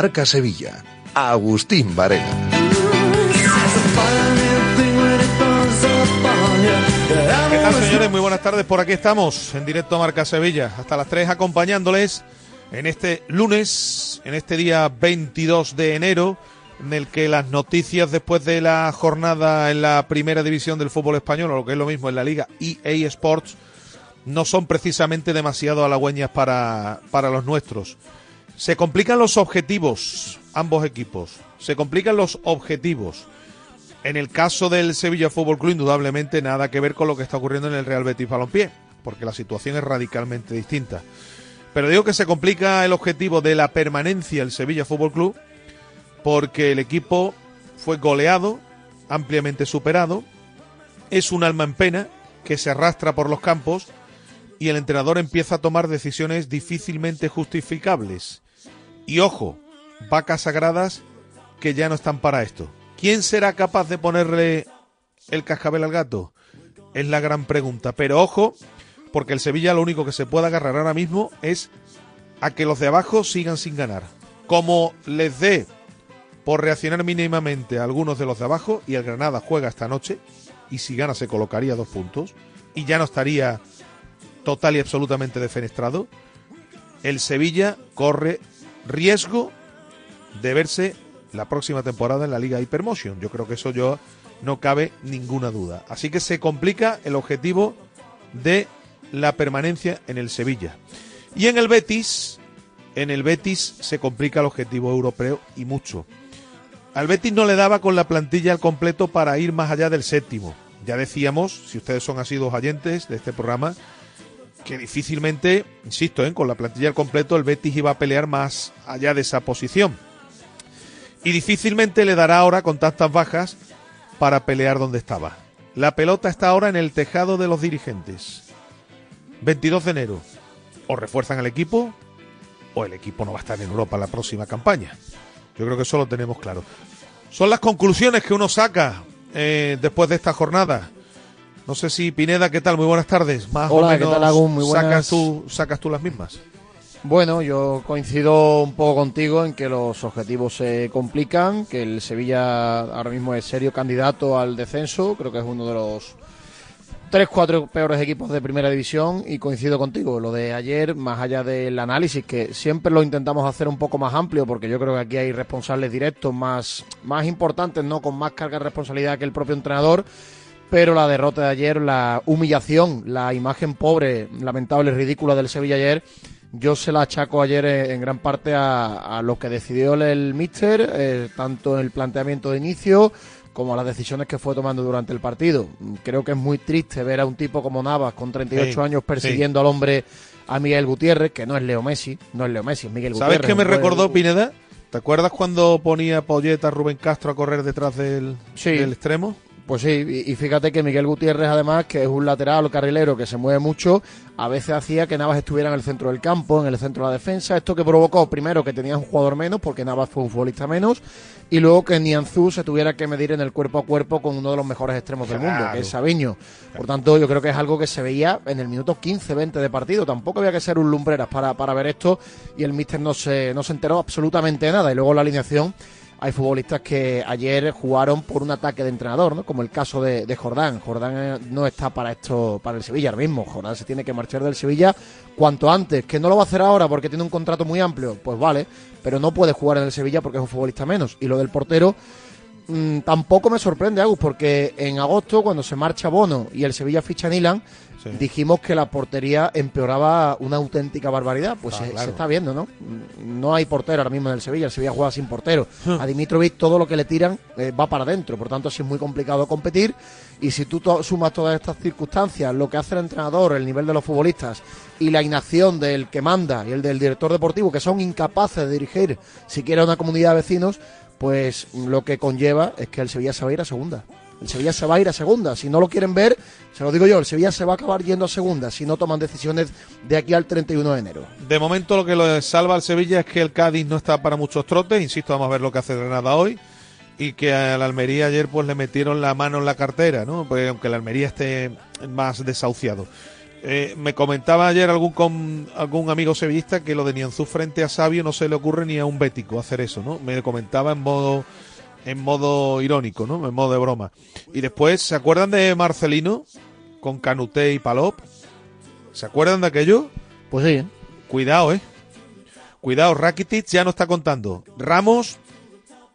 Marca Sevilla. Agustín Varela. ¿Qué tal, señores? Muy buenas tardes. Por aquí estamos, en directo Marca Sevilla. Hasta las 3 acompañándoles en este lunes, en este día 22 de enero, en el que las noticias después de la jornada en la primera división del fútbol español, o lo que es lo mismo en la liga EA Sports, no son precisamente demasiado halagüeñas para, para los nuestros. Se complican los objetivos, ambos equipos. Se complican los objetivos. En el caso del Sevilla Fútbol Club, indudablemente nada que ver con lo que está ocurriendo en el Real Betis Balompié, porque la situación es radicalmente distinta. Pero digo que se complica el objetivo de la permanencia del Sevilla Fútbol Club, porque el equipo fue goleado, ampliamente superado, es un alma en pena que se arrastra por los campos y el entrenador empieza a tomar decisiones difícilmente justificables. Y ojo, vacas sagradas que ya no están para esto. ¿Quién será capaz de ponerle el cascabel al gato? Es la gran pregunta. Pero ojo, porque el Sevilla lo único que se puede agarrar ahora mismo es a que los de abajo sigan sin ganar. Como les dé por reaccionar mínimamente a algunos de los de abajo y el Granada juega esta noche y si gana se colocaría dos puntos y ya no estaría total y absolutamente defenestrado, el Sevilla corre riesgo de verse la próxima temporada en la Liga Hypermotion. Yo creo que eso yo no cabe ninguna duda. Así que se complica el objetivo de la permanencia en el Sevilla. Y en el Betis, en el Betis se complica el objetivo europeo y mucho. Al Betis no le daba con la plantilla al completo para ir más allá del séptimo. Ya decíamos, si ustedes son asiduos oyentes de este programa, que difícilmente, insisto, ¿eh? con la plantilla al completo el Betis iba a pelear más allá de esa posición. Y difícilmente le dará ahora con tantas bajas para pelear donde estaba. La pelota está ahora en el tejado de los dirigentes. 22 de enero. O refuerzan el equipo o el equipo no va a estar en Europa la próxima campaña. Yo creo que eso lo tenemos claro. Son las conclusiones que uno saca eh, después de esta jornada. No sé si Pineda, ¿qué tal? Muy buenas tardes. Más Hola, o menos ¿qué tal, Agún? Muy buenas. Sacas, tú, sacas tú las mismas. Bueno, yo coincido un poco contigo en que los objetivos se complican, que el Sevilla ahora mismo es serio candidato al descenso, creo que es uno de los tres, cuatro peores equipos de primera división y coincido contigo, lo de ayer, más allá del análisis, que siempre lo intentamos hacer un poco más amplio, porque yo creo que aquí hay responsables directos más, más importantes, ¿no? Con más carga de responsabilidad que el propio entrenador pero la derrota de ayer, la humillación, la imagen pobre, lamentable, ridícula del Sevilla ayer, yo se la achaco ayer en gran parte a, a lo que decidió el, míster, eh, tanto en el planteamiento de inicio como a las decisiones que fue tomando durante el partido. Creo que es muy triste ver a un tipo como Navas con 38 Sí, años persiguiendo al hombre a Miguel Gutiérrez, que no es Leo Messi, no es Leo Messi, es Miguel ¿Sabes Gutiérrez. qué me recordó Pineda? ¿Te acuerdas cuando ponía Polleta Rubén Castro a correr detrás del, Sí. del extremo? Pues sí, y fíjate que Miguel Gutiérrez, además, que es un lateral o carrilero que se mueve mucho, a veces hacía que Navas estuviera en el centro del campo, en el centro de la defensa. Esto que provocó, primero, que tenías un jugador menos, porque Navas fue un futbolista menos, y luego que Nianzú se tuviera que medir en el cuerpo a cuerpo con uno de los mejores extremos del mundo, que es Sabiño. Por tanto, yo creo que es algo que se veía en el minuto 15-20 de partido. Tampoco había que ser un lumbreras para, para ver esto, y el míster no se, no se enteró absolutamente de nada. Y luego la alineación hay futbolistas que ayer jugaron por un ataque de entrenador, ¿no? Como el caso de, Jordán. Jordán eh, no está para esto, para el Sevilla ahora mismo. Jordán se tiene que marchar del Sevilla cuanto antes. Que no lo va a hacer ahora porque tiene un contrato muy amplio, pues vale, pero no puede jugar en el Sevilla porque es un futbolista menos. Y lo del portero mm, tampoco me sorprende, Agus, porque en agosto, cuando se marcha Bono y el Sevilla ficha a Nilan, dijimos que la portería empeoraba una auténtica barbaridad. Pues ah, se, está viendo, ¿no? No hay portero ahora mismo en el Sevilla. El Sevilla juega sin portero. A Dimitrovic todo lo que le tiran eh, va para adentro. Por tanto, así es muy complicado competir. Y si tú sumas todas estas circunstancias, lo que hace el entrenador, el nivel de los futbolistas y la inacción del que manda y el del director deportivo, que son incapaces de dirigir siquiera una comunidad de vecinos, pues lo que conlleva es que el Sevilla se va a ir a segunda. El Sevilla se va a ir a segunda. Si no lo quieren ver, se lo digo yo, el Sevilla se va a acabar yendo a segunda si no toman decisiones de aquí al 31 de enero. De momento lo que lo salva al Sevilla es que el Cádiz no está para muchos trotes. Insisto, vamos a ver lo que hace Granada hoy. Y que a la Almería ayer pues le metieron la mano en la cartera, ¿no? Porque aunque la Almería esté más desahuciado. Eh, me comentaba ayer algún algún amigo sevillista que lo de Nianzú frente a Sabio no se le ocurre ni a un bético hacer eso, ¿no? Me comentaba en modo en modo irónico, ¿no? En modo de broma. Y después, ¿se acuerdan de Marcelino con Canuté y Palop? ¿Se acuerdan de aquello? Pues sí. ¿eh? Cuidado, ¿eh? Cuidado, Rakitic ya no está contando. Ramos,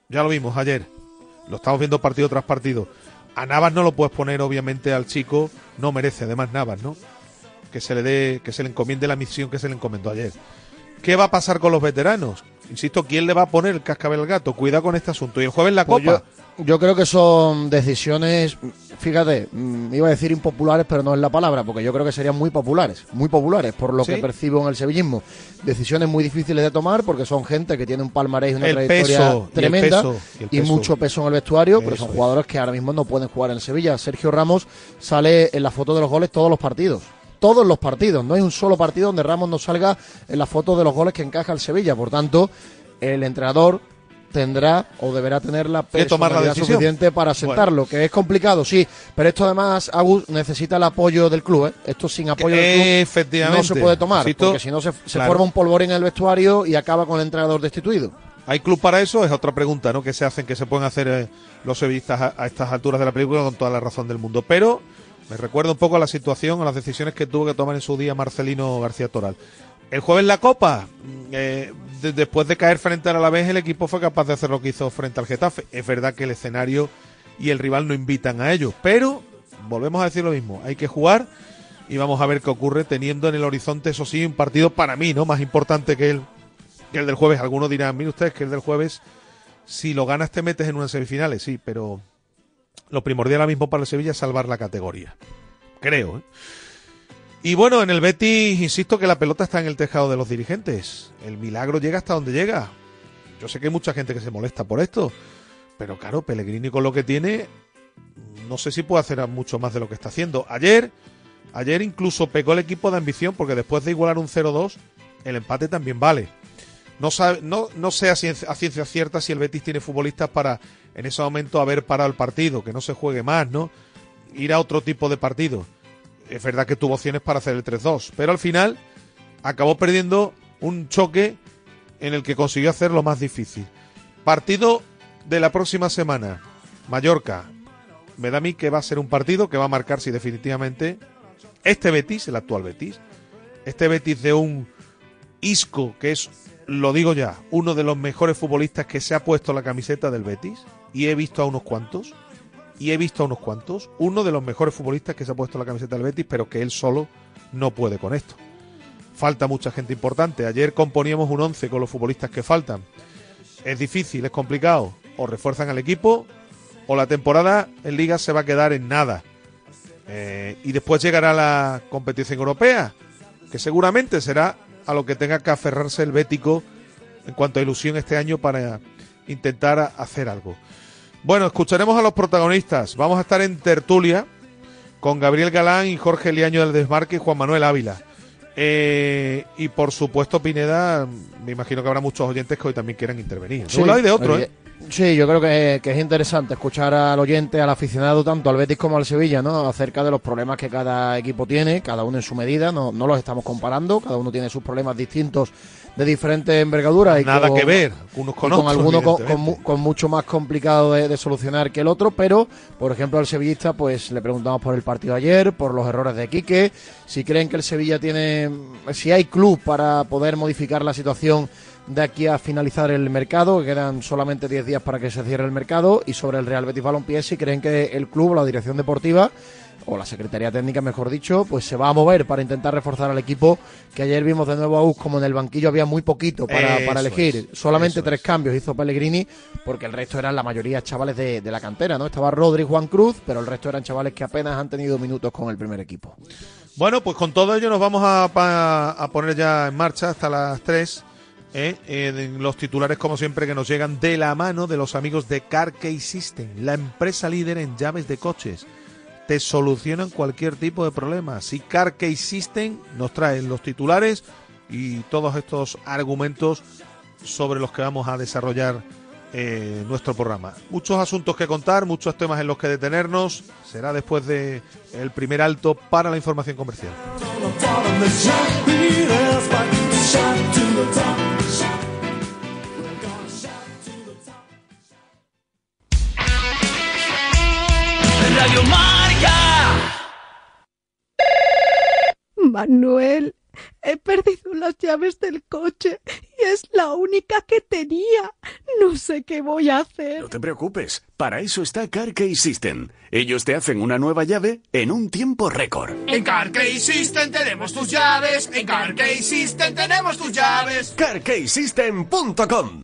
ya lo vimos ayer. Lo estamos viendo partido tras partido. A Navas no lo puedes poner, obviamente, al chico. No merece, además, Navas, ¿no? Que se le dé, que se le encomiende la misión que se le encomendó ayer. ¿Qué va a pasar con los veteranos? Insisto, ¿quién le va a poner el cascabel al gato? Cuida con este asunto. Y el jueves la pues Copa. Yo, creo que son decisiones, fíjate, mm, iba a decir impopulares, pero no es la palabra, porque yo creo que serían muy populares, muy populares, por lo que percibo en el sevillismo. Decisiones muy difíciles de tomar, porque son gente que tiene un palmarés y una trayectoria tremenda y, mucho peso en el vestuario, pero son jugadores que ahora mismo no pueden jugar en Sevilla. Sergio Ramos sale en la foto de los goles todos los partidos todos los partidos. No hay un solo partido donde Ramos no salga en la foto de los goles que encaja el Sevilla. Por tanto, el entrenador tendrá o deberá tener la personalidad suficiente para sentarlo, que es complicado, sí, pero esto además, Agus, necesita el apoyo del club, ¿eh? Esto sin apoyo del club no se puede tomar, porque si no se, forma un polvorín en el vestuario y acaba con el entrenador destituido. ¿Hay club para eso? Es otra pregunta, ¿no? Que se hacen, que se pueden hacer eh, los sevillistas a, a, estas alturas de la película con toda la razón del mundo. Pero me recuerda un poco a la situación, a las decisiones que tuvo que tomar en su día Marcelino García Toral. El jueves la Copa, mm, eh, después de caer frente a la vez, el equipo fue capaz de hacer lo que hizo frente al Getafe. Es verdad que el escenario y el rival no invitan a ello, pero volvemos a decir lo mismo, hay que jugar y vamos a ver qué ocurre teniendo en el horizonte, eso sí, un partido para mí, ¿no? Más importante que el, que el del jueves. Algunos dirán, mire ustedes que el del jueves, si lo ganas te metes en unas semifinales, sí, pero lo primordial ahora mismo para el Sevilla es salvar la categoría. Creo. ¿eh? Y bueno, en el Betis, insisto que la pelota está en el tejado de los dirigentes. El milagro llega hasta donde llega. Yo sé que hay mucha gente que se molesta por esto. Pero claro, Pellegrini con lo que tiene, no sé si puede hacer mucho más de lo que está haciendo. Ayer, ayer incluso pegó el equipo de ambición porque después de igualar un 0-2, el empate también vale. No, no, no sé a ciencia, cierta si el Betis tiene futbolistas para en ese momento haber parado el partido, que no se juegue más, ¿no? Ir a otro tipo de partido. Es verdad que tuvo opciones para hacer el 3-2, pero al final acabó perdiendo un choque en el que consiguió hacer lo más difícil. Partido de la próxima semana, Mallorca. Me da a mí que va a ser un partido que va a marcar si definitivamente este Betis, el actual Betis, este Betis de un Isco, que es lo digo ya, uno de los mejores futbolistas que se ha puesto la camiseta del Betis, y he visto a unos cuantos, y he visto a unos cuantos, uno de los mejores futbolistas que se ha puesto la camiseta del Betis, pero que él solo no puede con esto. Falta mucha gente importante. Ayer componíamos un 11 con los futbolistas que faltan. Es difícil, es complicado. O refuerzan al equipo, o la temporada en liga se va a quedar en nada. Eh, y después llegará la competición europea, que seguramente será a lo que tenga que aferrarse el Bético en cuanto a ilusión este año para intentar hacer algo. Bueno, escucharemos a los protagonistas. Vamos a estar en tertulia con Gabriel Galán y Jorge Liaño del Desmarque y Juan Manuel Ávila. Eh, y por supuesto, Pineda, me imagino que habrá muchos oyentes que hoy también quieran intervenir. De un lado y de otro, ¿eh? Sí, yo creo que, es interesante escuchar al oyente, al aficionado, tanto al Betis como al Sevilla, ¿no? Acerca de los problemas que cada equipo tiene, cada uno en su medida, no, no los estamos comparando, cada uno tiene sus problemas distintos de diferentes envergaduras. Y Nada que ver, unos con, con algunos con, mucho más complicado de, solucionar que el otro, pero, por ejemplo, al sevillista, pues le preguntamos por el partido ayer, por los errores de Quique, si creen que el Sevilla tiene, si hay club para poder modificar la situación de aquí a finalizar el mercado, que quedan solamente 10 días para que se cierre el mercado, y sobre el Real Betis Balompié, si creen que el club o la dirección deportiva o la Secretaría Técnica, mejor dicho, pues se va a mover para intentar reforzar al equipo, que ayer vimos de nuevo a US como en el banquillo había muy poquito para, elegir, solamente tres cambios hizo Pellegrini, porque el resto eran la mayoría chavales de, la cantera, ¿no? Estaba Rodri Juan Cruz, pero el resto eran chavales que apenas han tenido minutos con el primer equipo. Bueno, pues con todo ello nos vamos a, a poner ya en marcha hasta las 3 ¿eh? en los titulares, como siempre, que nos llegan de la mano de los amigos de System, la empresa líder en llaves de coches. Te solucionan cualquier tipo de problema. Si Carkey System nos trae los titulares y todos estos argumentos sobre los que vamos a desarrollar eh, nuestro programa. Muchos asuntos que contar, muchos temas en los que detenernos. Será después de el primer alto para la información comercial. Radio. Manuel, he perdido las llaves del coche y es la única que tenía. No sé qué voy a hacer. No te preocupes, para eso está CarKey System. Ellos te hacen una nueva llave en un tiempo récord. En CarKey System tenemos tus llaves. En CarKey System tenemos tus llaves. CarKeySystem.com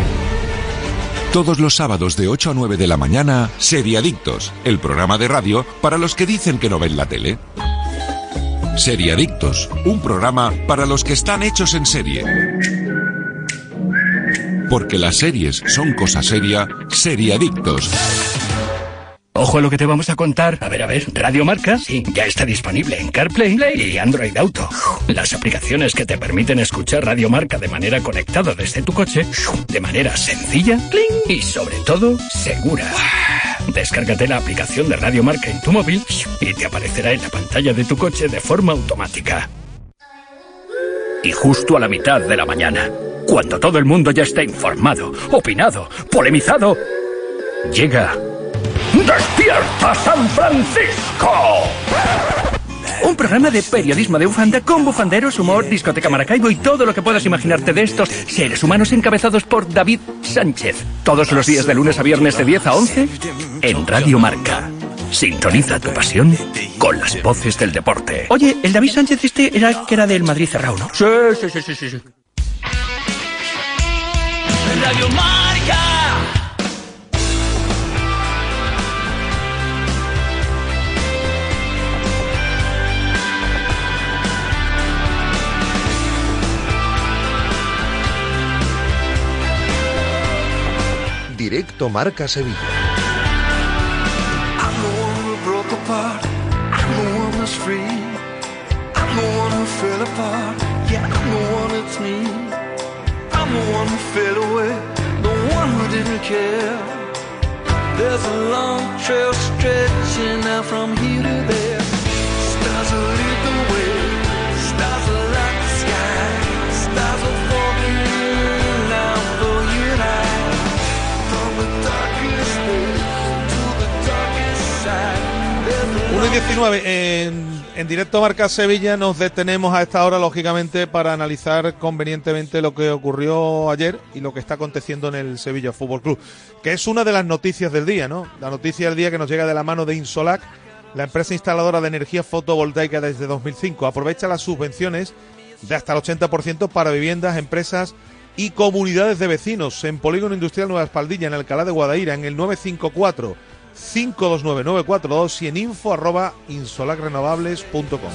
Todos los sábados de 8 a 9 de la mañana, Seriadictos, el programa de radio para los que dicen que no ven la tele. Seriadictos, un programa para los que están hechos en serie. Porque las series son cosa seria, Seriadictos. Ojo a lo que te vamos a contar. A ver, a ver, Radio Marca, sí, ya está disponible en CarPlay y Android Auto. Las aplicaciones que te permiten escuchar Radio Marca de manera conectada desde tu coche, de manera sencilla y sobre todo segura. Descárgate la aplicación de Radio Marca en tu móvil y te aparecerá en la pantalla de tu coche de forma automática. Y justo a la mitad de la mañana, cuando todo el mundo ya está informado, opinado, polemizado, llega ¡Despierta San Francisco! Un programa de periodismo de bufanda con bufanderos, humor, discoteca Maracaibo y todo lo que puedas imaginarte de estos seres humanos encabezados por David Sánchez. Todos los días de lunes a viernes de 10 a 11 en Radio Marca. Sintoniza tu pasión con las voces del deporte. Oye, el David Sánchez este era el que era del Madrid cerrado, ¿no? Sí, sí, sí, sí, sí. Radio Marca. Who didn't care. There's a long trail stretching out from here to there. 19 en, en directo Marca Sevilla nos detenemos a esta hora lógicamente para analizar convenientemente lo que ocurrió ayer y lo que está aconteciendo en el Sevilla Fútbol Club, que es una de las noticias del día, ¿no? La noticia del día que nos llega de la mano de Insolac, la empresa instaladora de energía fotovoltaica desde 2005. Aprovecha las subvenciones de hasta el 80% para viviendas, empresas y comunidades de vecinos en Polígono Industrial Nueva Espaldilla, en Alcalá de Guadaira, en el 954 529-942 y en info arroba insolacrenovables.com.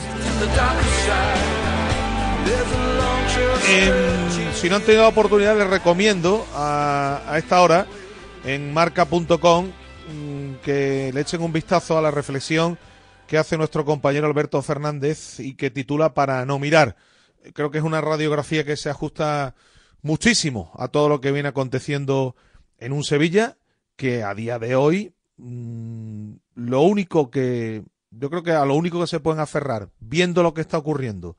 Si no han tenido oportunidad, les recomiendo a, a esta hora en marca.com mm, que le echen un vistazo a la reflexión que hace nuestro compañero Alberto Fernández y que titula Para no mirar. Creo que es una radiografía que se ajusta muchísimo a todo lo que viene aconteciendo en un Sevilla que a día de hoy mm, lo único que yo creo que a lo único que se pueden aferrar viendo lo que está ocurriendo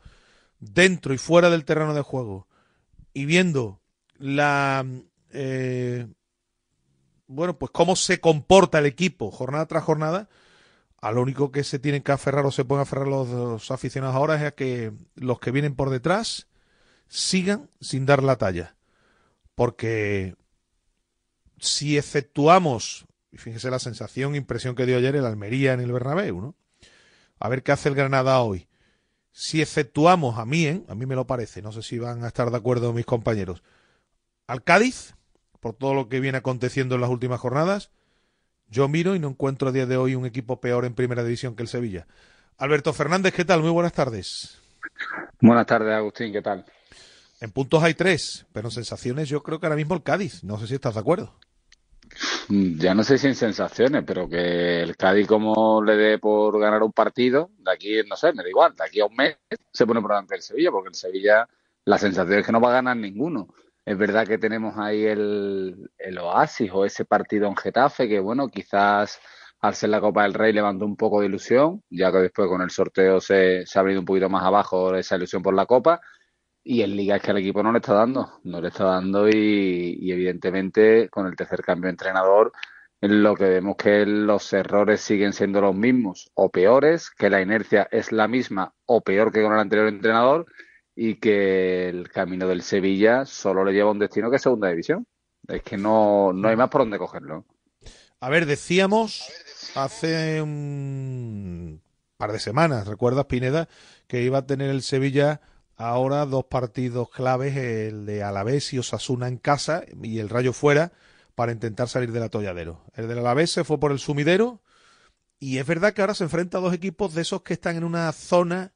dentro y fuera del terreno de juego y viendo la eh, bueno pues cómo se comporta el equipo jornada tras jornada a lo único que se tienen que aferrar o se pueden aferrar los, los aficionados ahora es a que los que vienen por detrás sigan sin dar la talla. Porque si efectuamos y fíjese la sensación, impresión que dio ayer el Almería en el Bernabéu, ¿no? A ver qué hace el Granada hoy. Si efectuamos a mí, ¿eh? a mí me lo parece, no sé si van a estar de acuerdo mis compañeros, al Cádiz, por todo lo que viene aconteciendo en las últimas jornadas, yo miro y no encuentro a día de hoy un equipo peor en primera división que el Sevilla. Alberto Fernández, ¿qué tal? Muy buenas tardes. Buenas tardes, Agustín, ¿qué tal? En puntos hay tres, pero en sensaciones yo creo que ahora mismo el Cádiz. No sé si estás de acuerdo. Ya no sé si en sensaciones, pero que el Cádiz como le dé por ganar un partido, de aquí, no sé, me da igual, de aquí a un mes se pone por delante el Sevilla, porque el Sevilla la sensación es que no va a ganar ninguno. Es verdad que tenemos ahí el, el oasis o ese partido en Getafe, que bueno, quizás al ser la Copa del Rey levantó un poco de ilusión, ya que después con el sorteo se, se ha abrido un poquito más abajo esa ilusión por la Copa. Y en Liga es que al equipo no le está dando, no le está dando y, evidentemente con el tercer cambio de entrenador lo que vemos que los errores siguen siendo los mismos o peores, que la inercia es la misma o peor que con el anterior entrenador y que el camino del Sevilla solo le lleva a un destino que es segunda división. Es que no, no hay más por dónde cogerlo. A ver, decíamos hace un par de semanas, ¿recuerdas, Pineda, que iba a tener el Sevilla ahora dos partidos claves, el de Alavés y Osasuna en casa y el Rayo fuera, para intentar salir del atolladero. El del Alavés se fue por el sumidero y es verdad que ahora se enfrenta a dos equipos de esos que están en una zona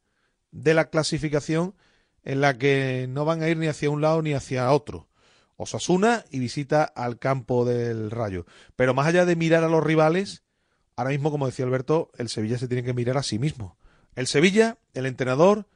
de la clasificación en la que no van a ir ni hacia un lado ni hacia otro. Osasuna y visita al campo del Rayo. Pero más allá de mirar a los rivales, ahora mismo, como decía Alberto, el Sevilla se tiene que mirar a sí mismo. El Sevilla, el entrenador,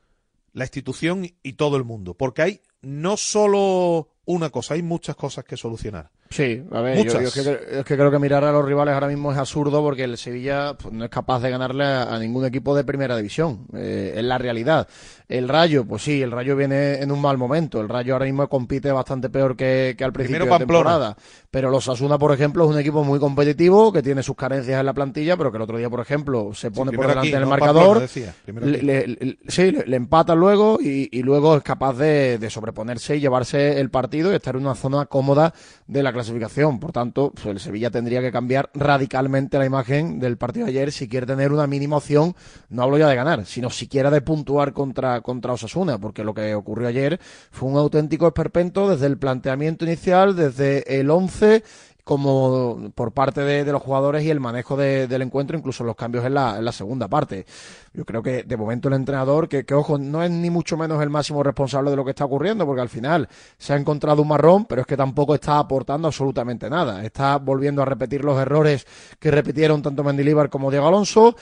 la institución y todo el mundo. Porque hay no solo una cosa, hay muchas cosas que solucionar. Sí, a ver, yo, yo es, que, es, que, creo que mirar a los rivales ahora mismo es absurdo porque el Sevilla pues, no es capaz de ganarle a, a ningún equipo de primera división. Eh, es la realidad. El Rayo, pues sí, el Rayo viene en un mal momento. El Rayo ahora mismo compite bastante peor que, que al principio de temporada. Pero los Asuna, por ejemplo, es un equipo muy competitivo que tiene sus carencias en la plantilla, pero que el otro día, por ejemplo, se pone sí, por delante aquí, en el no marcador. Decía, le, le, le, sí, le, empata luego y, y, luego es capaz de, de sobreponerse y llevarse el partido y estar en una zona cómoda de la clasificación. Por tanto, pues el Sevilla tendría que cambiar radicalmente la imagen del partido de ayer si quiere tener una mínima opción, no hablo ya de ganar, sino siquiera de puntuar contra, contra Osasuna, porque lo que ocurrió ayer fue un auténtico esperpento desde el planteamiento inicial, desde el 11 como por parte de, de, los jugadores y el manejo de, del encuentro, incluso los cambios en la, en la, segunda parte. Yo creo que de momento el entrenador, que, que, ojo, no es ni mucho menos el máximo responsable de lo que está ocurriendo, porque al final se ha encontrado un marrón, pero es que tampoco está aportando absolutamente nada. Está volviendo a repetir los errores que repitieron tanto Mendilíbar como Diego Alonso.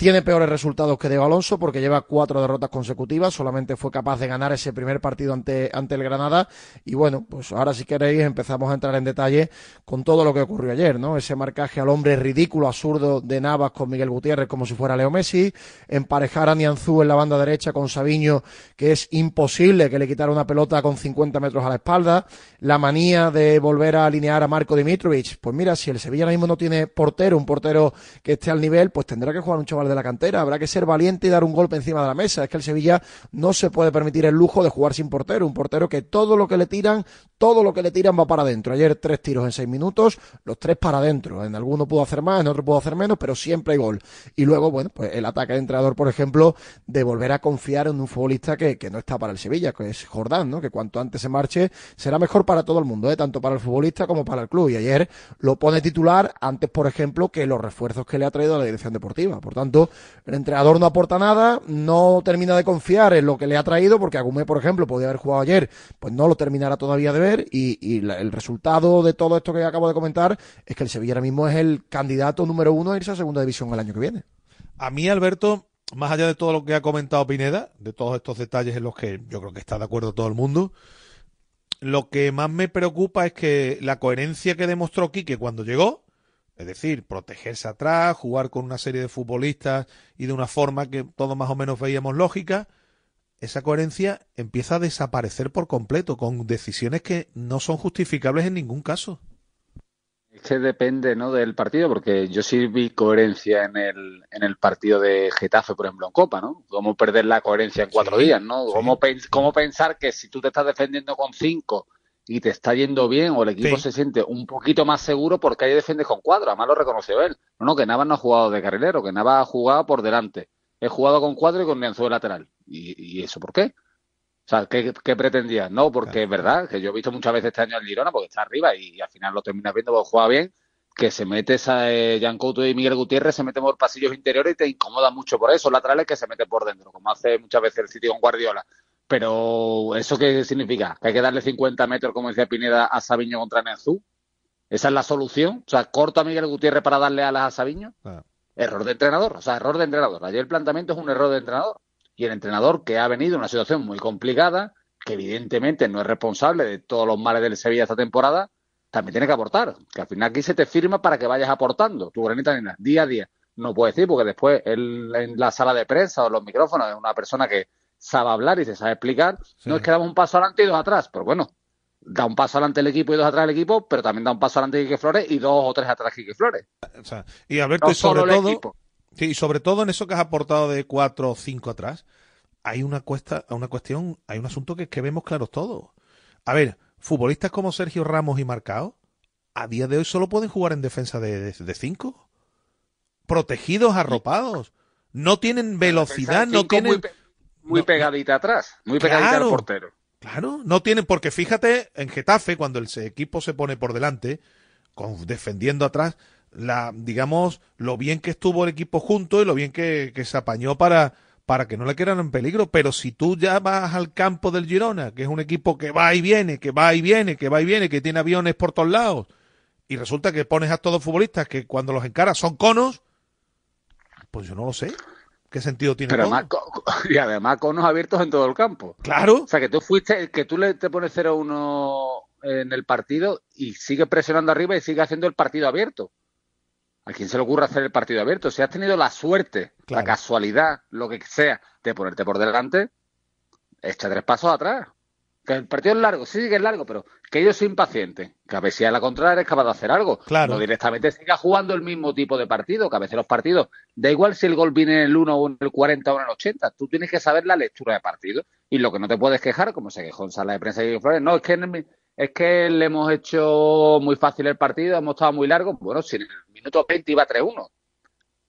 Tiene peores resultados que Diego Alonso porque lleva cuatro derrotas consecutivas, solamente fue capaz de ganar ese primer partido ante, ante el Granada. Y bueno, pues ahora si queréis empezamos a entrar en detalle con todo lo que ocurrió ayer, ¿no? Ese marcaje al hombre ridículo, absurdo de Navas con Miguel Gutiérrez como si fuera Leo Messi, emparejar a Nianzú en la banda derecha con Sabiño que es imposible que le quitara una pelota con 50 metros a la espalda, la manía de volver a alinear a Marco Dimitrovic, pues mira, si el Sevilla mismo no tiene portero, un portero que esté al nivel, pues tendrá que jugar un chaval de la cantera. Habrá que ser valiente y dar un golpe encima de la mesa. Es que el Sevilla no se puede permitir el lujo de jugar sin portero. Un portero que todo lo que le tiran, todo lo que le tiran va para adentro. Ayer tres tiros en seis minutos, los tres para adentro. En alguno pudo hacer más, en otro pudo hacer menos, pero siempre hay gol. Y luego, bueno, pues el ataque de entrenador, por ejemplo, de volver a confiar en un futbolista que, que no está para el Sevilla, que es Jordán, ¿no? Que cuanto antes se marche será mejor para todo el mundo, ¿eh? tanto para el futbolista como para el club. Y ayer lo pone titular antes, por ejemplo, que los refuerzos que le ha traído la dirección deportiva. Por tanto, el entrenador no aporta nada, no termina de confiar en lo que le ha traído, porque Agumé, por ejemplo, podía haber jugado ayer, pues no lo terminará todavía de ver. Y, el resultado de todo esto que acabo de comentar es que el Sevilla ahora mismo es el candidato número uno a irse a segunda división el año que viene. A mí, Alberto, más allá de todo lo que ha comentado Pineda, de todos estos detalles en los que yo creo que está de acuerdo todo el mundo, lo que más me preocupa es que la coherencia que demostró Quique cuando llegó, es decir, protegerse atrás, jugar con una serie de futbolistas y de una forma que todos más o menos veíamos lógica, esa coherencia empieza a desaparecer por completo, con decisiones que no son justificables en ningún caso. Es que depende, ¿no? del partido, porque yo sí vi coherencia en el, en el partido de Getafe, por ejemplo, en Copa, ¿no? Cómo perder la coherencia en cuatro Sí, días, ¿no? sí. Cómo, pens- cómo pensar que si tú te estás defendiendo con cinco y te está yendo bien o el equipo Sí. se siente un poquito más seguro porque ahí defiendes con cuatro, además lo reconoció él. No, no, que Navas no ha jugado de carrilero, que Navas ha jugado por delante. He jugado con cuatro y con Nianzú de lateral. ¿Y, y eso por qué? O sea, ¿qué, qué pretendía? No, porque es verdad que yo he visto muchas veces este año al Girona porque está arriba y, y al final lo terminas viendo porque juega bien, que se mete esa eh, Jan Couto y Miguel Gutiérrez se meten por pasillos interiores y te incomoda mucho por eso, laterales que se meten por dentro, como hace muchas veces el sitio con Guardiola. Pero ¿eso qué significa? ¿Que hay que darle 50 metros, como decía Pineda, a Sabiño contra Nenzú? ¿Esa es la solución? O sea, ¿corto a Miguel Gutiérrez para darle alas a Sabiño? Ah. Error de entrenador, o sea, error de entrenador. Ayer el planteamiento es un error de entrenador. Y el entrenador que ha venido en una situación muy complicada, que evidentemente no es responsable de todos los males del Sevilla esta temporada, también tiene que aportar. Que al final aquí se te firma para que vayas aportando tu granita de día a día. No puedo decir, porque después él en la sala de prensa o los micrófonos es una persona que sabe hablar y se sabe explicar. Sí. No es que damos un paso adelante y dos atrás, pero bueno, da un paso adelante el equipo y dos atrás el equipo, pero también da un paso adelante Quique Flores y dos o tres atrás Quique Flores. O sea, y Alberto, No y sobre solo todo, sí, y sobre todo en eso que has aportado de cuatro o cinco atrás, hay una cuesta, una cuestión, hay un asunto que que vemos claros todos. A ver, futbolistas como Sergio Ramos y Marcao, a día de hoy solo pueden jugar en defensa de, de, de cinco. Protegidos, arropados. No tienen velocidad, no tienen. Muy, muy no- pegadita atrás, muy pegadita Claro. al portero. Claro, no tienen, porque fíjate, en Getafe, cuando el equipo se pone por delante, con, defendiendo atrás, la, digamos, lo bien que estuvo el equipo junto y lo bien que, que se apañó para, para que no le quedaran en peligro. Pero si tú ya vas al campo del Girona, que es un equipo que va y viene, que va y viene, que va y viene, que tiene aviones por todos lados, y resulta que pones a todos futbolistas que cuando los encaras son conos, pues yo no lo sé. ¿Qué sentido tiene Pero todo? además, y además conos abiertos en todo el campo. Claro. O sea, que tú fuiste, que tú le te pones 0-1 en el partido y sigues presionando arriba y sigues haciendo el partido abierto. ¿A quién se le ocurre hacer el partido abierto? Si has tenido la suerte, Claro. la casualidad, lo que sea, de ponerte por delante, echa tres pasos atrás. Que el partido es largo, sí que es largo, pero que ellos se impacienten. Que a si a la contraria es capaz de hacer algo. Claro. No directamente siga jugando el mismo tipo de partido, que a veces los partidos, da igual si el gol viene en el 1 o en el 40 o en el 80, tú tienes que saber la lectura de partido. Y lo que no te puedes quejar, como se quejó en sala de prensa y Flores, no, es que, en el es que le hemos hecho muy fácil el partido, hemos estado muy largos. Bueno, si en el minuto 20 iba 3-1.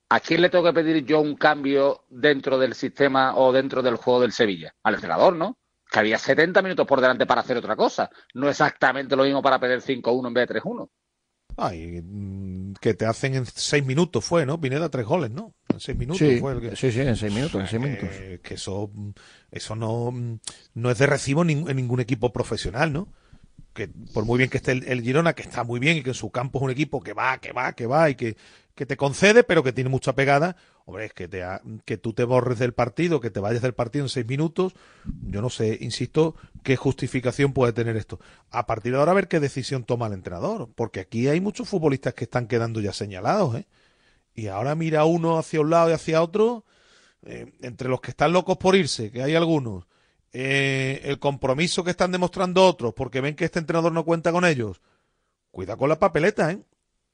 ¿A quién le tengo que pedir yo un cambio dentro del sistema o dentro del juego del Sevilla? Al entrenador, ¿no? Que había 70 minutos por delante para hacer otra cosa. No exactamente lo mismo para perder 5-1 en vez de 3-1. Ay, mm, que te hacen en seis minutos fue, ¿no? Pineda tres goles, ¿no? En seis minutos Sí, fue el que... sí, sí, en seis minutos, en seis que- minutos. Que eso, mm, eso no, no es de recibo en ningún equipo profesional, ¿no? Que por muy bien que esté el, el Girona, que está muy bien y que en su campo es un equipo que va, que va, que va y que, que te concede, pero que tiene mucha pegada, hombre, es que, te ha- que tú te borres del partido, que te vayas del partido en seis minutos, yo no sé, insisto, qué justificación puede tener esto. A partir de ahora a ver qué decisión toma el entrenador, porque aquí hay muchos futbolistas que están quedando ya señalados, ¿eh? Y ahora mira uno hacia un lado y hacia otro, eh, entre los que están locos por irse, que hay algunos, eh, el compromiso que están demostrando otros porque ven que este entrenador no cuenta con ellos. Cuida con la papeleta, ¿eh?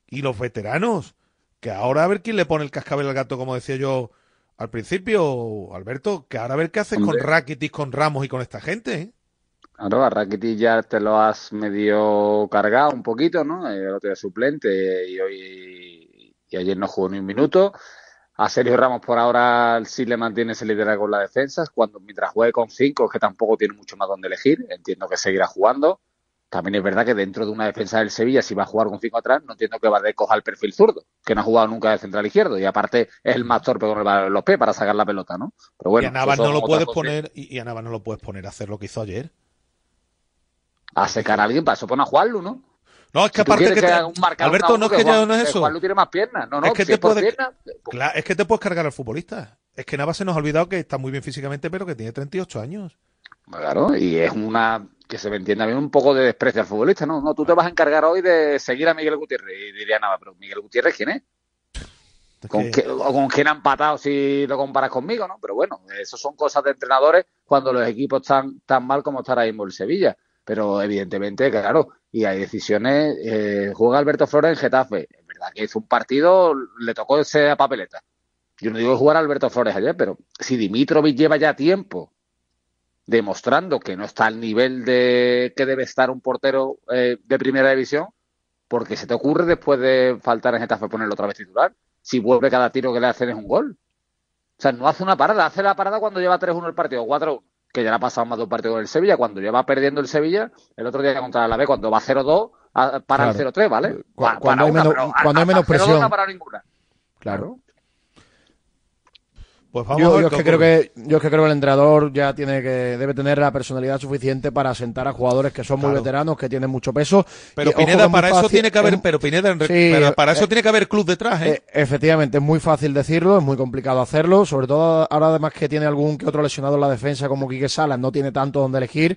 Y los veteranos, que ahora a ver quién le pone el cascabel al gato, como decía yo al principio, Alberto, que ahora a ver qué haces con. Rakitic, con Ramos y con esta gente, ¿eh? Claro, a Rakitic ya te lo has medio cargado un poquito, ¿no? El otro día suplente y hoy y ayer no jugó ni un minuto. A Sergio Ramos por ahora sí le mantiene ese liderazgo en las defensas, cuando mientras juegue con cinco es que tampoco tiene mucho más donde elegir, entiendo que seguirá jugando. También es verdad que dentro de una defensa del Sevilla, si va a jugar con cinco atrás, no entiendo que Valdés coja el perfil zurdo, que no ha jugado nunca de central izquierdo, y aparte es el más torpe con el balón en los pies para sacar la pelota, ¿no? Pero bueno, y a Navas no lo puedes poner, y, y a Navas no lo puedes poner a hacer lo que hizo ayer. A secar a alguien, para eso pone a Juanlu, ¿no? No, es que Si aparte que que te- Alberto, no es uno, que ya Juan- no es que eso. Juanlu tiene más piernas. No, no, es que si te es por puedes, piernas, Claro, es que te puedes cargar al futbolista. Es que Navas se nos ha olvidado que está muy bien físicamente, pero que tiene 38 años. Claro, y es una que se me entienda bien un poco de desprecio al futbolista, ¿no? No, tú te vas a encargar hoy de seguir a Miguel Gutiérrez. Y diría nada, pero Miguel Gutiérrez, ¿quién es? ¿Con, qué- o con quién ha empatado si lo comparas conmigo, no? Pero bueno, eso son cosas de entrenadores cuando los equipos están tan mal como está ahora mismo el Sevilla. Pero evidentemente, claro, y hay decisiones. eh, juega Alberto Flores en Getafe. Es verdad que hizo un partido, le tocó esa papeleta. Yo no digo jugar a Alberto Flores ayer, pero si Dimitrovic lleva ya tiempo demostrando que no está al nivel de que debe estar un portero eh, de primera división, porque se te ocurre después de faltar en Getafe ponerlo otra vez titular, si vuelve cada tiro que le hacen es un gol. O sea, no hace una parada, hace la parada cuando lleva 3-1 el partido, 4-1, que ya le ha pasado más de un partido con el Sevilla, cuando lleva perdiendo el Sevilla, el otro día contra el Alavés, cuando va 0-2, a- para Claro. el 0-3, ¿vale? Cuando para hay una, menos- pero cuando hay menos 0-2 presión. No parado ninguna. Claro. Pues vamos Yo, a ver yo es que creo que yo es que creo que el entrenador ya tiene que debe tener la personalidad suficiente para sentar a jugadores que son muy veteranos, que tienen mucho peso. Pero Y, Pineda, para eso fácil- tiene que haber, es- pero Pineda, Sí, pero para eso eh, tiene que haber club detrás, ¿eh? Eh, efectivamente, es muy fácil decirlo, es muy complicado hacerlo, sobre todo ahora además que tiene algún que otro lesionado en la defensa como Quique Salas, no tiene tanto donde elegir,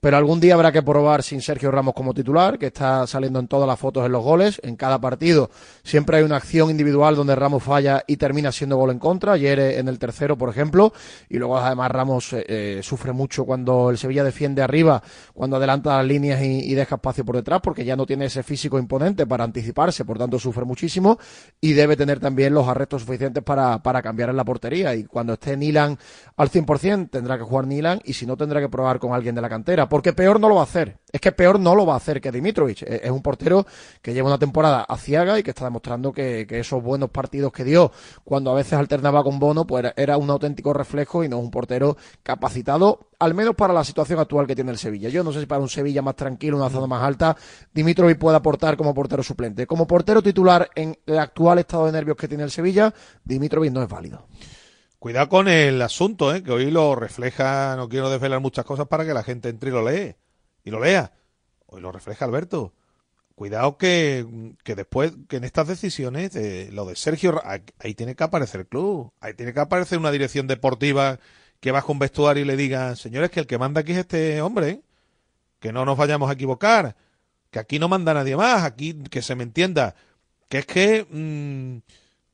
pero algún día habrá que probar sin Sergio Ramos como titular, que está saliendo en todas las fotos en los goles, en cada partido siempre hay una acción individual donde Ramos falla y termina siendo gol en contra, ayer eh, en el tercero, por ejemplo, y luego además Ramos eh, eh, sufre mucho cuando el Sevilla defiende arriba, cuando adelanta las líneas y, deja espacio por detrás, porque ya no tiene ese físico imponente para anticiparse, por tanto sufre muchísimo y debe tener también los arrestos suficientes para, para cambiar en la portería. Y cuando esté Nilan al 100% tendrá que jugar Nilan y si no tendrá que probar con alguien de la cantera, porque peor no lo va a hacer. Es que peor no lo va a hacer que Dimitrovic. Es es un portero que lleva una temporada aciaga y que está demostrando que, esos buenos partidos que dio cuando a veces alternaba con Bono, pues era, era un auténtico reflejo y no es un portero capacitado, al menos para la situación actual que tiene el Sevilla. Yo no sé si para un Sevilla más tranquilo, una zona más alta, Dimitrovic puede aportar como portero suplente. Como portero titular en el actual estado de nervios que tiene el Sevilla, Dimitrovic no es válido. Cuidado con el asunto, ¿eh? que hoy lo refleja, no quiero desvelar muchas cosas para que la gente entre y lo lee, y lo lea. Hoy lo refleja Alberto. Cuidado que, que después, que en estas decisiones, eh, lo de Sergio, ahí- tiene que aparecer el club, ahí tiene que aparecer una dirección deportiva que baje un vestuario y le diga, señores, que el que manda aquí es este hombre, ¿eh? que no nos vayamos a equivocar, que aquí no manda nadie más, aquí que se me entienda, que es que, mm,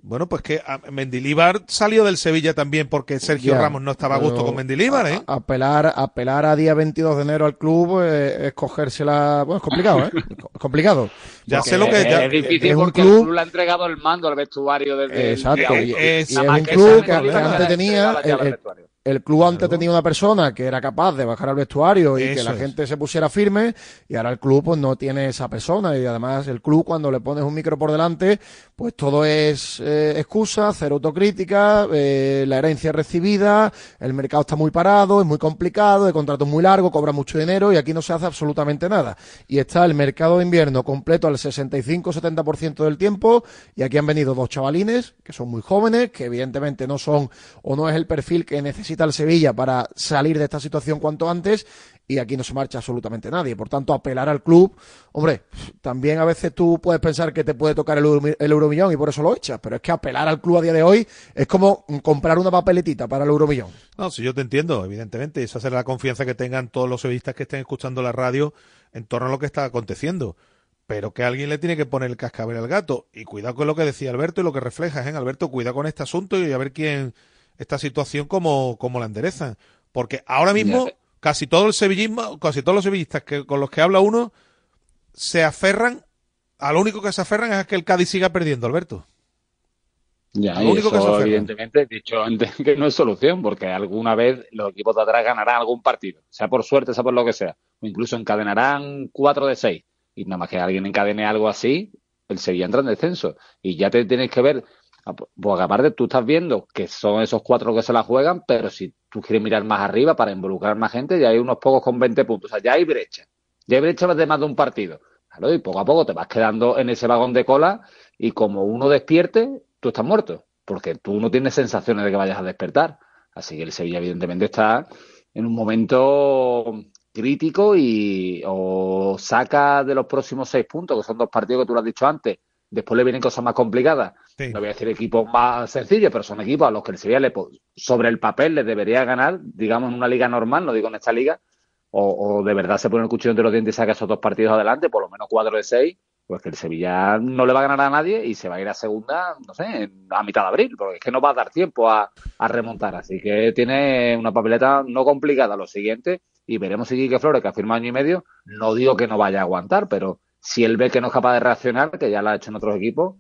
bueno, pues que a- Mendilíbar salió del Sevilla también porque Sergio Ya, Ramos no estaba a gusto con Mendilíbar, ¿eh? a- Apelar, apelar a día 22 de enero al club, eh, es cogérsela. Bueno, es complicado, ¿eh? Es complicado. Ya Porque sé lo que- Es, ya- es difícil es un porque el club- le ha entregado el mando al vestuario desde el Exacto, día y, y- es- y es un que club que Mendilibar antes tenía, el, el- vestuario. El club antes tenía una persona que era capaz de bajar al vestuario y que la es. gente se pusiera firme y ahora el club pues no tiene esa persona y además el club cuando le pones un micro por delante pues todo es eh, excusa, cero autocrítica, eh, la herencia recibida, el mercado está muy parado, es muy complicado, el contrato es muy largo, cobra mucho dinero y aquí no se hace absolutamente nada. Y está el mercado de invierno completo al 65-70% del tiempo y aquí han venido dos chavalines que son muy jóvenes, que evidentemente no son o no es el perfil que necesita el Sevilla para salir de esta situación cuanto antes y aquí no se marcha absolutamente nadie. Por tanto, apelar al club, hombre, también a veces tú puedes pensar que te puede tocar el, el euromillón y por eso lo echas, pero es que apelar al club a día de hoy es como comprar una papeletita para el euromillón. No, si yo te entiendo, evidentemente, esa será la confianza que tengan todos los sevillistas que estén escuchando la radio en torno a lo que está aconteciendo. Pero que alguien le tiene que poner el cascabel al gato. Y cuidado con lo que decía Alberto y lo que refleja, ¿eh? Alberto, cuidado con este asunto y a ver quién, esta situación, cómo, cómo la enderezan. Porque ahora mismo, casi todo el sevillismo, casi todos los sevillistas que, con los que habla uno, se aferran, a lo único que se aferran es a que el Cádiz siga perdiendo, Alberto. Ya, Lo y único que se aferran. evidentemente, he dicho antes que no es solución, porque alguna vez los equipos de atrás ganarán algún partido, sea por suerte, sea por lo que sea, o incluso encadenarán 4 de 6, y nada más que alguien encadene algo así, el Sevilla entra en descenso, y ya te tienes que ver, porque aparte tú estás viendo que son esos cuatro que se la juegan, pero si tú quieres mirar más arriba para involucrar más gente, ya hay unos pocos con 20 puntos, o sea, ya hay brecha, ya hay brecha de más de un partido, y poco a poco te vas quedando en ese vagón de cola, y como uno despierte, tú estás muerto, porque tú no tienes sensaciones de que vayas a despertar. Así que el Sevilla, evidentemente, está en un momento crítico y o saca de los próximos seis puntos, que son dos partidos que tú lo has dicho antes. Después le vienen cosas más complicadas. Sí. No voy a decir equipos más sencillos, pero son equipos a los que el Sevilla le, sobre el papel les debería ganar, digamos, en una liga normal, no digo en esta liga, o, o de verdad se pone el cuchillo entre los dientes y saca esos dos partidos adelante, por lo menos cuatro de seis, pues que el Sevilla no le va a ganar a nadie y se va a ir a segunda, no sé, a mitad de abril, porque es que no va a dar tiempo a, a remontar. Así que tiene una papeleta no complicada lo siguiente y veremos si Quique Flores, que ha firmado año y medio, no digo que no vaya a aguantar, pero si él ve que no es capaz de reaccionar, que ya lo ha hecho en otros equipos,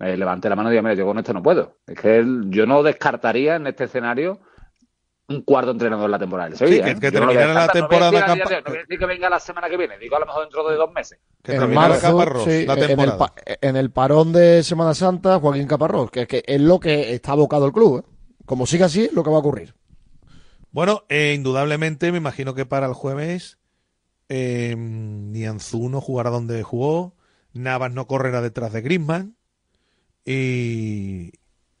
eh, levante la mano y diga, mira, yo con esto no puedo. Es que él- yo no descartaría en este escenario un cuarto entrenador en la temporada del Sevilla. que- ¿eh? que no terminara la descarto. No voy a temporada decir campa- No voy a decir que venga la semana que viene, digo a lo mejor dentro de dos meses. Que en terminara marzo, Caparrós sí, la en, el, temporada. en el parón de Semana Santa, Joaquín Caparrós, que, que es lo que está abocado el club. ¿eh? Como siga así, es lo que va a ocurrir. Bueno, eh, indudablemente me imagino que para el jueves eh, Nianzú no jugará donde jugó, Navas no correrá detrás de Griezmann y,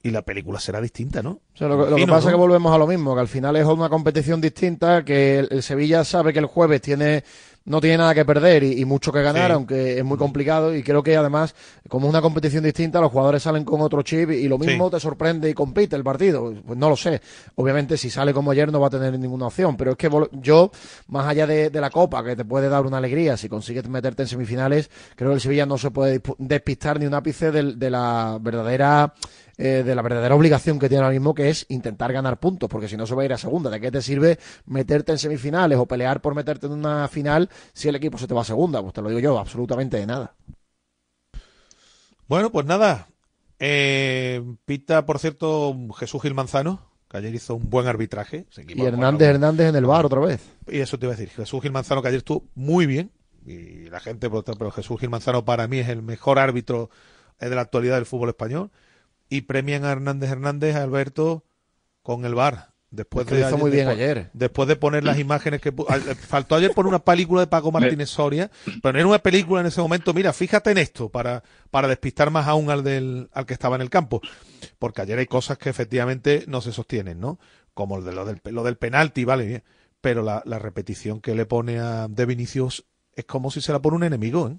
y la película será distinta, ¿no? O sea, lo, que- lo que Imagino, pasa es que volvemos a lo mismo, que al final es una competición distinta, que el, el Sevilla sabe que el jueves tiene no tiene nada que perder y, y mucho que ganar, Sí. aunque es muy complicado y creo que además, como es una competición distinta, los jugadores salen con otro chip y lo mismo Sí. te sorprende y compite el partido. Pues no lo sé. Obviamente si sale como ayer no va a tener ninguna opción, pero es que yo, más allá de, de la Copa, que te puede dar una alegría si consigues meterte en semifinales, creo que el Sevilla no se puede despistar ni un ápice de la verdadera eh, de la verdadera obligación que tiene ahora mismo, que es intentar ganar puntos, porque si no se va a ir a segunda. ¿De qué te sirve meterte en semifinales o pelear por meterte en una final si el equipo se te va a segunda? Pues te lo digo yo, absolutamente de nada. Bueno, pues nada. Eh, pita, por cierto, Jesús Gil Manzano, que ayer hizo un buen arbitraje. Y Hernández bueno, Hernández en el bar otra vez. Y eso te iba a decir. Jesús Gil Manzano, que ayer estuvo muy bien. Y la gente, pero, pero Jesús Gil Manzano para mí es el mejor árbitro eh, de la actualidad del fútbol español. Y premian a Hernández Hernández, a Alberto, con el bar. Después Es que de hizo muy bien después- ayer. Después de poner las imágenes que eh, faltó ayer poner una película de Paco Martínez Soria, pero no era una película en ese momento, mira, fíjate en esto, para, para despistar más aún al del, al que estaba en el campo. Porque ayer hay cosas que efectivamente no se sostienen, ¿no? Como el de lo del, lo del penalti, vale bien. Pero la, la repetición que le pone a De Vinicius es como si se la pone un enemigo, ¿eh?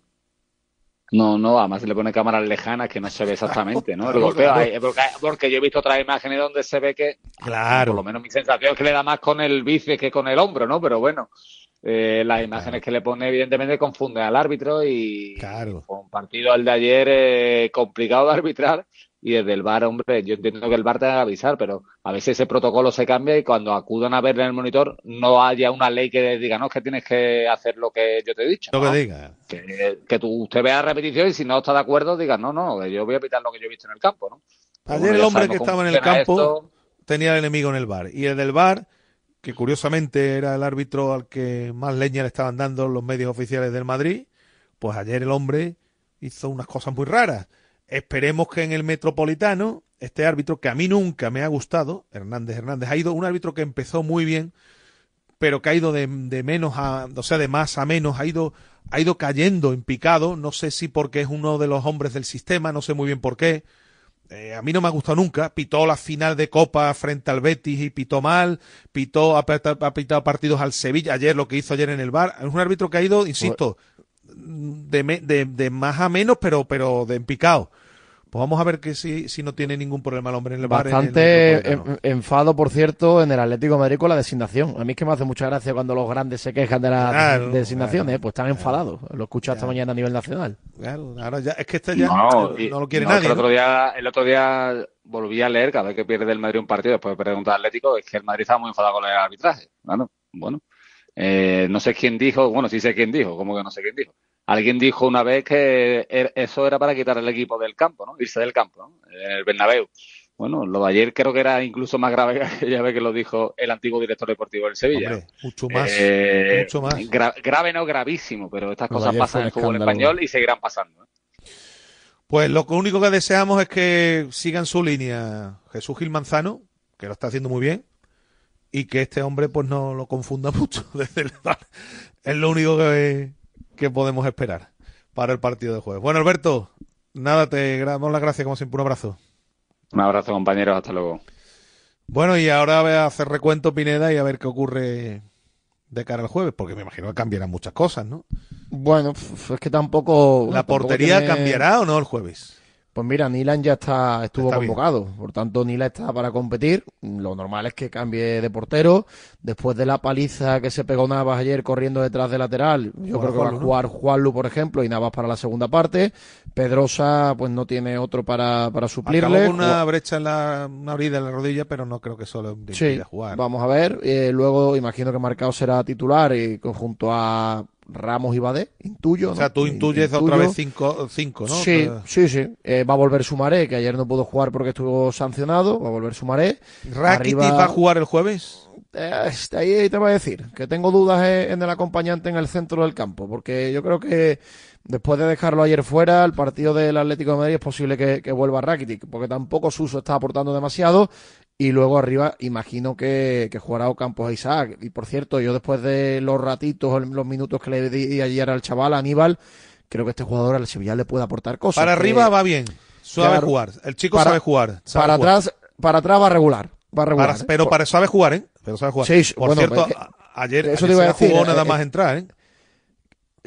No, no, además le pone cámaras lejanas que no se ve exactamente, ¿no? El golpeo, ahí, porque, porque yo he visto otras imágenes donde se ve que, Claro. por lo menos mi sensación es que le da más con el bíceps que con el hombro, ¿no? Pero bueno, eh, las imágenes que le pone evidentemente confunden al árbitro y Claro. un partido el de ayer eh, complicado de arbitrar y desde el bar, hombre, yo entiendo que el bar te va a avisar, pero a veces ese protocolo se cambia y cuando acudan a ver en el monitor no haya una ley que diga, no, es que tienes que hacer lo que yo te he dicho. Lo ¿no? que diga. que, que tú, usted vea la repetición y si no está de acuerdo, diga, no, no, yo voy a pitar lo que yo he visto en el campo, ¿no? Ayer bueno, el hombre que estaba en el campo esto. tenía el enemigo en el bar. Y el del bar, que curiosamente era el árbitro al que más leña le estaban dando los medios oficiales del Madrid, pues ayer el hombre hizo unas cosas muy raras. Esperemos que en el Metropolitano, este árbitro que a mí nunca me ha gustado, Hernández Hernández, ha ido un árbitro que empezó muy bien, pero que ha ido de, de menos a, o sea, de más a menos, ha ido, ha ido cayendo en picado, no sé si porque es uno de los hombres del sistema, no sé muy bien por qué. Eh, a mí no me ha gustado nunca. Pitó la final de Copa frente al Betis y pitó mal. Pitó, ha, pita- ha pitado partidos al Sevilla. Ayer, lo que hizo ayer en el bar. Es un árbitro que ha ido, insisto, de, me- de, de más a menos, pero, pero de en picado. Pues vamos a ver que si, si no tiene ningún problema el hombre en el bar. en el Bastante en- enfado, por cierto, en el Atlético de Madrid con la designación. A mí es que me hace mucha gracia cuando los grandes se quejan de la Claro, designación, claro, ¿eh? pues están enfadados. Lo he escuchado esta mañana a nivel nacional. Claro, ahora ya, es que este ya No, lo quiere no, nadie. El ¿no? otro, día, el otro día volví a leer, cada vez que pierde el Madrid un partido, después de preguntar al Atlético, es que el Madrid estaba muy enfadado con el arbitraje. Claro, bueno. Eh, no sé quién dijo, bueno, sí sé quién dijo, como que no sé quién dijo. Alguien dijo una vez que er- eso era para quitar el equipo del campo, ¿no? Irse del campo, ¿no? En el Bernabéu. Bueno, lo de ayer creo que era incluso más grave que aquella vez que lo dijo el antiguo director deportivo del Sevilla. Hombre, mucho más. Eh, mucho más. gra- grave no gravísimo, pero estas Lo cosas pasan en el fútbol español y seguirán pasando. ¿eh? Pues lo único que deseamos es que sigan su línea Jesús Gil Manzano, que lo está haciendo muy bien, y que este hombre pues no lo confunda mucho desde el. Es lo único que, que podemos esperar para el partido de jueves. Bueno, Alberto, nada, te damos las gracias como siempre, un abrazo. Un abrazo, compañeros, hasta luego. Bueno, y ahora voy a hacer recuento Pineda y a ver qué ocurre de cara al jueves, porque me imagino que cambiarán muchas cosas, ¿no? Bueno, es que tampoco. ¿La tampoco portería tiene- cambiará o no el jueves? Pues mira, Nilan ya está, estuvo Está bien. convocado, por tanto Nila está para competir. Lo normal es que cambie de portero. Después de la paliza que se pegó Navas ayer corriendo detrás de lateral, yo creo que va a Juanlu, ¿no? jugar Juanlu, por ejemplo, y Navas para la segunda parte. Pedrosa, pues no tiene otro para, para suplirle. Acabó una brecha en la, una herida en la rodilla, pero no creo que solo le Sí, jugar. vamos a ver. Eh, luego imagino que Marcao será titular y conjunto a Ramos y Badé, intuyo. O sea, ¿no? tú In- intuyes otra vez cinco, cinco ¿no? Sí, sí, sí. Eh, va a volver Sumaré, que ayer no pudo jugar porque estuvo sancionado. Va a volver Sumaré. ¿Rakitic Arriba- va a jugar el jueves? Eh, este, ahí te voy a decir que tengo dudas eh, en el acompañante en el centro del campo, porque yo creo que después de dejarlo ayer fuera, el partido del Atlético de Madrid es posible que, que vuelva Rakitic, porque tampoco Suso está aportando demasiado. Y luego arriba imagino que, que jugará Ocampos a Isaac. Y por cierto, yo después de los ratitos, los minutos que le di ayer al chaval, a Aníbal, creo que este jugador al Sevilla le puede aportar cosas. Para que- arriba va bien. Sabe Claro. jugar. El chico Para- sabe jugar. sabe para jugar. atrás, para atrás va regular. Va regular. Para- ¿eh? pero para sabe jugar, ¿eh? Pero sabe jugar. Sí, Por bueno, cierto, pues, a- ayer, eso ayer te iba se a la jugó decir, nada eh, más eh, entrar, ¿eh?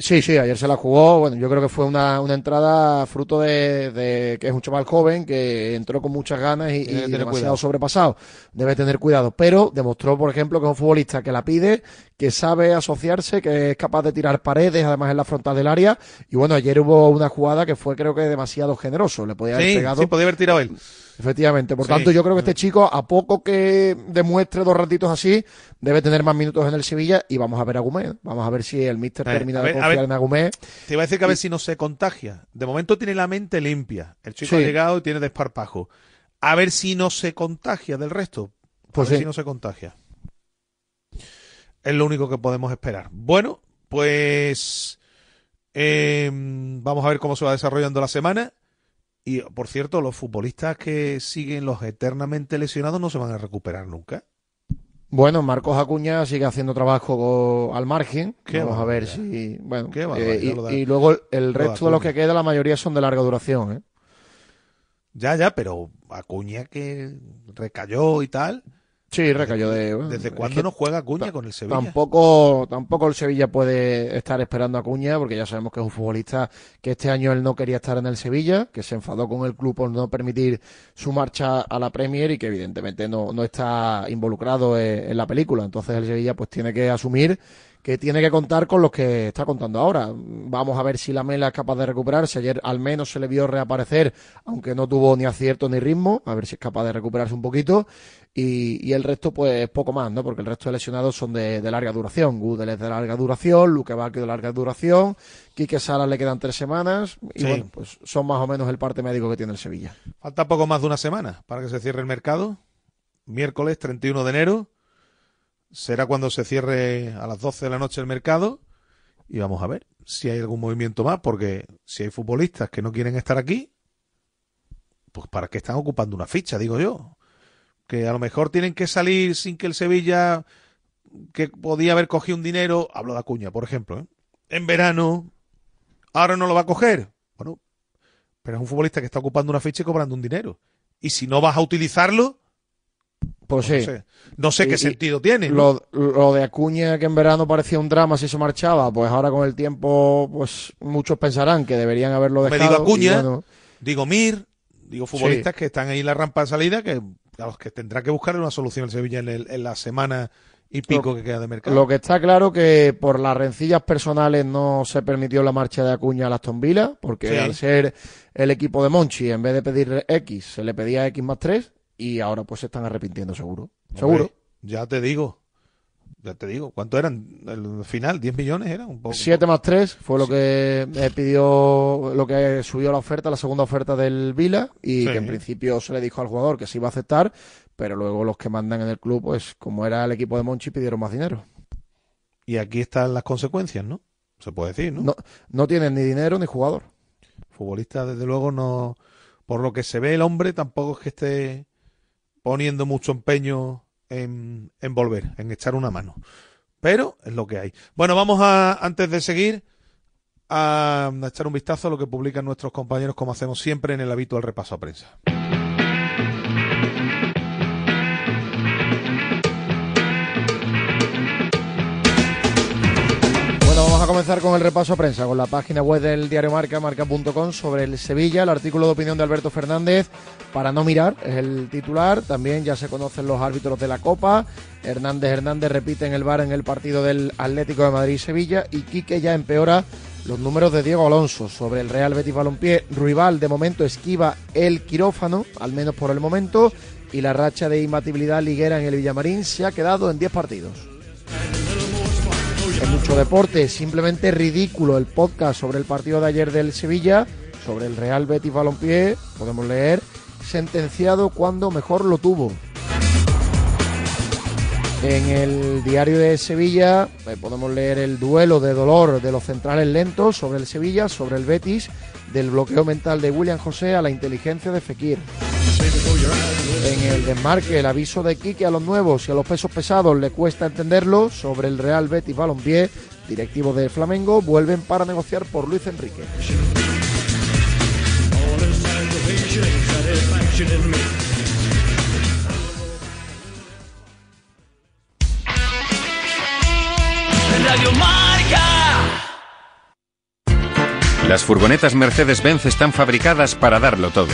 Sí, sí, ayer se la jugó. Bueno, yo creo que fue una, una entrada fruto de, de que es un chaval joven que entró con muchas ganas y, demasiado cuidado. sobrepasado. Debe tener cuidado. Pero demostró, por ejemplo, que es un futbolista que la pide, que sabe asociarse, que es capaz de tirar paredes, además en la frontal del área. Y bueno, ayer hubo una jugada que fue, creo que, demasiado generoso. Le podía haber Sí, pegado. sí, podía haber tirado él. Efectivamente, por Sí. tanto yo creo que este chico, a poco que demuestre dos ratitos así, debe tener más minutos en el Sevilla y vamos a ver a Gumé. Vamos a ver si el míster ver, termina de confiar ver. en Agumé. Te iba a decir que a ver si no se contagia. De momento tiene la mente limpia. El chico Sí. ha llegado y tiene desparpajo. A ver si no se contagia del resto. A Pues ver sí. si no se contagia. Es lo único que podemos esperar. Bueno, pues eh, vamos a ver cómo se va desarrollando la semana. Y por cierto, los futbolistas que siguen los eternamente lesionados no se van a recuperar nunca. Bueno, Marcos Acuña sigue haciendo trabajo al margen. Qué Vamos a ver si. Bueno, eh, y, luego el, el lo de resto de los que queda, la mayoría son de larga duración. ¿eh? Ya, ya, pero Acuña que recayó y tal. Sí, recayó de. bueno, ¿Desde es cuándo que no juega Acuña con el Sevilla? Tampoco, tampoco el Sevilla puede estar esperando a Acuña, porque ya sabemos que es un futbolista que este año él no quería estar en el Sevilla, que se enfadó con el club por no permitir su marcha a la Premier y que evidentemente no, no está involucrado en, en la película. Entonces el Sevilla pues tiene que asumir que tiene que contar con los que está contando ahora. Vamos a ver si la Mela es capaz de recuperarse. Ayer al menos se le vio reaparecer, aunque no tuvo ni acierto ni ritmo. A ver si es capaz de recuperarse un poquito. Y, y el resto, pues poco más, ¿no? Porque el resto de lesionados son de, de larga duración. Gudel es de larga duración, Luque Vázquez de larga duración, Quique Salas le quedan tres semanas. Y Sí. bueno, pues son más o menos el parte médico que tiene el Sevilla. Falta poco más de una semana para que se cierre el mercado. Miércoles 31 de enero. Será cuando se cierre a las 12 de la noche el mercado. Y vamos a ver si hay algún movimiento más, porque si hay futbolistas que no quieren estar aquí, pues para qué están ocupando una ficha, digo yo. Que a lo mejor tienen que salir sin que el Sevilla, que podía haber cogido un dinero, hablo de Acuña, por ejemplo, ¿eh? en verano, ahora no lo va a coger. Bueno, pero es un futbolista que está ocupando una ficha y cobrando un dinero. Y si no vas a utilizarlo, Pues no sé, no sé Y- qué sentido tiene. ¿no? Lo, lo de Acuña, que en verano parecía un drama si se marchaba, pues ahora con el tiempo, pues muchos pensarán que deberían haberlo Me dejado. digo Acuña, digo Mir, digo futbolistas que están ahí en la rampa de salida, que a los que tendrá que buscar una solución el Sevilla en, el- en la semana y pico que queda de mercado. Lo que está claro que por las rencillas personales no se permitió la marcha de Acuña a Aston Villa, porque Sí. al ser el equipo de Monchi, en vez de pedir X, se le pedía X más 3 y ahora pues se están arrepintiendo seguro. Hombre, Seguro. Ya te digo. Ya te digo, ¿cuánto eran? El final, ¿10 millones era? Un poco. 7 más 3 fue lo que eh, pidió, lo que subió la oferta, la segunda oferta del Vila, y Sí. que en principio se le dijo al jugador que se iba a aceptar, pero luego los que mandan en el club, pues como era el equipo de Monchi, pidieron más dinero. Y aquí están las consecuencias, ¿no? Se puede decir, ¿no? No, no tienen ni dinero ni jugador. Futbolista, desde luego, no. Por lo que se ve, el hombre tampoco es que esté poniendo mucho empeño en, volver, en echar una mano. Pero es lo que hay. Bueno, vamos a, antes de seguir, a, a echar un vistazo a lo que publican nuestros compañeros, como hacemos siempre en el habitual repaso a prensa. A comenzar con el repaso a prensa, con la página web del diario Marca, marca.com, sobre el Sevilla, el artículo de opinión de Alberto Fernández, para no mirar, es el titular, también ya se conocen los árbitros de la Copa, Hernández Hernández repite en el bar en el partido del Atlético de Madrid y Sevilla, y Quique ya empeora los números de Diego Alonso sobre el Real Betis Balompié, Ruibal de momento esquiva el quirófano, al menos por el momento, y la racha de imbatibilidad liguera en el Villamarín se ha quedado en 10 partidos. En mucho deporte, simplemente ridículo el podcast sobre el partido de ayer del Sevilla, sobre el Real Betis Balompié, podemos leer, sentenciado cuando mejor lo tuvo. En el diario de Sevilla eh, podemos leer el duelo de dolor de los centrales lentos sobre el Sevilla, sobre el Betis, del bloqueo mental de William José a la inteligencia de Fekir. En el desmarque, el aviso de Quique a los nuevos y a los pesos pesados le cuesta entenderlo sobre el Real Betis Balompié. Directivos de Flamengo vuelven para negociar por Luis Enrique. Radio Marca. Las furgonetas Mercedes-Benz están fabricadas para darlo todo.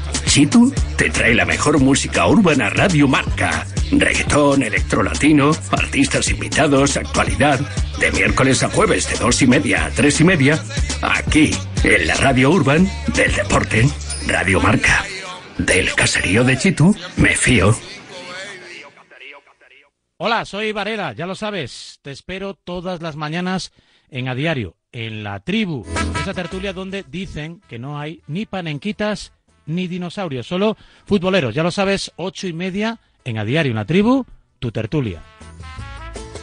Chitu te trae la mejor música urbana Radio Marca. Reggaetón, electrolatino, artistas invitados, actualidad. De miércoles a jueves de dos y media a tres y media. Aquí, en la Radio Urban del Deporte. Radio Marca. Del caserío de Chitu, me fío. Hola, soy Varela, ya lo sabes. Te espero todas las mañanas en A Diario, en la tribu. Esa tertulia donde dicen que no hay ni panenquitas ni dinosaurios, solo futboleros. Ya lo sabes, ocho y media en A Diario, en la tribu, tu tertulia.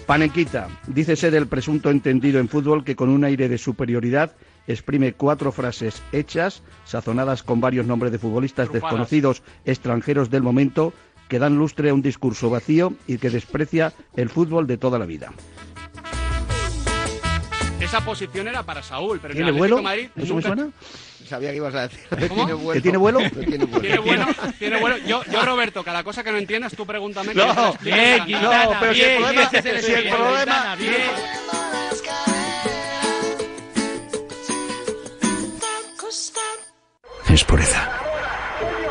Panenquita, dícese del presunto entendido en fútbol que con un aire de superioridad exprime cuatro frases hechas, sazonadas con varios nombres de futbolistas desconocidos extranjeros del momento, que dan lustre a un discurso vacío y que desprecia el fútbol de toda la vida. Esa posición era para Saúl, pero en ¿Tiene el vuelo? Madrid ¿Eso me nunca- suena? Sabía que ibas a decir. ¿Cómo? ¿Que tiene vuelo? Tiene bueno, tiene bueno. Yo, yo, Roberto, cada cosa que no entiendas, tú pregúntame. No, no, pero si el problema- bien, si el bien, problema- bien. Es pureza.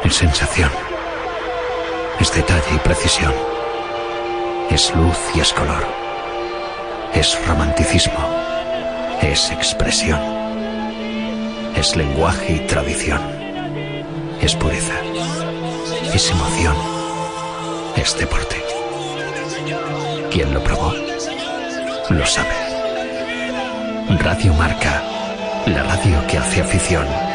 Es sensación. Es detalle y precisión. Es luz y es color. Es romanticismo. Es expresión. Es lenguaje y tradición. Es pureza. Es emoción. Es deporte. Quien lo probó, lo sabe. Radio Marca. La radio que hace afición.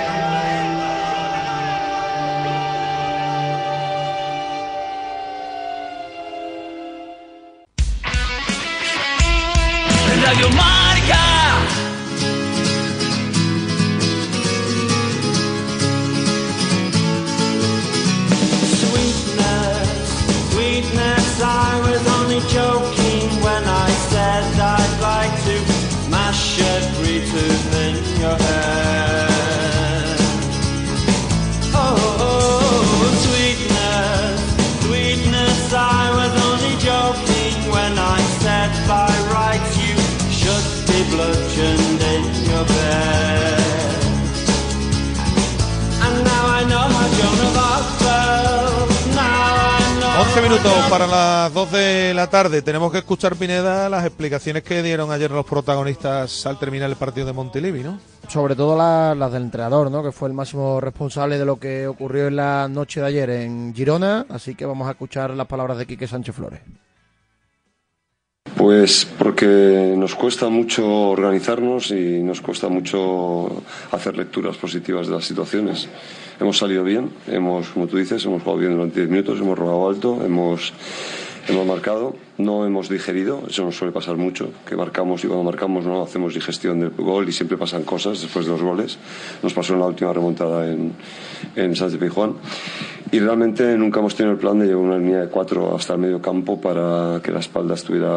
Tarde. Tenemos que escuchar, Pineda, las explicaciones que dieron ayer los protagonistas al terminar el partido de Montilivi, ¿no? Sobre todo la- las del entrenador, ¿no? Que fue el máximo responsable de lo que ocurrió en la noche de ayer en Girona. Así que vamos a escuchar las palabras de Quique Sánchez Flores. Pues porque nos cuesta mucho organizarnos y nos cuesta mucho hacer lecturas positivas de las situaciones. Hemos salido bien, hemos, como tú dices, hemos jugado bien durante 10 minutos, hemos robado alto, hemos, hemos marcado, no hemos digerido, eso nos suele pasar mucho, que marcamos y cuando marcamos no hacemos digestión del gol y siempre pasan cosas después de los goles. Nos pasó en la última remontada en, en Sánchez Pizjuán. Y realmente nunca hemos tenido el plan de llevar una línea de cuatro hasta el medio campo para que la espalda estuviera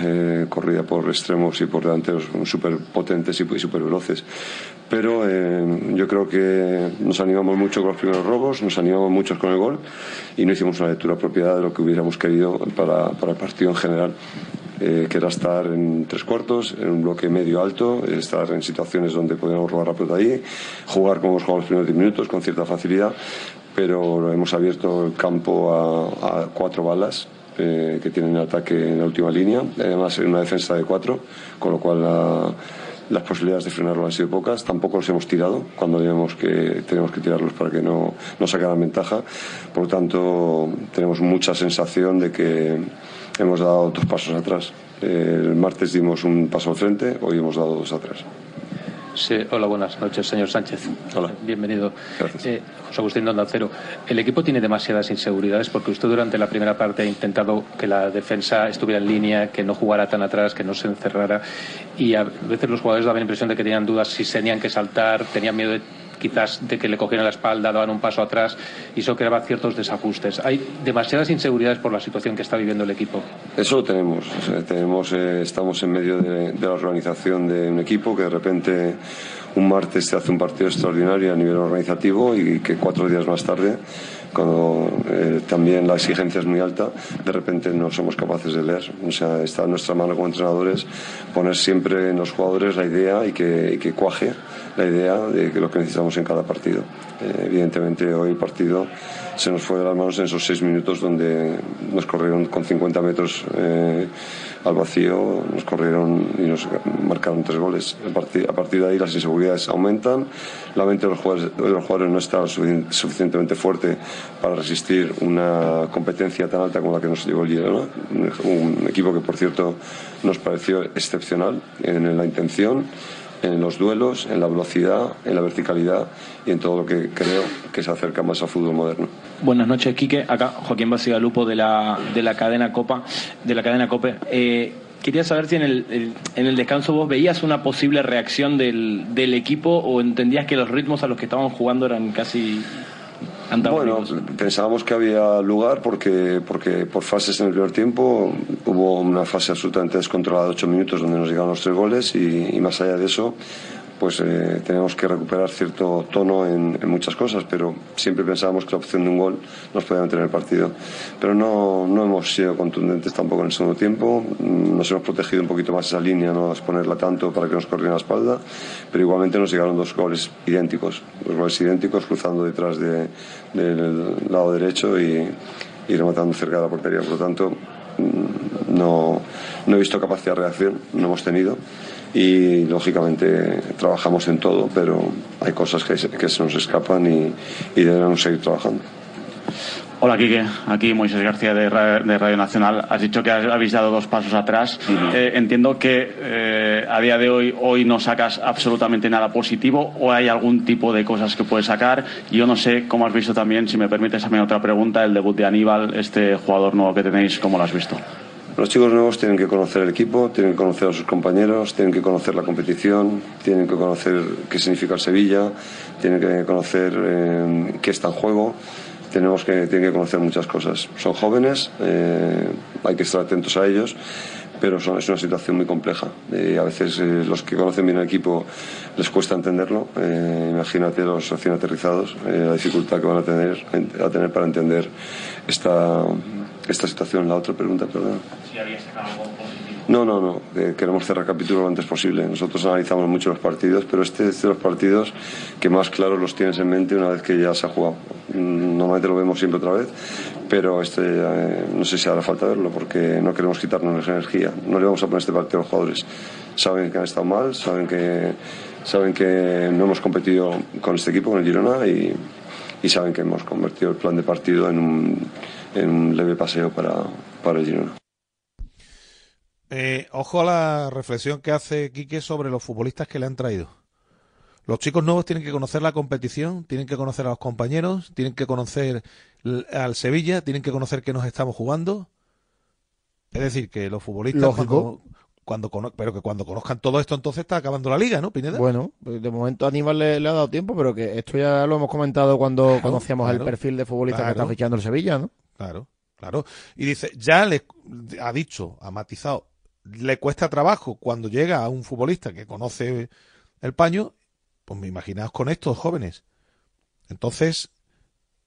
eh, corrida por extremos y por delanteros súper potentes y súper veloces. Pero eh, yo creo que nos animamos mucho con los primeros robos, nos animamos mucho con el gol y no hicimos una lectura apropiada de lo que hubiéramos querido para, para el partido en general. Eh, que era estar en tres cuartos, en un bloque medio alto, estar en situaciones donde podíamos robar la pelota ahí, jugar como hemos jugado los primeros 10 minutos con cierta facilidad, pero hemos abierto el campo a, cuatro balas eh, que tienen ataque en la última línea, además en una defensa de cuatro, con lo cual la- las posibilidades de frenarlo han sido pocas. Tampoco los hemos tirado cuando digamos que tenemos que tirarlos para que no, no sacaran ventaja. Por lo tanto, tenemos mucha sensación de que hemos dado dos pasos atrás. El martes dimos un paso al frente, hoy hemos dado dos atrás. Sí, hola, buenas noches, señor Sánchez. Hola. Bienvenido. Eh, José Agustín de Onda Cero. El equipo tiene demasiadas inseguridades porque usted durante la primera parte ha intentado que la defensa estuviera en línea, que no jugara tan atrás, que no se encerrara. Y a veces los jugadores daban la impresión de que tenían dudas si tenían que saltar, tenían miedo de quizás de que le cogieran la espalda, daban un paso atrás y eso creaba ciertos desajustes. Hay demasiadas inseguridades por la situación que está viviendo el equipo. Eso lo tenemos. Tenemos eh, estamos en medio de, de la organización de un equipo que de repente un martes se hace un partido extraordinario a nivel organizativo y que cuatro días más tarde, cuando eh, también la exigencia es muy alta, de repente no somos capaces de leer. O sea, está en nuestra mano como entrenadores poner siempre en los jugadores la idea y que, y que cuaje la idea de lo que necesitamos en cada partido. Eh, evidentemente hoy el partido se nos fue de las manos en esos seis minutos donde nos corrieron con 50 metros eh, al vacío, nos corrieron y nos marcaron tres goles. A partir, de ahí las inseguridades aumentan, la mente de los jugadores, de los jugadores no está sufi- suficientemente fuerte para resistir una competencia tan alta como la que nos llevó el Girona, un equipo que por cierto nos pareció excepcional en la intención en los duelos, en la velocidad, en la verticalidad y en todo lo que creo que se acerca más al fútbol moderno. Buenas noches, Quique. Acá Joaquín Basigalupo de la, de la cadena Copa, de la cadena Cope. Eh, quería saber si en el, el- en el descanso vos veías una posible reacción del, del equipo o entendías que los ritmos a los que estaban jugando eran casi Bueno, pensábamos que había lugar porque, porque por fases en el primer tiempo hubo una fase absolutamente descontrolada de ocho minutos donde nos llegaron los tres goles y, y más allá de eso pues eh, tenemos que recuperar cierto tono en, en muchas cosas, pero siempre pensábamos que la opción de un gol nos podía mantener el partido. Pero no, no hemos sido contundentes tampoco en el segundo tiempo, Mm, nos hemos protegido un poquito más esa línea, no exponerla tanto para que nos corrieran la espalda, pero igualmente nos llegaron dos goles idénticos, dos goles idénticos cruzando detrás de- del lado derecho y, y rematando cerca de la portería. Por lo tanto, mm, no, no he visto capacidad de reacción, no hemos tenido y lógicamente trabajamos en todo, pero hay cosas que, se- que se nos escapan y, y debemos seguir trabajando. Hola, Quique. Aquí Moisés García de, Ra- de Radio Nacional. Has dicho que habéis dado dos pasos atrás. Eh, entiendo que eh, a día de hoy, hoy no sacas absolutamente nada positivo o hay algún tipo de cosas que puedes sacar. Yo no sé cómo has visto también, si me permites también otra pregunta, el debut de Aníbal, este jugador nuevo que tenéis, ¿cómo lo has visto? Los chicos nuevos tienen que conocer el equipo, tienen que conocer a sus compañeros, tienen que conocer la competición, tienen que conocer qué significa el Sevilla, tienen que conocer eh, qué está en juego. Tenemos que, tienen que conocer muchas cosas. Son jóvenes, eh, hay que estar atentos a ellos, pero es una situación muy compleja. Eh, a veces eh, los que conocen bien el equipo les cuesta entenderlo. Eh, imagínate los recién aterrizados, la dificultad que van a tener, a tener para entender esta, esta situación. La otra pregunta, perdón. Si había sacado algo positivo. No, no, no. Eh, queremos cerrar capítulo lo antes posible. Nosotros analizamos mucho los partidos, pero este es de los partidos que más claros los tienes en mente una vez que ya se ha jugado. Normalmente lo vemos siempre otra vez, pero este eh, no sé si hará falta verlo porque no queremos quitarnos energía. No le vamos a poner este partido a los jugadores. Saben que han estado mal, saben que, saben que no hemos competido con este equipo, con el Girona, y, y saben que hemos convertido el plan de partido en un, en un leve paseo para, para el Girona. Eh, ojo a la reflexión que hace Quique sobre los futbolistas que le han traído. Los chicos nuevos tienen que conocer la competición, tienen que conocer a los compañeros, tienen que conocer al Sevilla, tienen que conocer que nos estamos jugando. Es decir, que los futbolistas Lógico. cuando, cuando cono- pero que cuando conozcan todo esto entonces está acabando la liga, ¿no, Pineda? Bueno, pues de momento a Aníbal le, le ha dado tiempo, pero que esto ya lo hemos comentado cuando conocíamos el perfil de futbolista que claro. está fichando el Sevilla, ¿no? Claro, claro. Y dice, ya le ha dicho, ha matizado, le cuesta trabajo cuando llega a un futbolista que conoce el paño, pues me imaginaos con estos jóvenes. Entonces,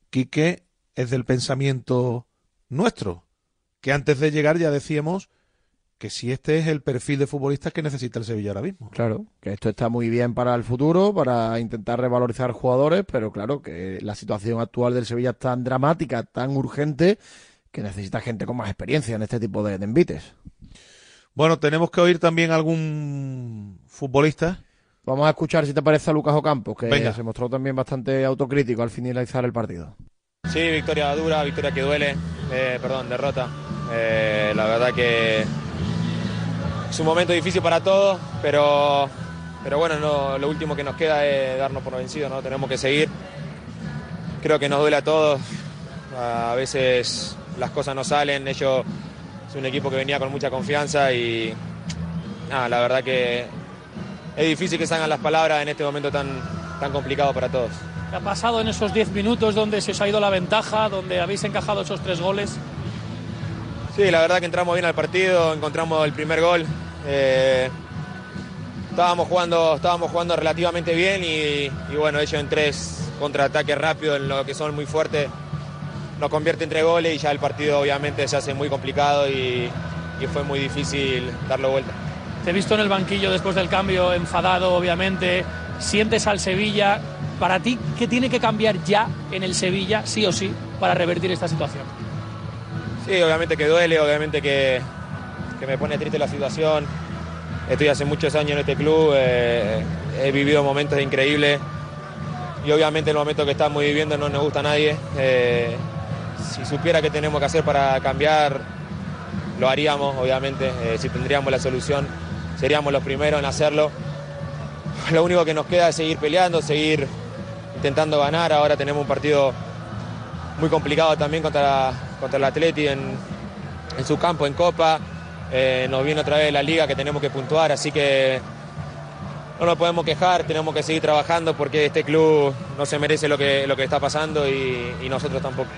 Quique es del pensamiento nuestro, que antes de llegar ya decíamos que si este es el perfil de futbolistas que necesita el Sevilla ahora mismo. Claro, que esto está muy bien para el futuro, para intentar revalorizar jugadores, pero claro, que la situación actual del Sevilla es tan dramática, tan urgente, que necesita gente con más experiencia en este tipo de, de envites. Bueno, tenemos que oír también algún futbolista. Vamos a escuchar si te parece a Lucas Ocampos, que Venga. se mostró también bastante autocrítico al finalizar el partido. Sí, victoria dura, victoria que duele, eh, perdón, derrota. Eh, la verdad que es un momento difícil para todos, pero, pero bueno, no, lo último que nos queda es darnos por vencidos, ¿no? Tenemos que seguir. Creo que nos duele a todos. A veces las cosas no salen. Ellos es un equipo que venía con mucha confianza y nada, la verdad que es difícil que salgan las palabras en este momento tan, tan complicado para todos. ¿Qué ha pasado en esos 10 minutos donde se os ha ido la ventaja, donde habéis encajado esos tres goles? Sí, la verdad que entramos bien al partido, encontramos el primer gol. eh, estábamos, jugando, estábamos jugando relativamente bien y, y bueno, ellos en tres contraataques rápidos, en lo que son muy fuertes, nos convierte en tres goles y ya el partido obviamente se hace muy complicado y, fue muy difícil darlo vuelta. Te he visto en el banquillo después del cambio, enfadado obviamente. Sientes al Sevilla. Para ti, ¿qué tiene que cambiar ya en el Sevilla, sí o sí, para revertir esta situación? Sí, obviamente que duele, obviamente que, que me pone triste la situación. Estoy hace muchos años en este club, eh, he vivido momentos increíbles y obviamente el momento que estamos viviendo no nos gusta a nadie. Eh, si supiera qué tenemos que hacer para cambiar, lo haríamos, obviamente. Eh, si tendríamos la solución, seríamos los primeros en hacerlo. Lo único que nos queda es seguir peleando, seguir intentando ganar. Ahora tenemos un partido muy complicado también contra, contra el Atleti en, en su campo, en Copa. Eh, nos viene otra vez la liga que tenemos que puntuar, así que no nos podemos quejar, tenemos que seguir trabajando porque este club no se merece lo que, lo que está pasando y, y nosotros tampoco.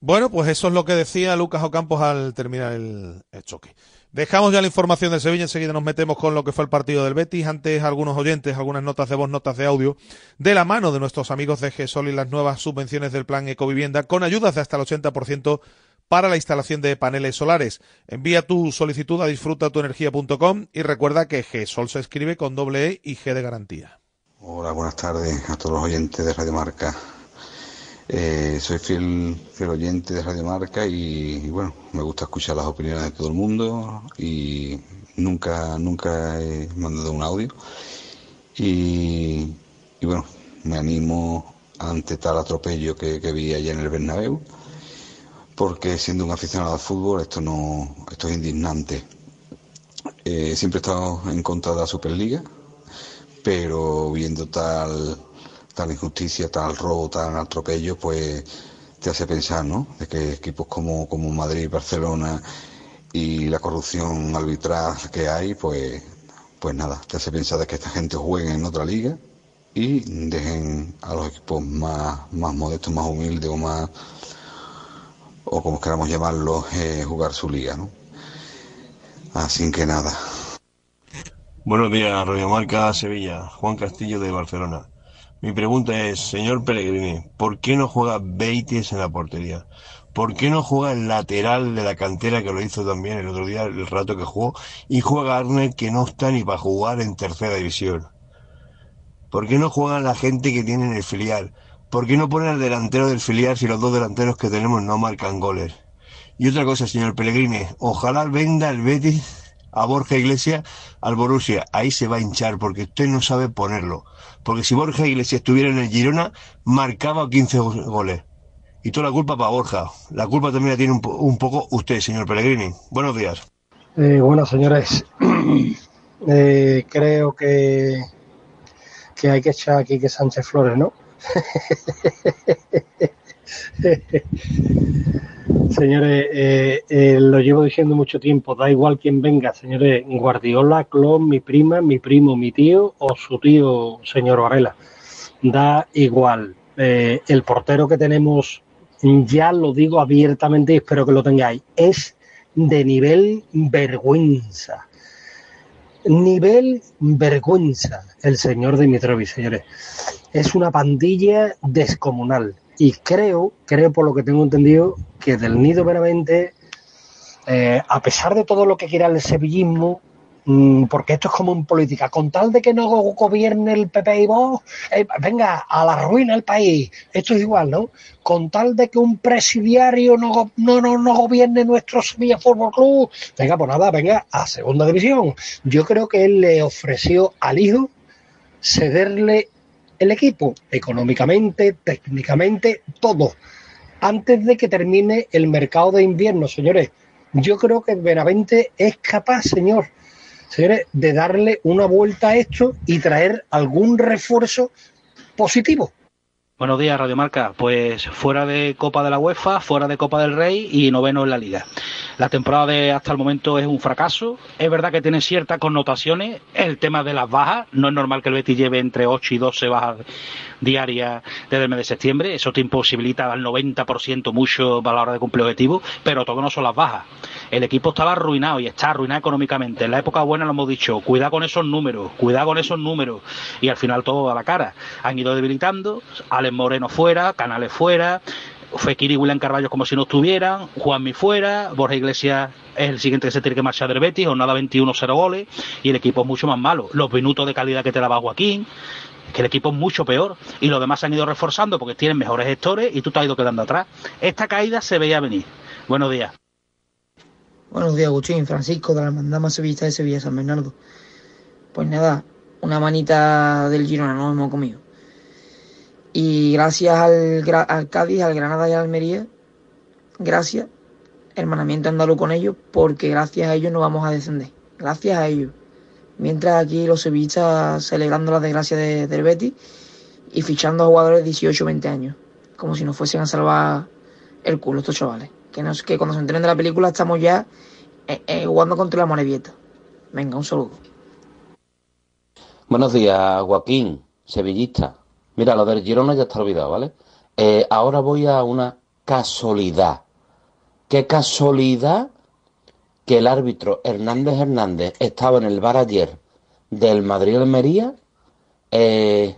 Bueno, pues eso es lo que decía Lucas Ocampos al terminar el, el choque. Dejamos ya la información del Sevilla, enseguida nos metemos con lo que fue el partido del Betis. Antes algunos oyentes, algunas notas de voz, notas de audio, de la mano de nuestros amigos de GESOL y las nuevas subvenciones del plan Ecovivienda, con ayudas de hasta el 80% para la instalación de paneles solares. Envía tu solicitud a disfrutatuenergia.com y recuerda que GESOL se escribe con doble E y G de garantía. Hola, buenas tardes a todos los oyentes de Radio Marca. Eh, soy fiel, fiel oyente de Radio Marca y, bueno, me gusta escuchar las opiniones de todo el mundo y nunca, nunca he mandado un audio. Y, y bueno, me animo ante tal atropello que, vi ayer en el Bernabéu, porque siendo un aficionado al fútbol esto no, esto es indignante. Eh, siempre he estado en contra de la Superliga, pero viendo tal tal injusticia, tal robo, tal atropello, pues te hace pensar, ¿no? De que equipos como, como Madrid, Barcelona y la corrupción arbitral que hay, pues, pues nada, te hace pensar de que esta gente juegue en otra liga y dejen a los equipos más, más modestos, más humildes o más, o como queramos llamarlos, eh, jugar su liga, ¿no? Así que nada. Buenos días, Radio Marca Sevilla, Juan Castillo de Barcelona. Mi pregunta es, señor Pellegrini, ¿por qué no juega Beites en la portería? ¿Por qué no juega el lateral de la cantera que lo hizo también el otro día, el rato que jugó, y juega Arner que no está ni para jugar en tercera división? ¿Por qué no juegan la gente que tiene en el filial? ¿Por qué no ponen al delantero del filial si los dos delanteros que tenemos no marcan goles? Y otra cosa, señor Pellegrini, ojalá venda el Betis a Borja Iglesias al Borussia. Ahí se va a hinchar porque usted no sabe ponerlo. Porque si Borja Iglesias estuviera en el Girona, marcaba 15 go- goles. Y toda la culpa para Borja. La culpa también la tiene un, un poco usted, señor Pellegrini. Buenos días. Eh, bueno, señores, eh, creo que, que hay que echar aquí que Sánchez Flores, ¿no? señores, eh, eh, lo llevo diciendo mucho tiempo, da igual quién venga, señores, Guardiola, Klopp, mi prima, mi primo, mi tío o su tío, señor Varela, da igual. Eh, el portero que tenemos, ya lo digo abiertamente y espero que lo tengáis, es de nivel vergüenza. Nivel vergüenza, el señor Dimitrovic, señores. Es una pandilla descomunal. Y creo, creo por lo que tengo entendido, que del Nido Benavente, eh, a pesar de todo lo que quiera el sevillismo, mm, porque esto es como en política, con tal de que no go- gobierne el PP y vos, venga, a la ruina el país. Esto es igual, ¿no? Con tal de que un presidiario no, no, no, no gobierne nuestro Sevilla Fútbol Club, venga, pues nada, venga, a segunda división. Yo creo que él le ofreció al hijo cederle el equipo, económicamente, técnicamente, todo, antes de que termine el mercado de invierno, señores. Yo creo que Benavente es capaz, señor, señores, de darle una vuelta a esto y traer algún refuerzo positivo. Buenos días, Radio Marca. Pues fuera de Copa de la UEFA, fuera de Copa del Rey y noveno en la Liga. La temporada de hasta el momento es un fracaso. Es verdad que tiene ciertas connotaciones. El tema de las bajas. No es normal que el Betis lleve entre 8 y 12 bajas diarias desde el mes de septiembre. Eso te imposibilita al 90% mucho a la hora de cumplir objetivos. Pero todo no son las bajas. El equipo estaba arruinado y está arruinado económicamente. En la época buena lo hemos dicho. Cuidado con esos números. Cuidado con esos números. Y al final todo a la cara. Han ido debilitando. Moreno fuera. Canales fuera. Fekir y William Carballo como si no estuvieran, Juanmi fuera, Borja Iglesias es el siguiente que se tiene que marchar del Betis, jornada 21, 0 goles, y el equipo es mucho más malo. Los minutos de calidad que te daba Joaquín, que el equipo es mucho peor, y los demás se han ido reforzando porque tienen mejores gestores y tú te has ido quedando atrás. Esta caída se veía venir. Buenos días. Buenos días, Agustín, Francisco, de la Hermandad más Sevillista de Sevilla, San Bernardo. Pues nada, una manita del Girona nos hemos comido. Y gracias al, al Cádiz, al Granada y a la Almería, gracias, hermanamiento andaluz con ellos, porque gracias a ellos no vamos a descender. Gracias a ellos. Mientras aquí los sevillistas celebrando la desgracia de, del Betis y fichando a jugadores de 18 20 años, como si nos fuesen a salvar el culo estos chavales. Que, nos, que cuando se enteren de la película estamos ya eh, eh, jugando contra la Morevieta. Venga, un saludo. Buenos días, Joaquín, sevillista. Mira, lo del Girona ya está olvidado, ¿vale? Eh, ahora voy a una casualidad. ¿Qué casualidad que el árbitro Hernández Hernández estaba en el bar ayer del Madrid-Almería? Eh,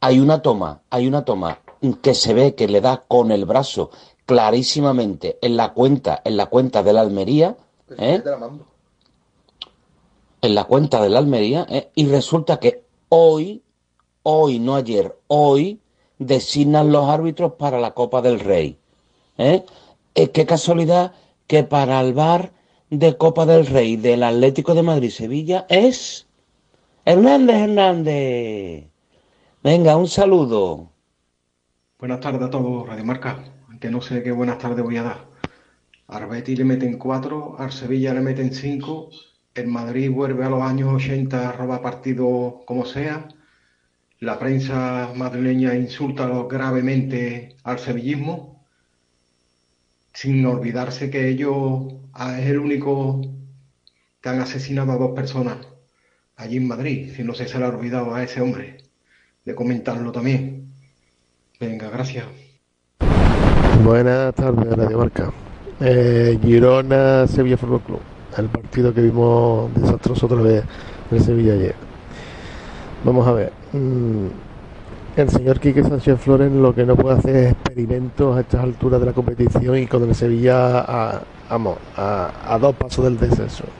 hay una toma, hay una toma que se ve que le da con el brazo clarísimamente en la cuenta, en la cuenta de la Almería, ¿eh? en la cuenta de la Almería ¿eh? y resulta que hoy, hoy, no ayer, hoy designan los árbitros para la Copa del Rey. ¿eh? Eh, qué casualidad que para el bar de Copa del Rey del Atlético de Madrid Sevilla es Hernández Hernández. Venga, un saludo. Buenas tardes a todos, Radio Marca. Aunque no sé qué buenas tardes voy a dar. Al Betis le meten cuatro, al Sevilla le meten cinco, el Madrid vuelve a los años 80 a robar partido como sea, la prensa madrileña insulta gravemente al sevillismo, sin olvidarse que ellos ah, es el único que han asesinado a dos personas allí en Madrid, si no si se le ha olvidado a ese hombre de comentarlo también. Venga, gracias. Buenas tardes, Radio Marca. Eh, Girona, Sevilla Fútbol Club. El partido que vimos desastroso otra vez en Sevilla ayer. Vamos a ver. mm, el señor Quique Sánchez Flores lo que no puede hacer es experimentos a estas alturas de la competición y con el Sevilla a, vamos, a, a dos pasos del descenso.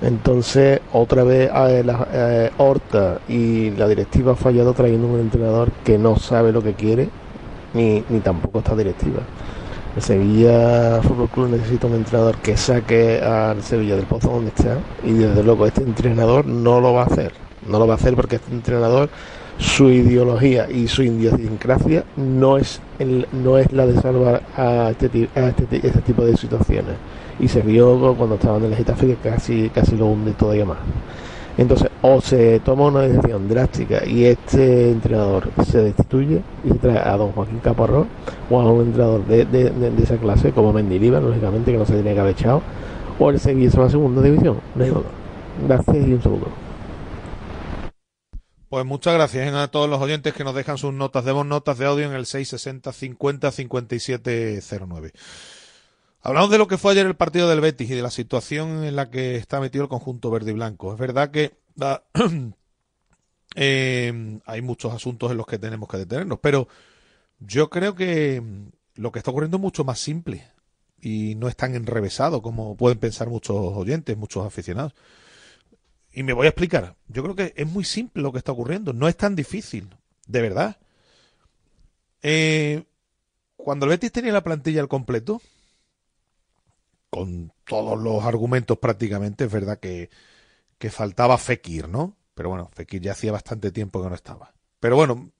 Entonces, otra vez eh, la- Horta y la directiva ha fallado trayendo un entrenador que no sabe lo que quiere, ni, ni tampoco esta directiva. El Sevilla Fútbol Club necesita un entrenador que saque al Sevilla del pozo donde está y desde luego este entrenador no lo va a hacer. No lo va a hacer porque este entrenador su ideología y su idiosincrasia no es el- no es la de salvar a este, a este, este tipo de situaciones. Y se vio cuando estaba en el Getafe que casi casi lo hunde todavía más. Entonces o se toma una decisión drástica y este entrenador se destituye y se trae a don Joaquín Caparrós o a un entrenador de, de- esa clase como Mendilibar lógicamente que no se tiene que haber echado o el Sevilla se va a segunda división no hay gracias y un saludo Pues muchas gracias a todos los oyentes que nos dejan sus notas de voz, notas de audio en el 660 50 5709. Hablamos de lo que fue ayer el partido del Betis y de la situación en la que está metido el conjunto verde y blanco. Es verdad que eh, hay muchos asuntos en los que tenemos que detenernos, pero yo creo que lo que está ocurriendo es mucho más simple y no es tan enrevesado como pueden pensar muchos oyentes, muchos aficionados. Y me voy a explicar. Yo creo que es muy simple lo que está ocurriendo. No es tan difícil. De verdad. Eh, cuando el Betis tenía la plantilla al completo, con todos los argumentos prácticamente, es verdad que, que faltaba Fekir, ¿no? Pero bueno, Fekir ya hacía bastante tiempo que no estaba. Pero bueno,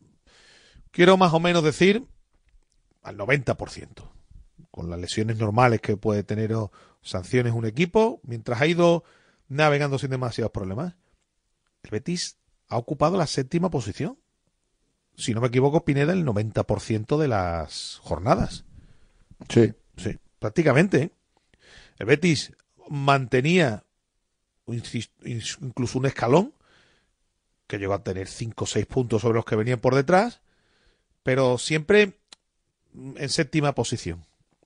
quiero más o menos decir al 90%. Con las lesiones normales que puede tener o sanciones un equipo, mientras ha ido navegando sin demasiados problemas, el Betis ha ocupado la séptima posición. Si no me equivoco, Pineda, el 90% de las jornadas. Sí. Sí, prácticamente. ¿eh? El Betis mantenía incluso un escalón que llegó a tener 5 o 6 puntos sobre los que venían por detrás, pero siempre en séptima posición.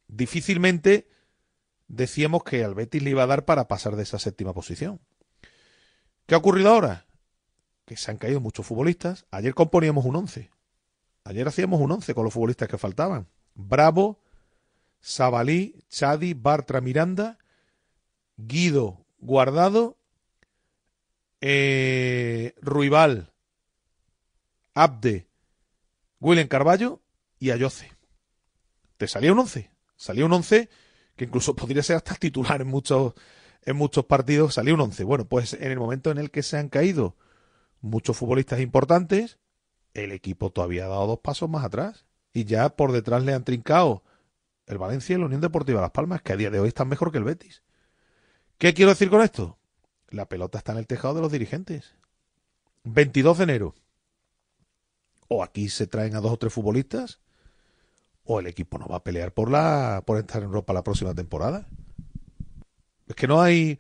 Difícilmente decíamos que al Betis le iba a dar para pasar de esa séptima posición. ¿Qué ha ocurrido ahora? Que se han caído muchos futbolistas. Ayer componíamos un 11. Ayer hacíamos un 11 con los futbolistas que faltaban. Bravo, Sabalí, Chadi, Bartra, Miranda, Guido, Guardado, eh, Ruibal, Abde, William Carballo y Ayoce. Te salía un 11. Salía un 11 que incluso podría ser hasta titular en muchos, en muchos partidos. Salía un 11. Bueno, pues en el momento en el que se han caído muchos futbolistas importantes, el equipo todavía ha dado dos pasos más atrás. Y ya por detrás le han trincado el Valencia y la Unión Deportiva Las Palmas, que a día de hoy están mejor que el Betis. ¿Qué quiero decir con esto? La pelota está en el tejado de los dirigentes. 22 de enero. O aquí se traen a dos o tres futbolistas, o el equipo no va a pelear por la por estar en Europa la próxima temporada. Es que no hay.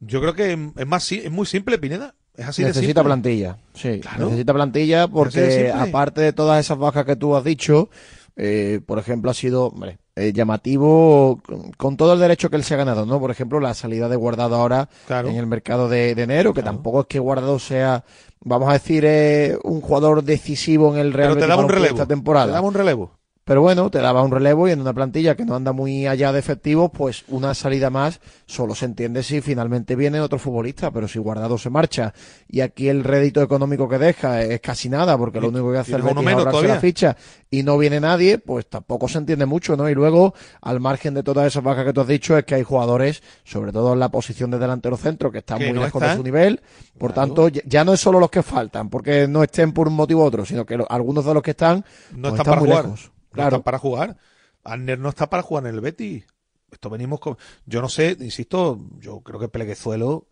Yo creo que es más es muy simple, Pineda. Es así necesita plantilla, sí. Claro. Necesita plantilla de porque aparte de todas esas bajas que tú has dicho, eh, por ejemplo, ha sido hombre, eh, llamativo con, todo el derecho que él se ha ganado, ¿no? Por ejemplo, la salida de Guardado ahora en el mercado de, de enero, que tampoco es que Guardado sea, vamos a decir, eh, un jugador decisivo en el Real Pero te Betis daba un Balompié relevo. esta temporada. Te daba un relevo. Pero bueno, te daba un relevo y en una plantilla que no anda muy allá de efectivos, pues una salida más solo se entiende si finalmente viene otro futbolista, pero si Guardado se marcha y aquí el rédito económico que deja es casi nada, porque lo único que hace el Betis es ahorrarse la ficha y no viene nadie, pues tampoco se entiende mucho, ¿no? Y luego, al margen de todas esas bajas que tú has dicho, es que hay jugadores, sobre todo en la posición de delantero centro, que están Que muy no lejos de su nivel, por tanto, ya- no es solo los que faltan, porque no estén por un motivo u otro, sino que algunos de los que están, No pues están muy jugar. lejos. No Claro. están para jugar. Anner no está para jugar en el Betis. Esto venimos con. Yo no sé, insisto, yo creo que Pleguezuelo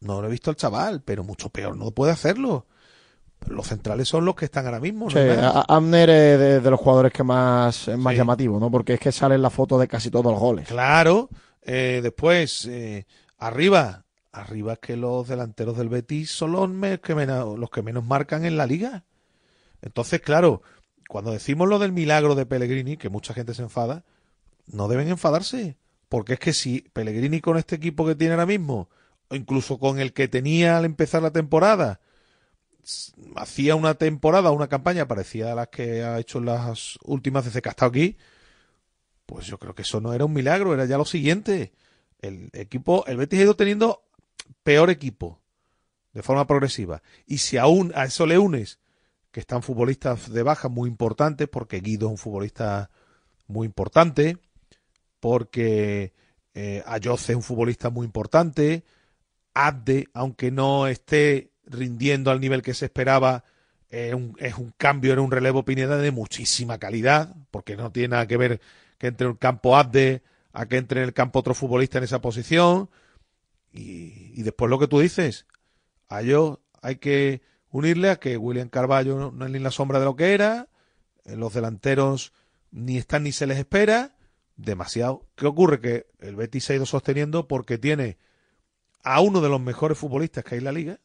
no lo he visto al chaval, pero mucho peor no puede hacerlo. Los centrales son los que están ahora mismo. ¿no? Sí, es de, de los jugadores que más es más llamativo, ¿no? Porque es que sale en la foto de casi todos los goles. Claro. Eh, después, eh, arriba. Arriba es que los delanteros del Betis son los, me- que menos, los que menos marcan en la liga. Entonces, claro, cuando decimos lo del milagro de Pellegrini, que mucha gente se enfada, no deben enfadarse. Porque es que si Pellegrini con este equipo que tiene ahora mismo, o incluso con el que tenía al empezar la temporada, hacía una temporada, una campaña parecida a las que ha hecho las últimas veces que ha estado aquí, pues yo creo que eso no era un milagro, era ya lo siguiente. El equipo, el Betis ha ido teniendo peor equipo de forma progresiva. Y si aún a eso le unes que están futbolistas de baja muy importantes, porque Guido es un futbolista muy importante, porque eh, Ayoce es un futbolista muy importante, Abde, aunque no esté rindiendo al nivel que se esperaba, es un cambio en un relevo Pineda de muchísima calidad, porque no tiene nada que ver que entre en el campo Abde a que entre en el campo otro futbolista en esa posición. Y, y después lo que tú dices, a hay que unirle a que William Carballo no, es ni la sombra de lo que era, eh, los delanteros ni están ni se les espera, demasiado. ¿Qué ocurre? Que el Betis se ha ido sosteniendo porque tiene a uno de los mejores futbolistas que hay en la liga.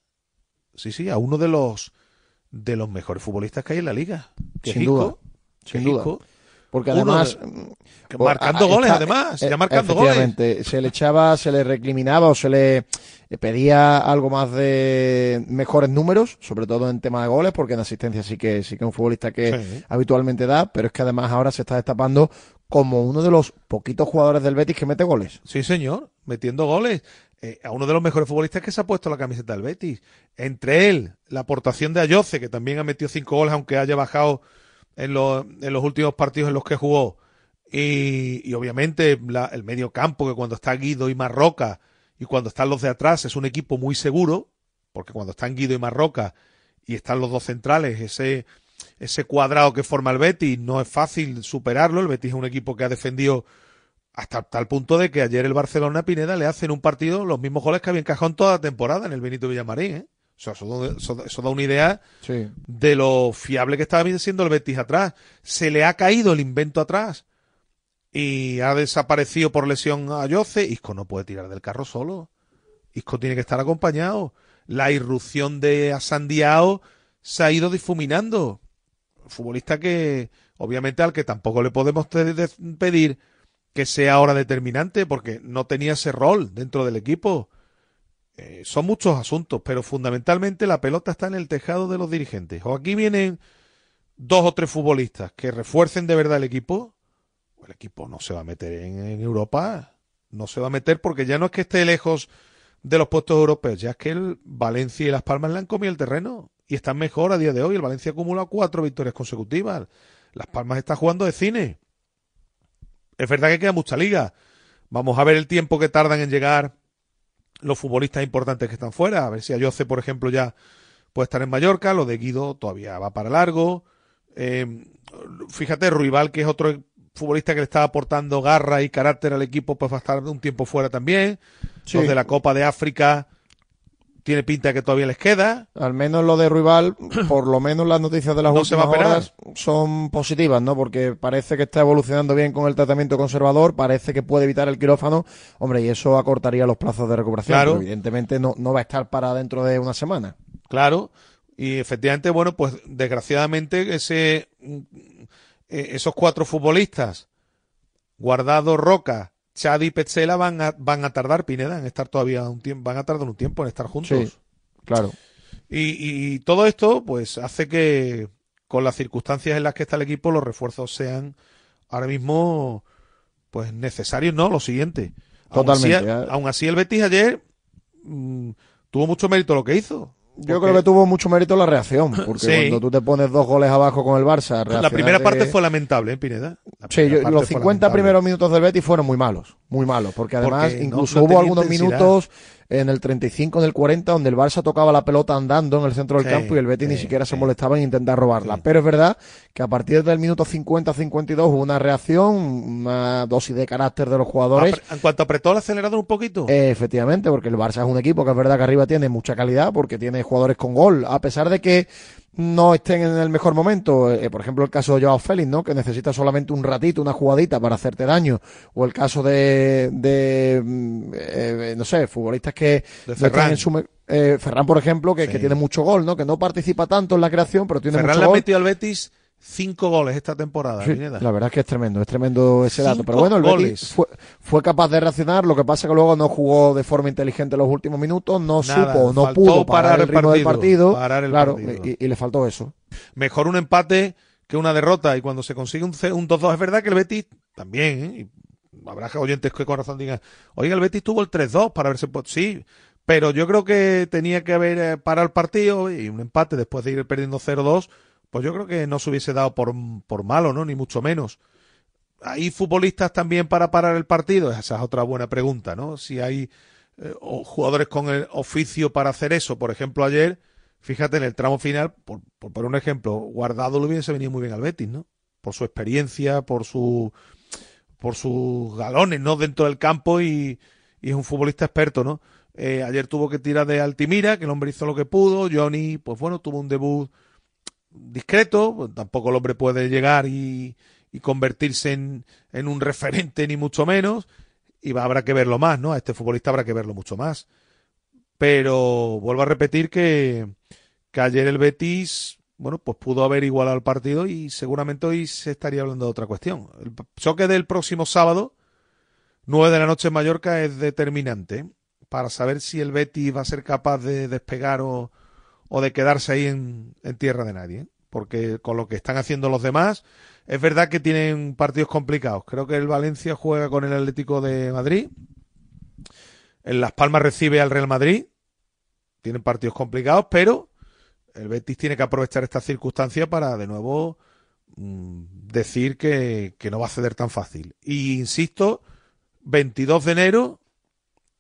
Sí, sí, a uno de los de los mejores futbolistas que hay en la liga. que Sin duda, que sin duda. Porque además. que marcando goles, está- además, ya marcando goles. Se le echaba, se le recriminaba o se le eh, pedía algo más de mejores números, sobre todo en tema de goles, porque en asistencia sí que sí que es un futbolista que Sí. habitualmente da, pero es que además ahora se está destapando como uno de los poquitos jugadores del Betis que mete goles. Sí, señor, metiendo goles. Eh, a uno de los mejores futbolistas que se ha puesto la camiseta del Betis. Entre él, la aportación de Ayoce, que también ha metido cinco goles, aunque haya bajado en, los- en los últimos partidos en los que jugó. Y, y obviamente la- el medio campo, que cuando está Guido y Marroca, y cuando están los de atrás, es un equipo muy seguro, porque cuando están Guido y Marroca, y están los dos centrales, ese, ese cuadrado que forma el Betis, no es fácil superarlo. El Betis es un equipo que ha defendido hasta tal punto de que ayer el Barcelona Pineda le hace en un partido los mismos goles que había encajado en toda la temporada en el Benito Villamarín. ¿eh? O sea, eso, da- eso da- eso da una idea Sí. de lo fiable que estaba siendo el Betis atrás. Se le ha caído el invento atrás y ha desaparecido por lesión a Yoce. Isco no puede tirar del carro solo. Isco tiene que estar acompañado. La irrupción de Asandiao se ha ido difuminando. Futbolista que, obviamente, al que tampoco le podemos pedir que sea ahora determinante porque no tenía ese rol dentro del equipo. Eh, son muchos asuntos, pero fundamentalmente la pelota está en el tejado de los dirigentes. O aquí vienen dos o tres futbolistas que refuercen de verdad el equipo, el equipo no se va a meter en, en Europa, no se va a meter porque ya no es que esté lejos de los puestos europeos, ya es que el Valencia y Las Palmas le han comido el terreno y están mejor a día de hoy. El Valencia acumula cuatro victorias consecutivas. Las Palmas está jugando de cine. Es verdad que queda mucha liga. Vamos a ver el tiempo que tardan en llegar los futbolistas importantes que están fuera. A ver si Ayoce, por ejemplo, ya puede estar en Mallorca. Lo de Guido todavía va para largo. Eh, fíjate, Ruibal, que es otro futbolista que le está aportando garra y carácter al equipo, pues va a estar un tiempo fuera también. Sí. Los de la Copa de África tiene pinta que todavía les queda. Al menos lo de Ruibal, por lo menos las noticias de las No últimas horas son positivas, ¿no? Porque parece que está evolucionando bien con el tratamiento conservador, parece que puede evitar el quirófano, hombre, y eso acortaría los plazos de recuperación. Claro. evidentemente no, no va a estar para dentro de una semana. Claro, y efectivamente, bueno, pues desgraciadamente ese, eh, esos cuatro futbolistas, Guardado, Roca, Chadi y Petzela van a, van a tardar, Pineda, en estar todavía un tiempo, van a tardar un tiempo en estar juntos. Sí, claro. Y, y todo esto, pues, hace que con las circunstancias en las que está el equipo, los refuerzos sean ahora mismo, pues, necesarios, ¿no? Lo siguiente. Aún Totalmente, así- aún así, el Betis ayer mm, tuvo mucho mérito lo que hizo. Yo creo que tuvo mucho mérito la reacción, porque Sí. cuando tú te pones dos goles abajo con el Barça, La primera parte fue lamentable, ¿eh, Pineda? Sí, yo- los fue 50 lamentable. primeros minutos del Betis fueron muy malos, muy malos, porque además Porque incluso no hubo algunos intensidad. minutos en el 35, en el 40, donde el Barça tocaba la pelota andando en el centro del Sí, campo y el Betis ni siquiera se molestaba en intentar robarla. Pero es verdad que a partir del minuto 50-52 hubo una reacción, una dosis de carácter de los jugadores. En cuanto apretó el acelerador un poquito. Eh, efectivamente, porque el Barça es un equipo que es verdad que arriba tiene mucha calidad, porque tiene jugadores con gol, a pesar de que no estén en el mejor momento. Eh, por ejemplo, el caso de Joao Félix, ¿no? Que necesita solamente un ratito, una jugadita para hacerte daño. O el caso de, de mm, eh, no sé, futbolistas que De no Ferran. en su eh, Ferran, por ejemplo, que, Sí. que tiene mucho gol, ¿no? Que no participa tanto en la creación, pero tiene Ferran mucho le ha gol. metido al Betis cinco goles esta temporada. Sí, la verdad es que es tremendo, es tremendo ese dato. Cinco Pero bueno, el Betis fue, fue capaz de reaccionar, lo que pasa que luego no jugó de forma inteligente los últimos minutos, no Nada, supo, no pudo parar, el ritmo del partido. parar el claro, partido. Y, y le faltó eso. Mejor un empate que una derrota. Y cuando se consigue un, un 2-2, es verdad que el Betis también, ¿eh? Y habrá oyentes que con razón digan, oiga, el Betis tuvo el 3-2 para verse. Sí, pero yo creo que tenía que haber eh, parado el partido y un empate después de ir perdiendo 0-2, pues yo creo que no se hubiese dado por, por malo, ¿no? Ni mucho menos. ¿Hay futbolistas también para parar el partido? Esa es otra buena pregunta, ¿no? Si hay eh, o jugadores con el oficio para hacer eso. Por ejemplo, ayer, fíjate, en el tramo final, por, por un ejemplo, Guardado lo hubiese venido muy bien al Betis, ¿no? Por su experiencia, por su por sus galones, ¿no? Dentro del campo y, y es un futbolista experto, ¿no? Eh, ayer tuvo que tirar de Altimira, que el hombre hizo lo que pudo. Johnny, pues bueno, tuvo un debut discreto, pues tampoco el hombre puede llegar y, y convertirse en, en un referente, ni mucho menos. Y va, habrá que verlo más, ¿no? A este futbolista habrá que verlo mucho más. Pero vuelvo a repetir que, que ayer el Betis, bueno, pues pudo haber igualado el partido y seguramente hoy se estaría hablando de otra cuestión. El choque del próximo sábado, 9 de la noche en Mallorca, es determinante para saber si el Betis va a ser capaz de despegar o, o de quedarse ahí en, tierra de nadie. ¿eh? Porque con lo que están haciendo los demás, es verdad que tienen partidos complicados. Creo que el Valencia juega con el Atlético de Madrid. En Las Palmas recibe al Real Madrid. Tienen partidos complicados, pero el Betis tiene que aprovechar esta circunstancia para de nuevo mm, decir que, que no va a ceder tan fácil. Y insisto, 22 de enero,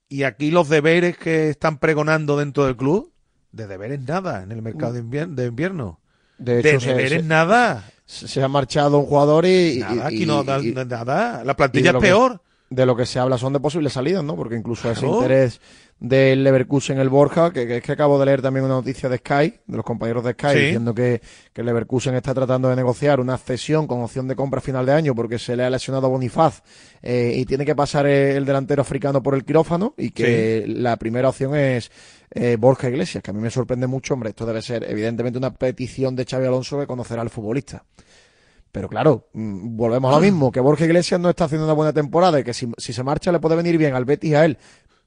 y aquí los deberes que están pregonando dentro del club, de deberes nada en el mercado de invier- de invierno. De hecho, se- deberes se- nada. Se, ha marchado un jugador y. Nada, y- aquí no y- da- y- nada. La plantilla es que- peor. de lo que se habla son de posibles salidas, ¿no? Porque incluso ese Claro. interés del Leverkusen el Borja, que, que es que acabo de leer también una noticia de Sky, de los compañeros de Sky, Sí. diciendo que, que el Leverkusen está tratando de negociar una cesión con opción de compra a final de año porque se le ha lesionado a Bonifaz eh, y tiene que pasar el delantero africano por el quirófano y que la primera opción es eh, Borja Iglesias, que a mí me sorprende mucho, hombre, esto debe ser evidentemente una petición de Xavi Alonso que conocerá al futbolista. Pero claro, mm, volvemos a lo mismo, que Borja Iglesias no está haciendo una buena temporada y que si, si se marcha le puede venir bien al Betis y a él,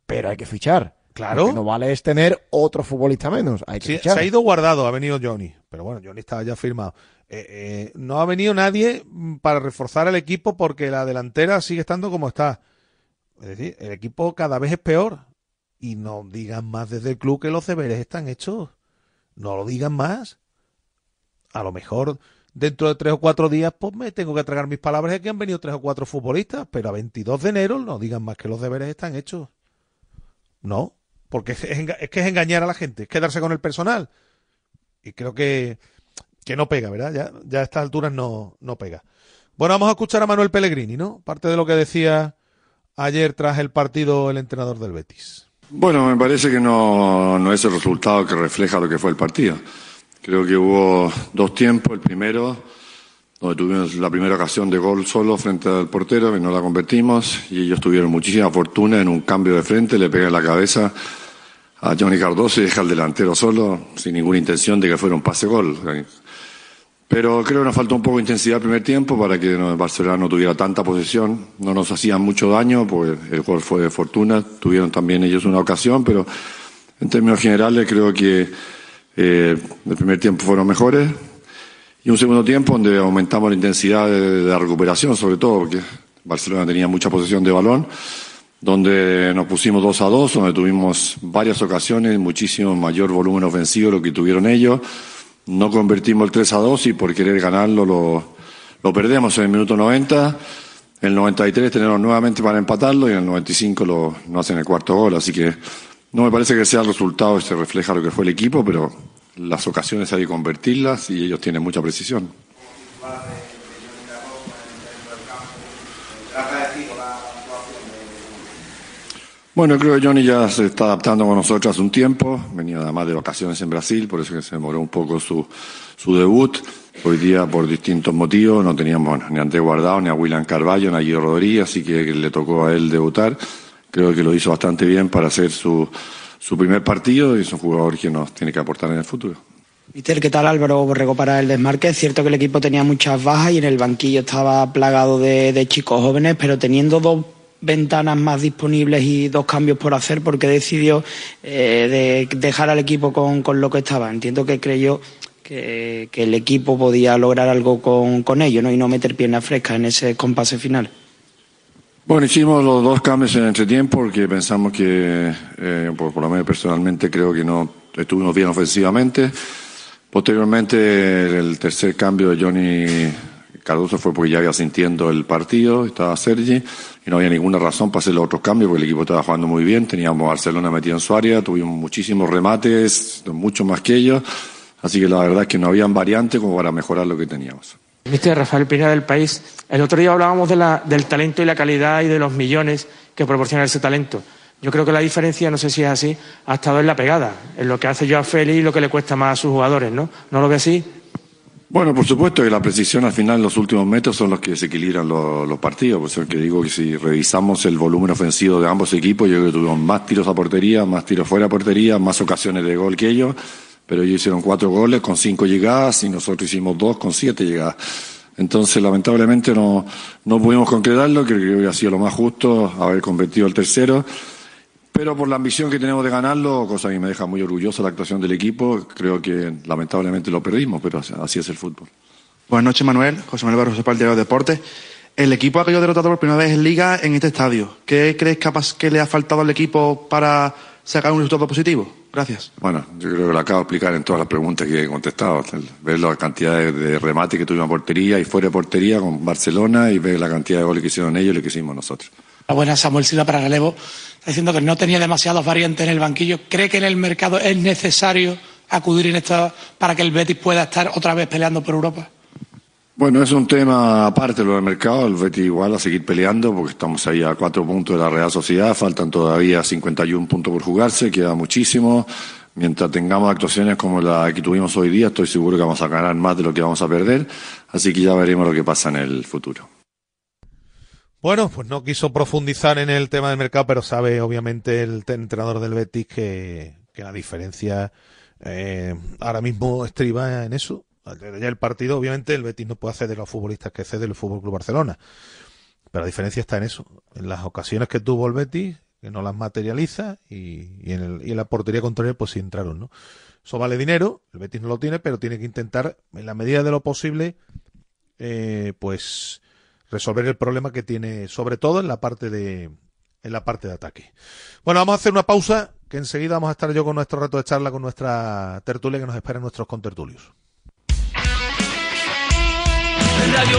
pero hay que fichar. Claro. Lo que no vale es tener otro futbolista menos, hay que Sí, fichar. se ha ido guardado, ha venido Johnny. Pero bueno, Johnny estaba ya firmado. Eh, eh, no ha venido nadie mm, para reforzar el equipo porque la delantera sigue estando como está. Es decir, el equipo cada vez es peor. Y no digan más desde el club que los deberes están hechos. No lo digan más. A lo mejor dentro de tres o cuatro días, pues me tengo que tragar mis palabras de que han venido tres o cuatro futbolistas, pero a 22 de enero no digan más que los deberes están hechos. No, porque es, que es engañar a la gente, es quedarse con el personal. Y creo que, que no pega, ¿verdad? Ya, ya a estas alturas no, no pega. Bueno, vamos a escuchar a Manuel Pellegrini, ¿no? Parte de lo que decía ayer tras el partido el entrenador del Betis. Bueno, me parece que no, no es el resultado que refleja lo que fue el partido. Creo que hubo dos tiempos. El primero, donde tuvimos la primera ocasión de gol solo frente al portero, que no la convertimos, y ellos tuvieron muchísima fortuna en un cambio de frente, le pegan la cabeza a Johnny Cardoso y deja al delantero solo, sin ninguna intención de que fuera un pase-gol. Pero creo que nos faltó un poco de intensidad el primer tiempo para que Barcelona no tuviera tanta posesión. No nos hacían mucho daño, porque el gol fue de fortuna. Tuvieron también ellos una ocasión, pero en términos generales creo que eh, el primer tiempo fueron mejores. Y un segundo tiempo donde aumentamos la intensidad de, de la recuperación, sobre todo porque Barcelona tenía mucha posesión de balón, donde nos pusimos 2 a 2, donde tuvimos varias ocasiones, muchísimo mayor volumen ofensivo de lo que tuvieron ellos. No convertimos el 3 a 2 y por querer ganarlo lo, lo perdemos en el minuto 90. En el 93 tenemos nuevamente para empatarlo y en el 95 lo, no hacen el cuarto gol. Así que no me parece que sea el resultado, este refleja lo que fue el equipo, pero las ocasiones hay que convertirlas y ellos tienen mucha precisión. Bueno, creo que Johnny ya se está adaptando con nosotros hace un tiempo. Venía además de vacaciones en Brasil, por eso que se demoró un poco su, su debut. Hoy día, por distintos motivos, no teníamos ni a Andrés Guardado, ni a William Carballo, ni a Guido Rodríguez, así que le tocó a él debutar. Creo que lo hizo bastante bien para hacer su, su primer partido y es un jugador que nos tiene que aportar en el futuro. Mister, ¿qué tal Álvaro Borrego para el desmarque? Es cierto que el equipo tenía muchas bajas y en el banquillo estaba plagado de, de chicos jóvenes, pero teniendo dos ventanas más disponibles y dos cambios por hacer, porque decidió eh, de dejar al equipo con, con lo que estaba. Entiendo que creyó que, que el equipo podía lograr algo con, con ello ¿no? y no meter piernas frescas en ese compase final. Bueno, hicimos los dos cambios en entretiempo porque pensamos que, eh, por, por lo menos personalmente, creo que no estuvimos bien ofensivamente. Posteriormente, el tercer cambio de Johnny Cardoso fue porque ya había sintiendo el partido, estaba Sergi, y no había ninguna razón para hacer los otros cambios porque el equipo estaba jugando muy bien. Teníamos Barcelona metido en su área, tuvimos muchísimos remates, mucho más que ellos. Así que la verdad es que no habían variantes como para mejorar lo que teníamos. Rafael del País, el otro día hablábamos del talento y la calidad y de los millones que proporciona ese talento. Yo creo que la diferencia, no sé si es así, ha estado en la pegada, en lo que hace Joao Félix y lo que le cuesta más a sus jugadores, ¿no? ¿No lo ve así? Bueno, por supuesto que la precisión al final, los últimos metros son los que desequilibran los, los partidos. Por eso que digo que si revisamos el volumen ofensivo de ambos equipos, yo creo que tuvimos más tiros a portería, más tiros fuera a portería, más ocasiones de gol que ellos. Pero ellos hicieron cuatro goles con cinco llegadas y nosotros hicimos dos con siete llegadas. Entonces, lamentablemente no, no pudimos concretarlo, creo que ha sido lo más justo haber convertido el tercero. Pero por la ambición que tenemos de ganarlo, cosa que me deja muy orgulloso la actuación del equipo, creo que lamentablemente lo perdimos, pero así es el fútbol. Buenas noches, Manuel. José Manuel Barroso para el Diario de Deportes. El equipo ha caído derrotado por primera vez en Liga en este estadio. ¿Qué crees capaz que le ha faltado al equipo para sacar un resultado positivo? Gracias. Bueno, yo creo que lo acabo de explicar en todas las preguntas que he contestado. Ver la cantidad de, de remates que tuvimos en portería y fuera de portería con Barcelona y ver la cantidad de goles que hicieron ellos y lo que hicimos nosotros. Buenas, Samuel Silva para relevo. Está diciendo que no tenía demasiados variantes en el banquillo. ¿Cree que en el mercado es necesario acudir en esto para que el Betis pueda estar otra vez peleando por Europa? Bueno, es un tema aparte lo del mercado. El Betis igual a seguir peleando porque estamos ahí a cuatro puntos de la Real Sociedad. Faltan todavía 51 puntos por jugarse, queda muchísimo. Mientras tengamos actuaciones como la que tuvimos hoy día, estoy seguro que vamos a ganar más de lo que vamos a perder. Así que ya veremos lo que pasa en el futuro. Bueno, pues no quiso profundizar en el tema del mercado, pero sabe obviamente el entrenador del Betis que, la diferencia eh, ahora mismo estriba en eso. Ya el partido, obviamente, el Betis no puede hacer de los futbolistas que cede el Fútbol Club Barcelona. Pero la diferencia está en eso. En las ocasiones que tuvo el Betis, que no las materializa, y, y en, el, y en la portería contraria, pues sí entraron, ¿no? Eso vale dinero, el Betis no lo tiene, pero tiene que intentar, en la medida de lo posible, eh, pues resolver el problema que tiene, sobre todo en la parte de en la parte de ataque. Bueno, vamos a hacer una pausa, que enseguida vamos a estar yo con nuestro rato de charla con nuestra tertulia que nos esperan nuestros contertulios. Radio.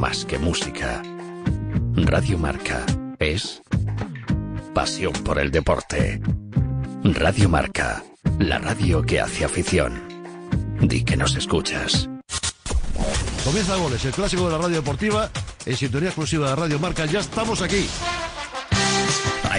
más que música. Radio Marca es pasión por el deporte. Radio Marca, la radio que hace afición. Di que nos escuchas. Comienza Goles, el clásico de la radio deportiva, en sintonía exclusiva de Radio Marca. Ya estamos aquí.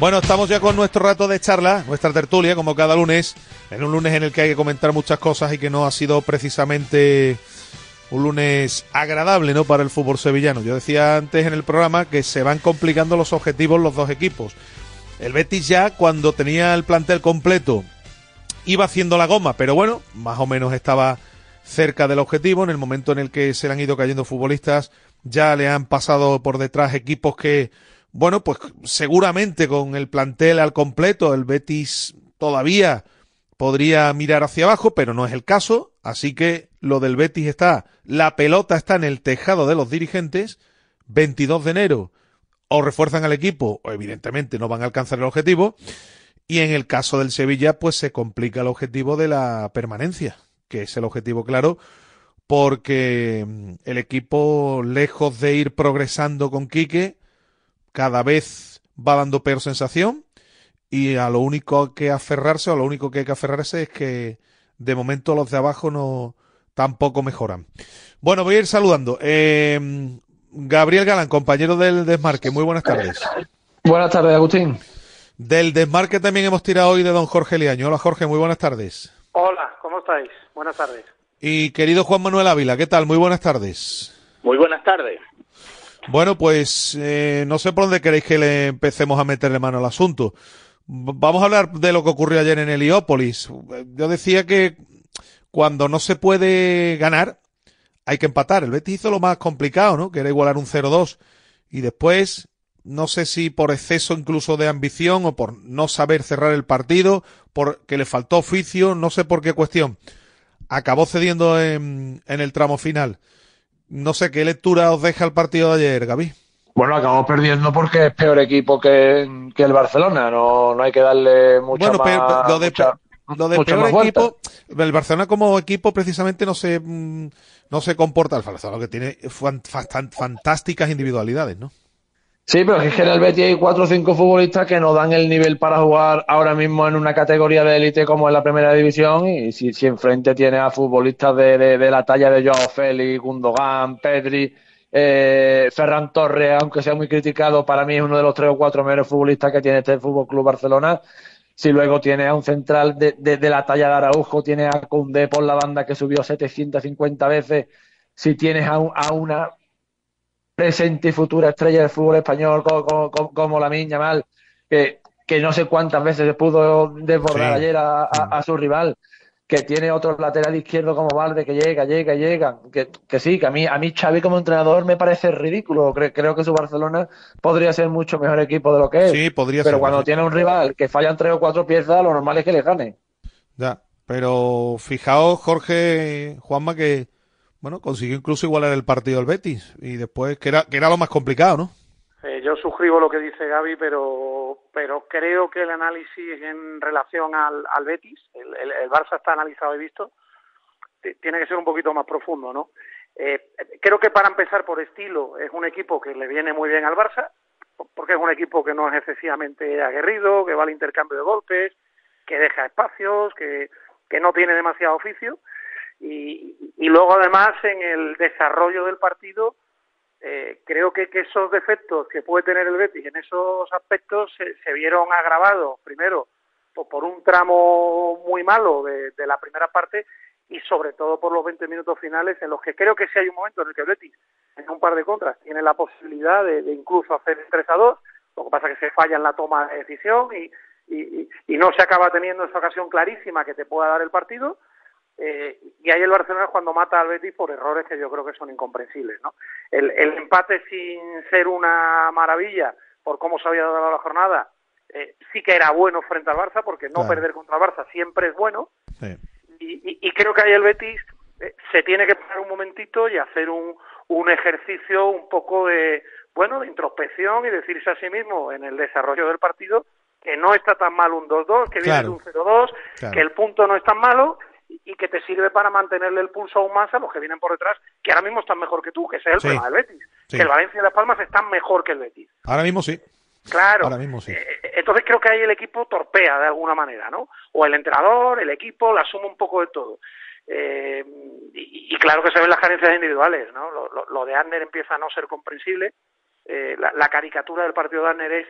Bueno, estamos ya con nuestro rato de charla, nuestra tertulia, como cada lunes, en un lunes en el que hay que comentar muchas cosas y que no ha sido precisamente un lunes agradable, ¿no? Para el fútbol sevillano. Yo decía antes en el programa que se van complicando los objetivos los dos equipos. El Betis ya cuando tenía el plantel completo iba haciendo la goma, pero bueno, más o menos estaba cerca del objetivo. En el momento en el que se le han ido cayendo futbolistas, ya le han pasado por detrás equipos que bueno, pues seguramente con el plantel al completo, el Betis todavía podría mirar hacia abajo, pero no es el caso. Así que lo del Betis está, la pelota está en el tejado de los dirigentes. 22 de enero o refuerzan al equipo o evidentemente no van a alcanzar el objetivo. Y en el caso del Sevilla, pues se complica el objetivo de la permanencia, que es el objetivo claro, porque el equipo, lejos de ir progresando con Quique, cada vez va dando peor sensación y a lo único que aferrarse o a lo único que hay que aferrarse es que de momento los de abajo no tampoco mejoran. Bueno, voy a ir saludando. Eh, Gabriel Galán, compañero del Desmarque, muy buenas tardes. Buenas tardes, Agustín. Del Desmarque también hemos tirado hoy de don Jorge Liaño. Hola Jorge, muy buenas tardes. Hola, ¿cómo estáis? Buenas tardes. Y querido Juan Manuel Ávila, ¿qué tal? Muy buenas tardes. Muy buenas tardes. Bueno, pues eh, no sé por dónde queréis que le empecemos a meterle mano al asunto. Vamos a hablar de lo que ocurrió ayer en Heliópolis. Yo decía que cuando no se puede ganar, hay que empatar. El Betis hizo lo más complicado, ¿no? Que era igualar un 0-2. Y después, no sé si por exceso incluso de ambición o por no saber cerrar el partido, porque le faltó oficio, no sé por qué cuestión. Acabó cediendo en, en el tramo final. No sé, ¿qué lectura os deja el partido de ayer, Gaby? Bueno, acabó perdiendo porque es peor equipo que, que el Barcelona. No, no hay que darle mucha bueno, más, lo de, mucha, lo de peor equipo, el Barcelona como equipo precisamente no se, mm, no se comporta. El Barcelona que tiene fan- fan- fantásticas individualidades, ¿no? Sí, pero es que en el Betis hay cuatro o cinco futbolistas que no dan el nivel para jugar ahora mismo en una categoría de élite como en la primera división y si, si enfrente tiene a futbolistas de, de, la talla de Joao Félix, Gundogan, Pedri, eh, Ferran Torres, aunque sea muy criticado, para mí es uno de los tres o cuatro mejores futbolistas que tiene este Fútbol Club Barcelona. Si luego tiene a un central de, de, la talla de Araujo, tiene a Koundé por la banda que subió 750 veces, si tienes a, a una presente y futura estrella del fútbol español como, como, como, como la Miña Mal, que, que no sé cuántas veces se pudo desbordar Sí. ayer a, a- a su rival, que tiene otro lateral izquierdo como Valde que llega, llega, llega, que, que sí, que a mí, a mí Xavi como entrenador me parece ridículo, Cre- creo que su Barcelona podría ser mucho mejor equipo de lo que es, Sí, podría pero ser, cuando sí. tiene un rival que fallan tres o cuatro piezas, lo normal es que le gane. Ya, pero fijaos, Jorge, Juanma, que bueno, consiguió incluso igualar el partido del Betis y después, que era, que era lo más complicado, ¿no? Eh, yo suscribo lo que dice Gaby, pero, pero creo que el análisis en relación al, al Betis, el, el, Barça está analizado y visto, tiene que ser un poquito más profundo, ¿no? Eh, creo que para empezar por estilo es un equipo que le viene muy bien al Barça, porque es un equipo que no es excesivamente aguerrido, que va al intercambio de golpes, que deja espacios, que, que no tiene demasiado oficio. Y, y luego además en el desarrollo del partido eh, creo que, esos defectos que puede tener el Betis en esos aspectos se, se vieron agravados primero por, por un tramo muy malo de, la primera parte y sobre todo por los 20 minutos finales en los que creo que sí hay un momento en el que el Betis en un par de contras. Tiene la posibilidad de, incluso hacer 3 a 2 lo que pasa es que se falla en la toma de decisión y- y no se acaba teniendo esa ocasión clarísima que te pueda dar el partido eh, y ahí el Barcelona es cuando mata al Betis por errores que yo creo que son incomprensibles. ¿no? El, el empate sin ser una maravilla por cómo se había dado la jornada eh, sí que era bueno frente al Barça porque no Claro. perder contra el Barça siempre es bueno Sí. y, y- y creo que ahí el Betis eh, se tiene que parar un momentito y hacer un, un ejercicio un poco de bueno de introspección y decirse a sí mismo en el desarrollo del partido que no está tan mal un 2-2, que viene de un 0-2, Claro. que el punto no es tan malo y que te sirve para mantenerle el pulso aún más a los que vienen por detrás, que ahora mismo están mejor que tú, que ese es el Sí. problema del Betis, Sí. que el Valencia y Las Palmas están mejor que el Betis. Ahora mismo sí. Claro. Ahora mismo sí. Eh, Entonces creo que ahí el equipo torpea de alguna manera, ¿no? O el entrenador, el equipo, la suma un poco de todo. Eh, y, y claro que se ven las carencias individuales, ¿no? Lo, lo- lo de Arner empieza a no ser comprensible. Eh, la, la caricatura del partido de Arner es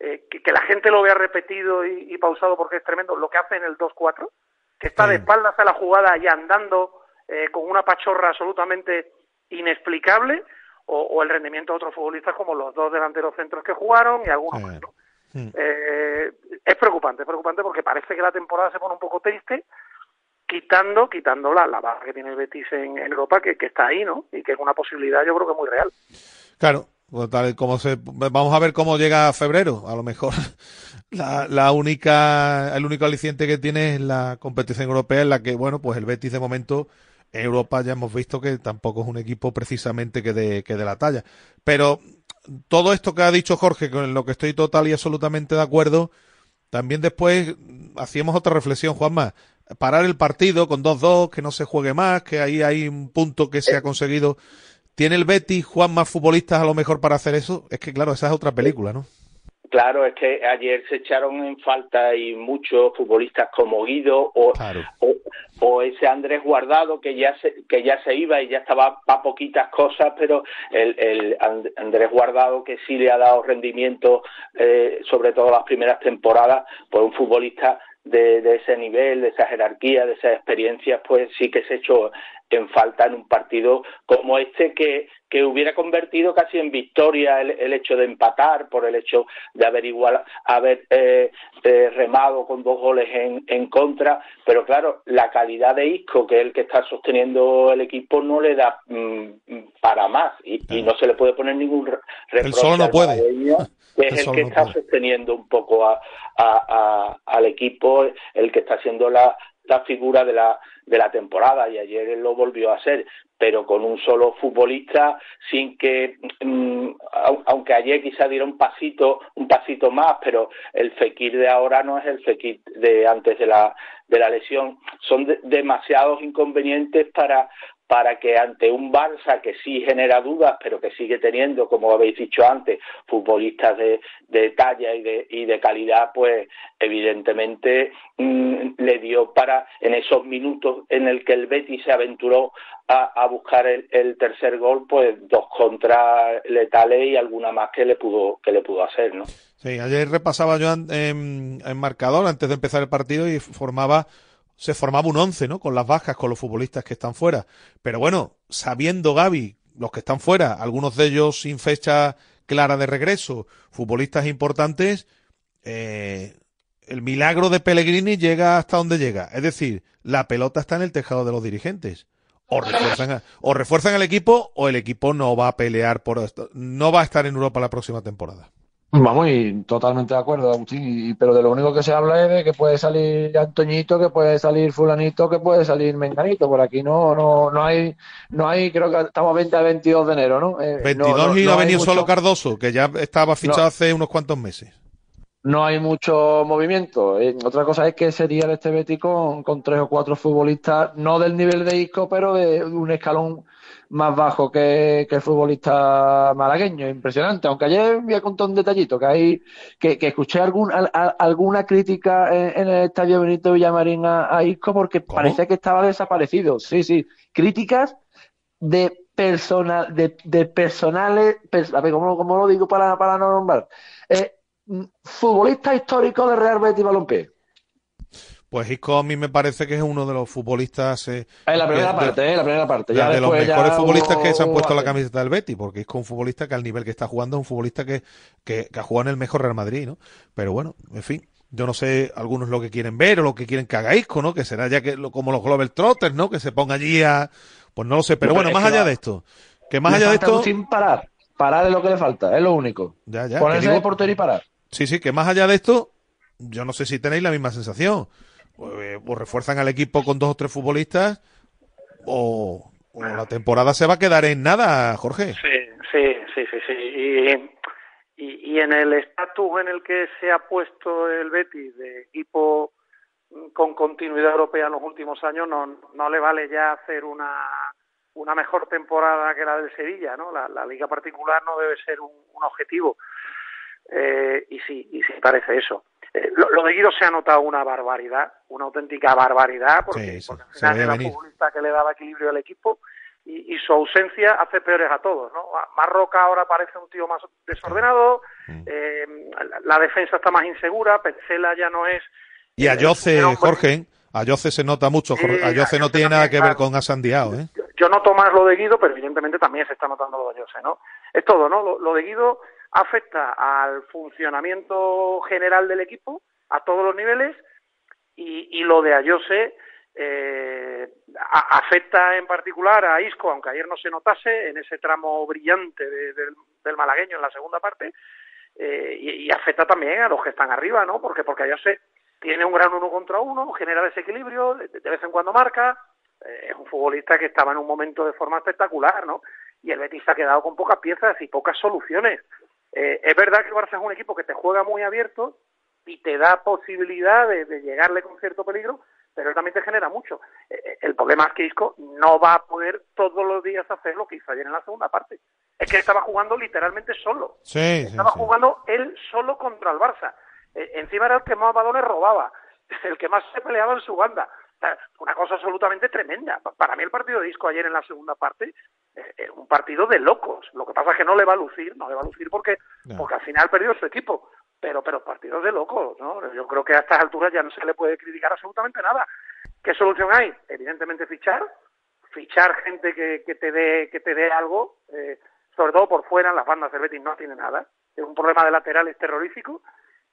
eh, que, que la gente lo vea repetido y, y pausado porque es tremendo, lo que hace en el 2-4, que está de espaldas a la jugada y andando eh, con una pachorra absolutamente inexplicable, o, o el rendimiento de otros futbolistas como los dos delanteros centros que jugaron y algunos más. ¿no? Eh, es preocupante, es preocupante porque parece que la temporada se pone un poco triste, quitando, quitando la, la barra que tiene el Betis en, en Europa, que, que está ahí, ¿no? Y que es una posibilidad, yo creo que muy real. Claro, tal y como se, vamos a ver cómo llega febrero. A lo mejor la, la única, el único aliciente que tiene es la competición europea en la que, bueno, pues el Betis de momento en Europa ya hemos visto que tampoco es un equipo precisamente que de, que de la talla. Pero todo esto que ha dicho Jorge, con lo que estoy total y absolutamente de acuerdo, también después hacíamos otra reflexión, Juanma. Parar el partido con 2-2, que no se juegue más, que ahí hay un punto que se ha conseguido. ¿Tiene el Betis, Juan, más futbolistas a lo mejor para hacer eso? Es que, claro, esa es otra película, ¿no? Claro, es que ayer se echaron en falta y muchos futbolistas como Guido o, o, o ese Andrés Guardado que ya se, que ya se iba y ya estaba para poquitas cosas, pero el, el And- Andrés Guardado que sí le ha dado rendimiento, eh, sobre todo las primeras temporadas, pues un futbolista de, de ese nivel, de esa jerarquía, de esas experiencias, pues sí que se echó en falta en un partido como este que, que hubiera convertido casi en victoria el, el hecho de empatar por el hecho de haber igual haber eh, eh, remado con dos goles en, en contra pero claro la calidad de Isco que es el que está sosteniendo el equipo no le da mm, para más y, y no se le puede poner ningún re- reproche solo no puede. que es el que no está puede. sosteniendo un poco a, a- a- al equipo, el que está siendo la, la figura de la, de la temporada y ayer lo volvió a hacer, pero con un solo futbolista sin que, mm, au- aunque ayer quizá diera un pasito, un pasito más, pero el Fekir de ahora no es el Fekir de antes de la, de la lesión. Son de- demasiados inconvenientes para, para que ante un Barça que sí genera dudas, pero que sigue teniendo, como habéis dicho antes, futbolistas de, de talla y de, y de calidad, pues evidentemente mm, le dio para, en esos minutos en el que el Betis se aventuró a, buscar el, el tercer gol, pues dos contras letales y alguna más que le pudo, que le pudo hacer, ¿no? Sí, ayer repasaba yo en- en marcador antes de empezar el partido y formaba se formaba un once, ¿no? Con las bajas, con los futbolistas que están fuera. Pero bueno, sabiendo Gaby, los que están fuera, algunos de ellos sin fecha clara de regreso, futbolistas importantes, eh, el milagro de Pellegrini llega hasta donde llega. Es decir, la pelota está en el tejado de los dirigentes. O refuerzan, a- o refuerzan al equipo o el equipo no va a pelear por esto. No va a estar en Europa la próxima temporada. Vamos, y totalmente de acuerdo, Agustín. Y, pero de lo único que se habla es de que puede salir Antoñito, que puede salir Fulanito, que puede salir Menganito. Por aquí no, no, no hay, no hay, creo que estamos a 20 a 22 de enero, ¿no? Eh, 22 no, no- y no ha venido mucho- solo Cardoso, que ya estaba fichado hace unos cuantos meses. no hay mucho movimiento. Eh, otra cosa es que sería el este Betis con, con tres o cuatro futbolistas, no del nivel de Isco, pero de un escalón más bajo que, que el futbolista malagueño. Impresionante. Aunque ayer voy a contar un detallito, que hay, que, que escuché algún, al- al- alguna crítica en, en el estadio Benito Villamarín a, a Isco porque parecía que estaba desaparecido. Sí, sí. Críticas de personal, de, de personales, pers- a ver, ¿cómo, cómo lo digo para, para no nombrar? Eh, mm, futbolista histórico de Real Betis Balompié. Pues Isco a mí me parece que es uno de los futbolistas. eh, En la primera de- parte, eh, la primera parte. de, Ya de los ya mejores futbolistas que se han puesto la camiseta del Betis, porque Isco es un futbolista que al nivel que está jugando es un futbolista que, que, que ha jugado en el mejor Real Madrid, ¿no? Pero bueno, en fin. Yo no sé algunos lo que quieren ver o lo que quieren que haga Isco, ¿no? Que será ya que lo- como los Global Trotters, ¿no? Que se ponga allí a... Pues no lo sé, pero No, bueno, más allá va- de esto. Que más Le allá de esto... Agustín parar. Parar es lo que le falta, es lo único. Ya, ya, Ponerse digo- de portero y parar. Sí, sí, que más allá de esto, yo no sé si tenéis la misma sensación. O, eh, o refuerzan al equipo con dos o tres futbolistas, o, la temporada se va a quedar en nada, Jorge. Sí, sí, sí, sí. Y, y, en el estatus en el que se ha puesto el Betis de equipo con continuidad europea en los últimos años, no, no le vale ya hacer una, una mejor temporada que la del Sevilla, ¿no? La, liga particular no debe ser un, un objetivo. Eh, y sí, y sí parece eso. Eh, lo, lo de Guido se ha notado una barbaridad, una auténtica barbaridad, porque, Sí, sí, porque al final era venir. futbolista que le daba equilibrio al equipo y, y su ausencia hace peores a todos, ¿no? Marroca ahora parece un tío más desordenado, eh, la, la defensa está más insegura, Petzela ya no es Y a Yoce, Jorge, a Yoce se nota mucho. A Yoce no Yoce tiene nada que ver con Asandiao, ¿eh? yo noto más lo de Guido, pero evidentemente también se está notando lo de Jose, ¿no? Es todo, ¿no? Lo, lo de Guido afecta al funcionamiento general del equipo, a todos los niveles, y, y lo de Ayose eh, afecta en particular a Isco, aunque ayer no se notase, en ese tramo brillante de- del, malagueño en la segunda parte, eh, y, afecta también a los que están arriba, ¿no? Porque, porque Ayose tiene un gran uno contra uno, genera desequilibrio, de, de vez en cuando marca, eh, es un futbolista que estaba en un momento de forma espectacular, ¿no? Y el Betis ha quedado con pocas piezas y pocas soluciones. Eh, es verdad que el Barça es un equipo que te juega muy abierto y te da posibilidad de, de llegarle con cierto peligro, pero él también te genera mucho. Eh, eh, el problema es que Isco no va a poder todos los días hacer lo que hizo ayer en la segunda parte. Es que estaba jugando literalmente solo. Sí, Estaba sí. jugando él solo contra el Barça. Eh, encima era el que más balones robaba, el que más se peleaba en su banda. Una cosa absolutamente tremenda. Pa- Para mí el partido de Isco ayer en la segunda parte eh, es un partido de locos. Lo que pasa es que no le va a lucir, no le va a lucir porque, porque al final perdió su equipo. Pero, pero partidos de locos, ¿no? Yo creo que a estas alturas ya no se le puede criticar absolutamente nada. ¿Qué solución hay? Evidentemente fichar, fichar gente que, que te dé que te dé algo, eh, sobre todo por fuera, las bandas del Betis no tiene nada. Es un problema de laterales terrorífico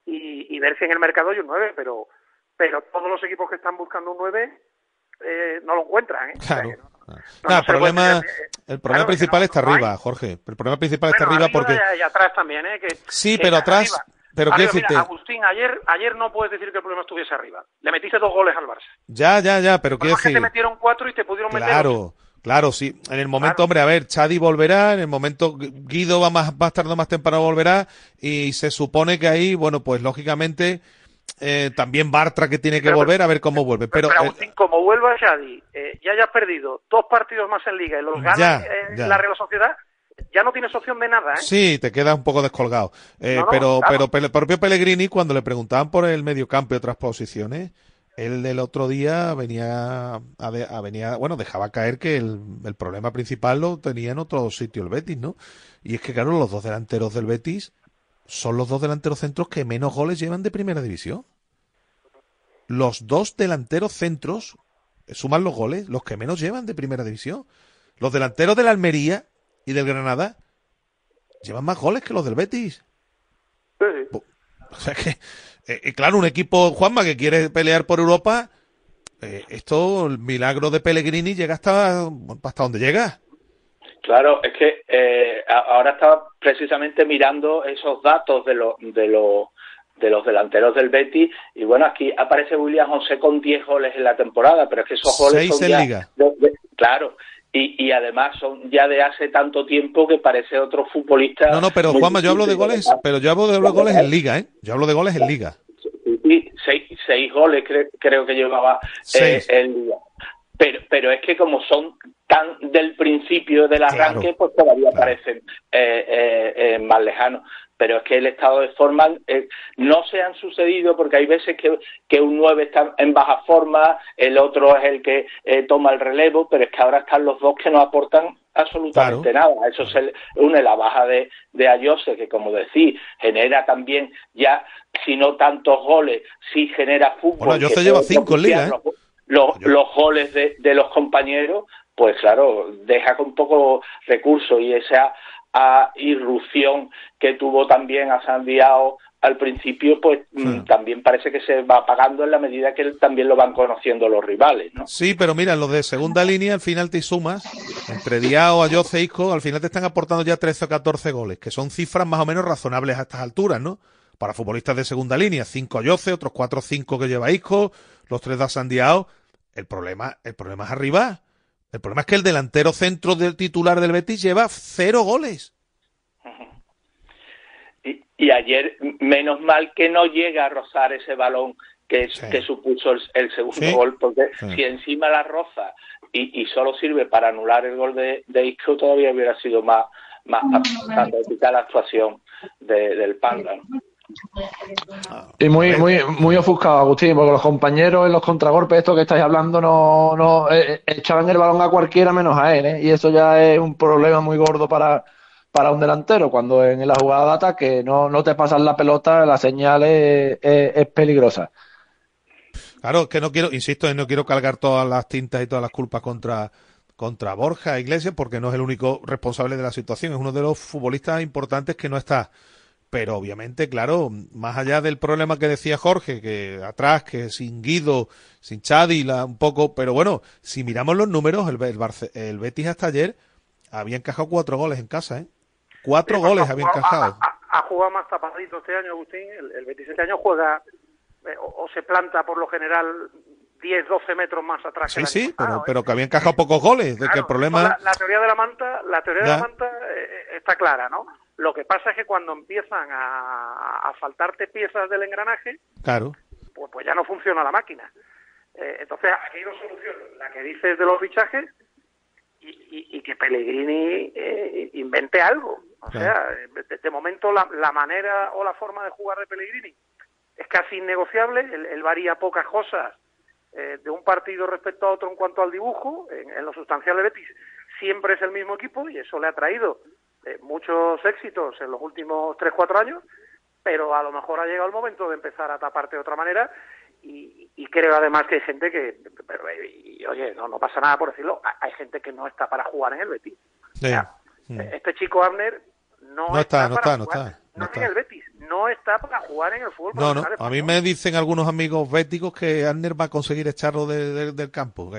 y, y ver si en el mercado hay un 9, pero pero todos los equipos que están buscando un 9 eh, no lo encuentran. ¿eh? Claro. el problema, tener, el problema principal está arriba, Jorge. El problema principal está arriba porque... y, atrás también, ¿eh? Que, Sí, que pero atrás... arriba- Pero arriba, quiero mira. Agustín, ayer, ayer no puedes decir que el problema estuviese arriba. Le metiste dos goles al Barça. Ya, ya, ya, pero quiero Además que te decir... metieron cuatro y te pudieron meter. Claro, claro, sí. En el momento, hombre, a ver, Chadi volverá, en el momento Guido va más, más tarde más temprano volverá, y se supone que ahí, bueno, pues lógicamente, eh, también Bartra que tiene que Pero- volver a ver cómo vuelve. Pero, Pero, eh, Agustín, como vuelva Xavi, eh, ya hayas perdido dos partidos más en Liga y los ganas Ya, en ya. la Real Sociedad, ya no tienes opción de nada, ¿eh? Sí, te quedas un poco descolgado. Eh, No, no, pero, claro. pero el propio Pellegrini, cuando le preguntaban por el mediocampo y otras posiciones, él el otro día venía, a de- a venía, bueno, dejaba caer que el, el problema principal lo tenía en otro sitio el Betis, ¿no? Y es que, claro, los dos delanteros del Betis son los dos delanteros centros que menos goles llevan de primera división. Los dos delanteros centros, eh, suman los goles, los que menos llevan de primera división. Los delanteros de la Almería y del Granada llevan más goles que los del Betis. O sea que, eh, eh, claro, un equipo, Juanma, que quiere pelear por Europa, eh, esto, el milagro de Pellegrini llega hasta, hasta donde llega. Claro, es que eh, ahora estaba precisamente mirando esos datos de los de los de los delanteros del Betis y bueno aquí aparece William José con 10 goles en la temporada, pero es que esos goles Seis son en ya Liga. de- de- claro y, y además son ya de hace tanto tiempo que parece otro futbolista. No, no, pero Juanma, yo hablo de goles, pero yo hablo de goles en Liga, ¿eh? Yo hablo de goles en Liga. Sí, seis, seis goles cre- creo que llevaba eh, Seis. el pero pero es que como son tan del principio del arranque pues todavía parecen eh, eh, eh, más lejanos pero es que el estado de forma eh, no se han sucedido porque hay veces que, que un 9 está en baja forma, el otro es el que eh, toma el relevo, pero es que ahora están los dos que no aportan absolutamente nada. A eso se une la baja de, de Ayose, que como decís, genera también ya, si no tantos goles, sí genera fútbol. Bueno, Ayose lleva cinco en Liga, ¿eh? propiciar Los, los, goles de, de los compañeros, pues claro, deja con poco recurso y esa a irrupción que tuvo también a Sandiao al principio, pues mm, también parece que se va apagando en la medida que también lo van conociendo los rivales, ¿no? Sí, pero mira, los de segunda línea al final te sumas, entre Diao, Ayoce, Isco, al final te están aportando ya 13 o 14 goles, que son cifras más o menos razonables a estas alturas, ¿no? Para futbolistas de segunda línea, 5 Ayoce, otros 4 o 5 que lleva Isco, los 3 de Sandiao. El problema, el problema es arriba. El problema es que el delantero centro del titular del Betis lleva cero goles. Y, y ayer, menos mal que no llega a rozar ese balón que, supuso el, el segundo Sí. gol, porque Sí. si encima la roza y, y solo sirve para anular el gol de, de Isco, todavía hubiera sido más, más patética la actuación de- del Panda. ¿no? Y muy, muy, muy ofuscado, Agustín, porque los compañeros en los contragolpes, estos que estáis hablando, no, no eh, eh, echaban el balón a cualquiera menos a él, ¿eh? Y eso ya es un problema muy gordo para, para un delantero. Cuando en la jugada de ataque no, no te pasan la pelota, la señal es, peligrosa. Claro, que no quiero, insisto, no quiero cargar todas las tintas y todas las culpas contra, contra Borja Iglesias, porque no es el único responsable de la situación, es uno de los futbolistas importantes que no está. Pero obviamente, claro, más allá del problema que decía Jorge, que atrás, que sin Guido, sin Chadi, la, un poco, pero bueno, si miramos los números, el, el, Barce- el Betis hasta ayer había encajado cuatro goles en casa, ¿eh? Cuatro goles había encajado. ha jugado más tapadito este año, Agustín. El, el Betis este año juega eh, o, o se planta por lo general 10, 12 metros más atrás Sí, que sí, año pero, ¿eh? pero que había encajado pocos goles, de que el problema... La, la teoría de la manta, la teoría de la manta eh, está clara, ¿no? Lo que pasa es que cuando empiezan a, a faltarte piezas del engranaje, Claro. pues, pues ya no funciona la máquina. Eh, entonces, aquí hay dos soluciones. La que dices de los fichajes y, y- y que Pellegrini eh, invente algo. O Claro. sea, de, de momento la, la manera o la forma de jugar de Pellegrini es casi innegociable. Él, él varía pocas cosas eh, de un partido respecto a otro en cuanto al dibujo. En, en lo sustancial de Betis siempre es el mismo equipo y eso le ha traído eh, muchos éxitos en los últimos 3-4 años, pero a lo mejor ha llegado el momento de empezar a taparte de otra manera y, y creo además que hay gente que, pero, eh, y, oye, no, no pasa nada por decirlo, ha- hay gente que no está para jugar en el Betis. Sí. Mm. Este chico Abner no, No está, no para está, no está, no no en está. el Betis, no está para jugar en el fútbol No, no, a mí me dicen algunos amigos béticos que Arner va a conseguir echarlo de- de- del campo.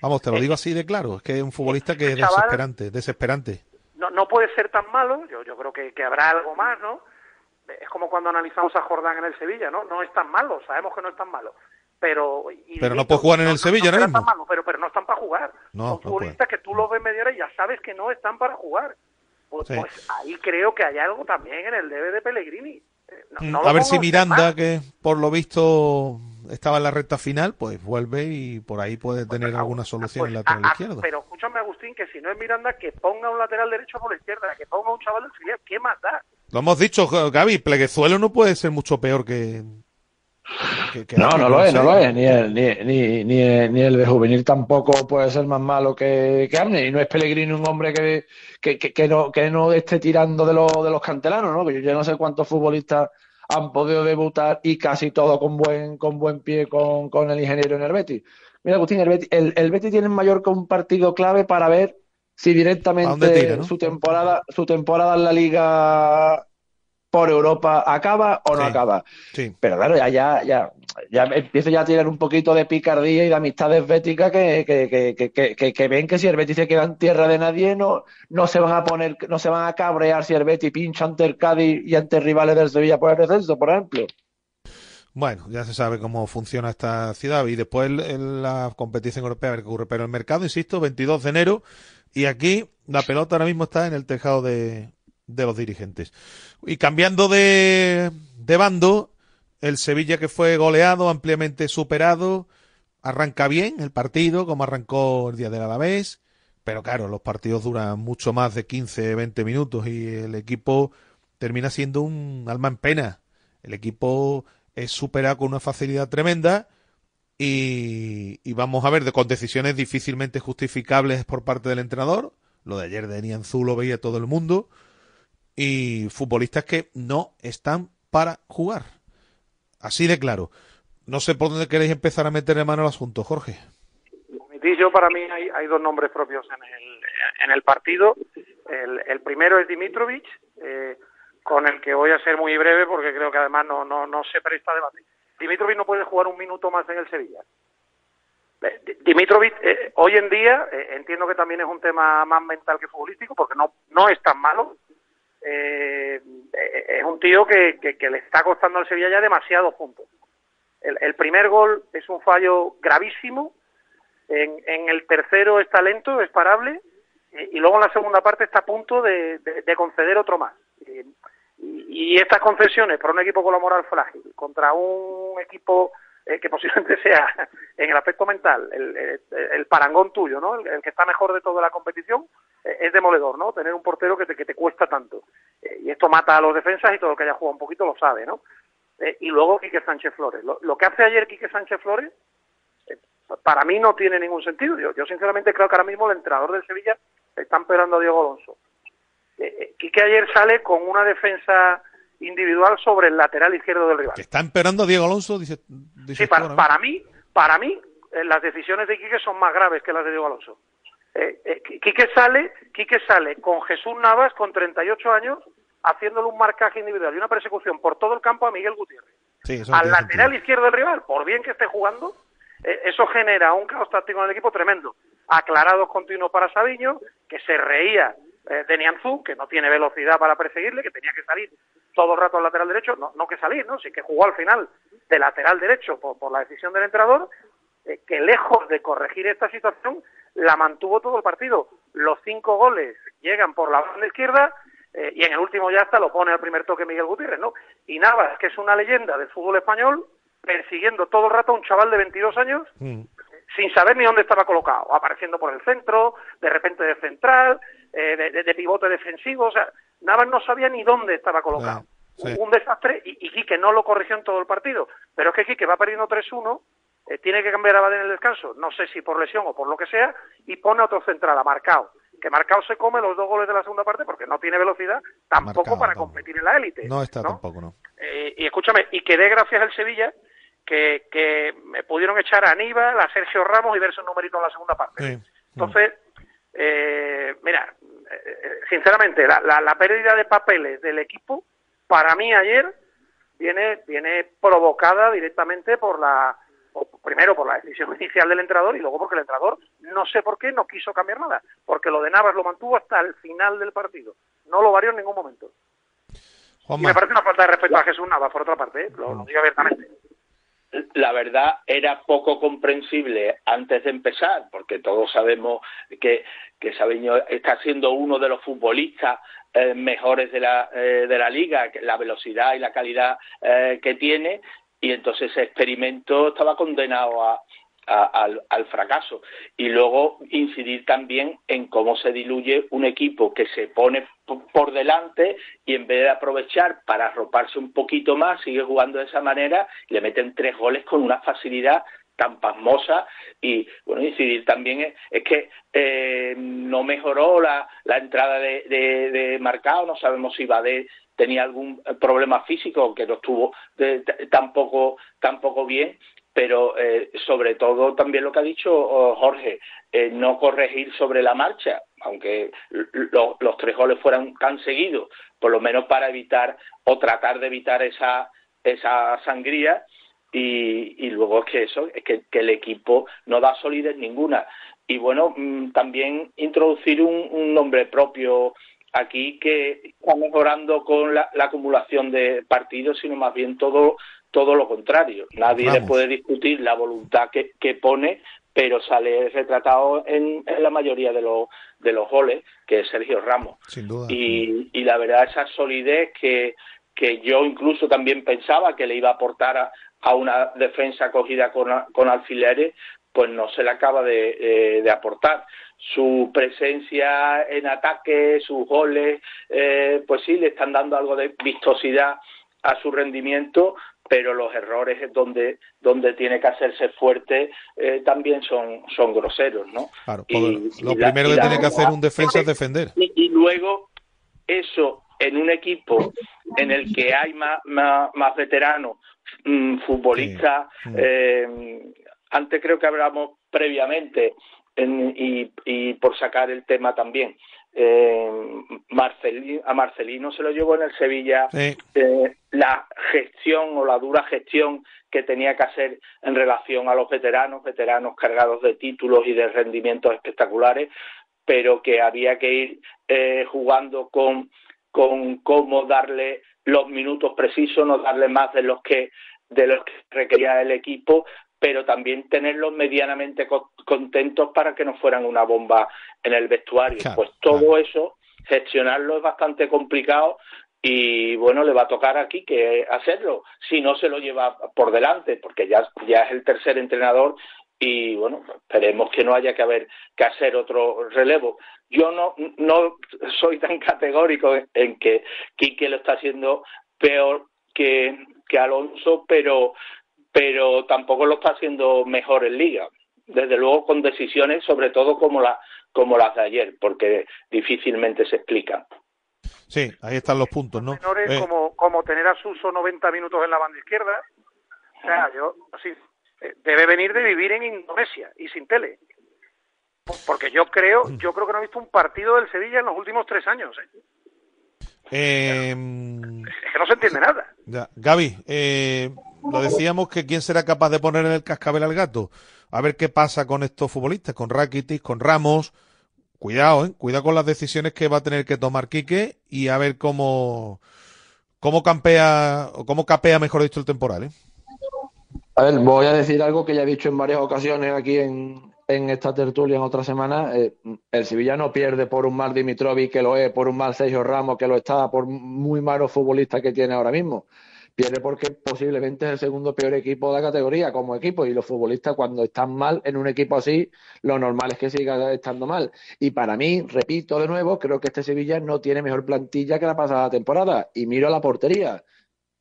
Vamos, te lo digo así de claro, es que es un futbolista que es chaval- desesperante, desesperante. No, no puede ser tan malo, yo, yo creo que, que habrá algo más, ¿no? Es como cuando analizamos a Jordán en el Sevilla, ¿no? No es tan malo, sabemos que no es tan malo. Pero, y- Pero no puede jugar en el Sevilla ahora será mismo. tan malo, pero, pero no están para jugar. No, Son no futbolistas que tú los ves media hora y ya sabes que no están para jugar. Pues, Sí. pues ahí creo que hay algo también en el debe de Pellegrini. Eh, no- Mm, no a ver si Miranda, mal, que por lo visto estaba en la recta final, pues vuelve y por ahí puede tener alguna solución en el lateral Ah, izquierdo. Pero escúchame, Agustín, que si no es Miranda, que ponga un lateral derecho por la izquierda, que ponga un chaval del filial. ¿Qué más da? Lo hemos dicho, Gaby, Pleguezuelo no puede ser mucho peor que... que- que No, no lo es, no lo es. Ni el, ni, ni, ni, el- ni el de juvenil tampoco puede ser más malo que, que Arne. Y no es Pellegrini un hombre que, que, que, que no, que no esté tirando de, los de los cantelanos, ¿no? Que yo ya no sé cuántos futbolistas han podido debutar y casi todo con buen, con buen pie con, con el ingeniero en el Betis. Mira, Agustín, el Betis, el, el Betis tiene en Mallorca un partido clave para ver si ¿A dónde directamente tira, no? su temporada, su temporada en la liga por Europa acaba o no Sí. acaba. Sí. Pero claro, ya, ya, ya, ya empiezo ya a tirar un poquito de picardía y de amistades béticas que, que, que, que, ven que si el Betis se queda en tierra de nadie, no, no se van a poner, no se van a cabrear si el Betis pincha ante el Cádiz y ante rivales del Sevilla por el descenso, por ejemplo. Bueno, ya se sabe cómo funciona esta ciudad y después la competición europea a ver qué ocurre. Pero el mercado, insisto, 22 de enero y aquí la pelota ahora mismo está en el tejado de, de los dirigentes. Y cambiando de, de bando, el Sevilla que fue goleado, ampliamente superado, arranca bien el partido, como arrancó el día del Alavés, pero claro, los partidos duran mucho más de 15, 20 minutos y el equipo termina siendo un alma en pena. El equipo es superado con una facilidad tremenda y, y vamos a ver con decisiones difícilmente justificables por parte del entrenador. Lo de ayer de Nianzú lo veía todo el mundo. Y futbolistas que no están para jugar. Así de claro. No sé por dónde queréis empezar a meterle mano al asunto, Jorge. Yo para mí hay, hay dos nombres propios en el, en el partido. El, el primero es Dimitrovic, eh, con el que voy a ser muy breve porque creo que además no, no, no se presta a debate. Dimitrovic no puede jugar un minuto más en el Sevilla. Eh, Di- Dimitrovic eh, hoy en día eh, entiendo que también es un tema más mental que futbolístico porque no, no es tan malo. Eh, eh, es un tío que, que, le está costando al Sevilla ya demasiados puntos. El, el primer gol es un fallo gravísimo. En, el tercero está lento, es parable. eh, y luego en la segunda parte está a punto de conceder otro más. Eh, y, y estas concesiones para un equipo con la moral frágil contra un equipo eh, que posiblemente sea en el aspecto mental el, parangón tuyo, ¿no? El, que está mejor de toda la competición, eh, es demoledor, ¿no? Tener un portero que te, que te cuesta tanto. Eh, y esto mata a los defensas y todo el que haya jugado un poquito lo sabe, ¿no? Y luego Quique Sánchez Flores. Lo, que hace ayer Quique Sánchez Flores, para mí no tiene ningún sentido. Yo, sinceramente creo que ahora mismo el entrenador del Sevilla está empeorando a Diego Alonso. Quique ayer sale con una defensa individual sobre el lateral izquierdo del rival. ¿Está empeorando Diego Alonso? Dice, dice sí, para, para, mí, para mí, las decisiones de Quique son más graves que las de Diego Alonso. Eh, eh, Quique sale, Quique sale con Jesús Navas con 38 años haciéndole un marcaje individual y una persecución por todo el campo a Miguel Gutiérrez. Sí, Al lateral sentido. izquierdo del rival, por bien que esté jugando, eh, eso genera un caos táctico en el equipo tremendo. Aclarados continuos para Sabiño, que se reía eh, de Nianzú, que no tiene velocidad para perseguirle, que tenía que salir todo el rato al lateral derecho, no, no que salir, ¿no? Sí que jugó al final de lateral derecho por, por la decisión del entrenador, eh, que lejos de corregir esta situación, la mantuvo todo el partido. Los cinco goles llegan por la banda izquierda eh, y en el último ya hasta lo pone al primer toque Miguel Gutiérrez, ¿no? Y Navas, que es una leyenda del fútbol español, persiguiendo todo el rato a un chaval de 22 años mm. Sin saber ni dónde estaba colocado, apareciendo por el centro, de repente de central, eh, de, de, de, pivote defensivo, o sea, Navas no sabía ni dónde estaba colocado. Sí. Un desastre y, y Quique no lo corrigió en todo el partido. Pero es que Quique va perdiendo 3-1 eh, tiene que cambiar a Badén en el descanso, no sé si por lesión o por lo que sea, y pone otro central, a Marcao. Que Marcao se come los dos goles de la segunda parte porque no tiene velocidad tampoco Marcao, para tampoco. competir en la élite. No está ¿no? tampoco, no. Eh, y escúchame, y que dé gracias al Sevilla que, que me pudieron echar a Aníbal, a Sergio Ramos y verse un numerito en la segunda parte. Sí. Entonces, eh, mira, eh, sinceramente, la, la, la pérdida de papeles del equipo, para mí ayer, viene, viene provocada directamente por la primero por la decisión inicial del entrenador y luego porque el entrenador no sé por qué no quiso cambiar nada, porque lo de Navas lo mantuvo hasta el final del partido, no lo varió en ningún momento. Juanma. Y me parece una falta de respeto a Jesús Navas, por otra parte, ¿eh? lo, lo digo abiertamente. La verdad era poco comprensible antes de empezar, porque todos sabemos que, que Sabeño está siendo uno de los futbolistas eh, mejores de la, eh, de la liga, la velocidad y la calidad eh, que tiene, y entonces ese experimento estaba condenado a, a, al, fracaso. Y luego incidir también en cómo se diluye un equipo que se pone por delante y en vez de aprovechar para arroparse un poquito más, sigue jugando de esa manera, le meten tres goles con una facilidad tan pasmosa y bueno incidir también es, que eh, no mejoró la, la entrada de, de, Marcado, no sabemos si Badé tenía algún problema físico que no estuvo de, tampoco tampoco bien pero eh, sobre todo también lo que ha dicho oh, Jorge eh, no corregir sobre la marcha aunque lo, los tres goles fueran tan seguidos por lo menos para evitar o tratar de evitar esa esa sangría. Y, y luego es que eso es que, que el equipo no da solidez ninguna. Y bueno mmm, también introducir un, un nombre propio aquí que está mejorando con la, acumulación de partidos, sino más bien todo, todo lo contrario. Nadie Vamos. le puede discutir la voluntad que, que pone, pero sale retratado en, en, la mayoría de los, de los goles, que es Sergio Ramos. Sin duda. Y, y la verdad, esa solidez que, que yo incluso también pensaba que le iba a aportar a, a una defensa cogida con, con alfileres, pues no se le acaba de, eh, de aportar. Su presencia en ataque, sus goles, eh, pues sí, le están dando algo de vistosidad a su rendimiento, pero los errores donde donde tiene que hacerse fuerte eh, también son son groseros, ¿no? Claro, y, lo y primero la, que tiene que hacer un defensa es defender. Y, y, luego eso en un equipo en el que hay más, más, más veteranos, mmm, futbolistas, sí. eh, antes creo que hablamos previamente en, y, y, por sacar el tema también. Eh, Marcelino, a Marcelino se lo llevó en el Sevilla sí. eh, la gestión o la dura gestión que tenía que hacer en relación a los veteranos, veteranos cargados de títulos y de rendimientos espectaculares, pero que había que ir eh, jugando con, con cómo darle los minutos precisos, no darle más de los que de los que requería el equipo pero también tenerlos medianamente co contentos para que no fueran una bomba en el vestuario. Claro, pues todo claro. eso, gestionarlo es bastante complicado y bueno, le va a tocar aquí que hacerlo, si no se lo lleva por delante, porque ya, ya es el tercer entrenador y, y bueno, esperemos que no haya que haber que hacer otro relevo. Yo no, no soy tan categórico en que Quique lo está haciendo peor que, que Alonso, pero, pero tampoco lo está haciendo mejor en liga. Desde luego con decisiones, sobre todo como, la, como las de ayer, porque difícilmente se explican. Sí, ahí están los puntos, ¿no? Menores Eh, como, como tener a Suso 90 minutos en la banda izquierda. O sea, yo, sí, eh, debe venir de vivir en Indonesia y sin tele. Por- Porque yo creo, yo creo que no he visto un partido del Sevilla en los últimos tres años. ¿eh? eh, Es que no se entiende nada. ya. Gaby, eh, lo decíamos que quién será capaz de poner en el cascabel al gato. A ver qué pasa con estos futbolistas, con Rakitic, con Ramos. Cuidado, ¿eh? Cuidado con las decisiones que va a tener que tomar Quique y a ver cómo, cómo campea, o cómo capea, mejor dicho, el temporal, ¿eh? A ver, voy a decir algo que ya he dicho en varias ocasiones aquí en, en esta tertulia en otra semana. Eh, el Sevilla no pierde por un mal Dimitrovic que lo es, por un mal Sergio Ramos que lo está, por muy malos futbolistas que tiene ahora mismo. Pierde porque posiblemente es el segundo peor equipo de la categoría como equipo y los futbolistas cuando están mal en un equipo así, lo normal es que siga estando mal. Y para mí, repito de nuevo, creo que este Sevilla no tiene mejor plantilla que la pasada temporada. Y miro a la portería.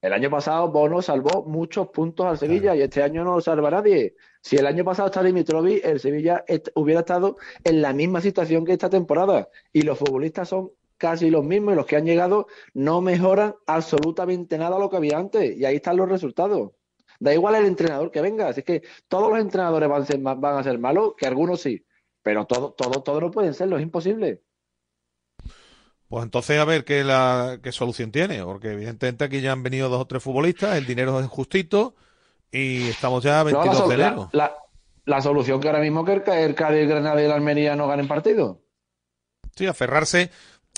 El año pasado Bono salvó muchos puntos al Sevilla y este año no lo salva nadie. Si el año pasado está Dimitrovic, el Sevilla est- hubiera estado en la misma situación que esta temporada. Y los futbolistas son casi los mismos y los que han llegado no mejoran absolutamente nada lo que había antes. Y ahí están los resultados. Da igual el entrenador que venga. Así que todos los entrenadores van a ser, van a ser malos, que algunos sí. Pero todos todo, todo no pueden serlo, es imposible. Pues entonces a ver qué, la, qué solución tiene, porque evidentemente aquí ya han venido dos o tres futbolistas, el dinero es justito y estamos ya a No, la, 22 sol- de la- enero. la- la solución que ahora mismo que el, el Cádiz, el Granada y el Almería no ganen partido. Sí, aferrarse.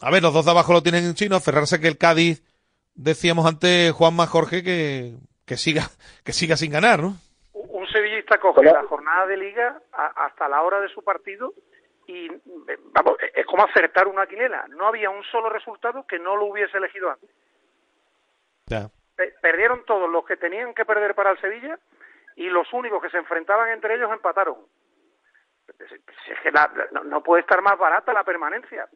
A ver, los dos de abajo lo tienen en chino, aferrarse que el Cádiz, decíamos antes, Juanma Jorge, que, que siga, que siga sin ganar, ¿no? Un sevillista coge la jornada de liga a- hasta la hora de su partido y vamos, es como acertar una quinela. No había un solo resultado que no lo hubiese elegido antes. Ya. Pe- Perdieron todos los que tenían que perder para el Sevilla y los únicos que se enfrentaban entre ellos empataron. Es que la- la- no, no puede estar más barata la permanencia.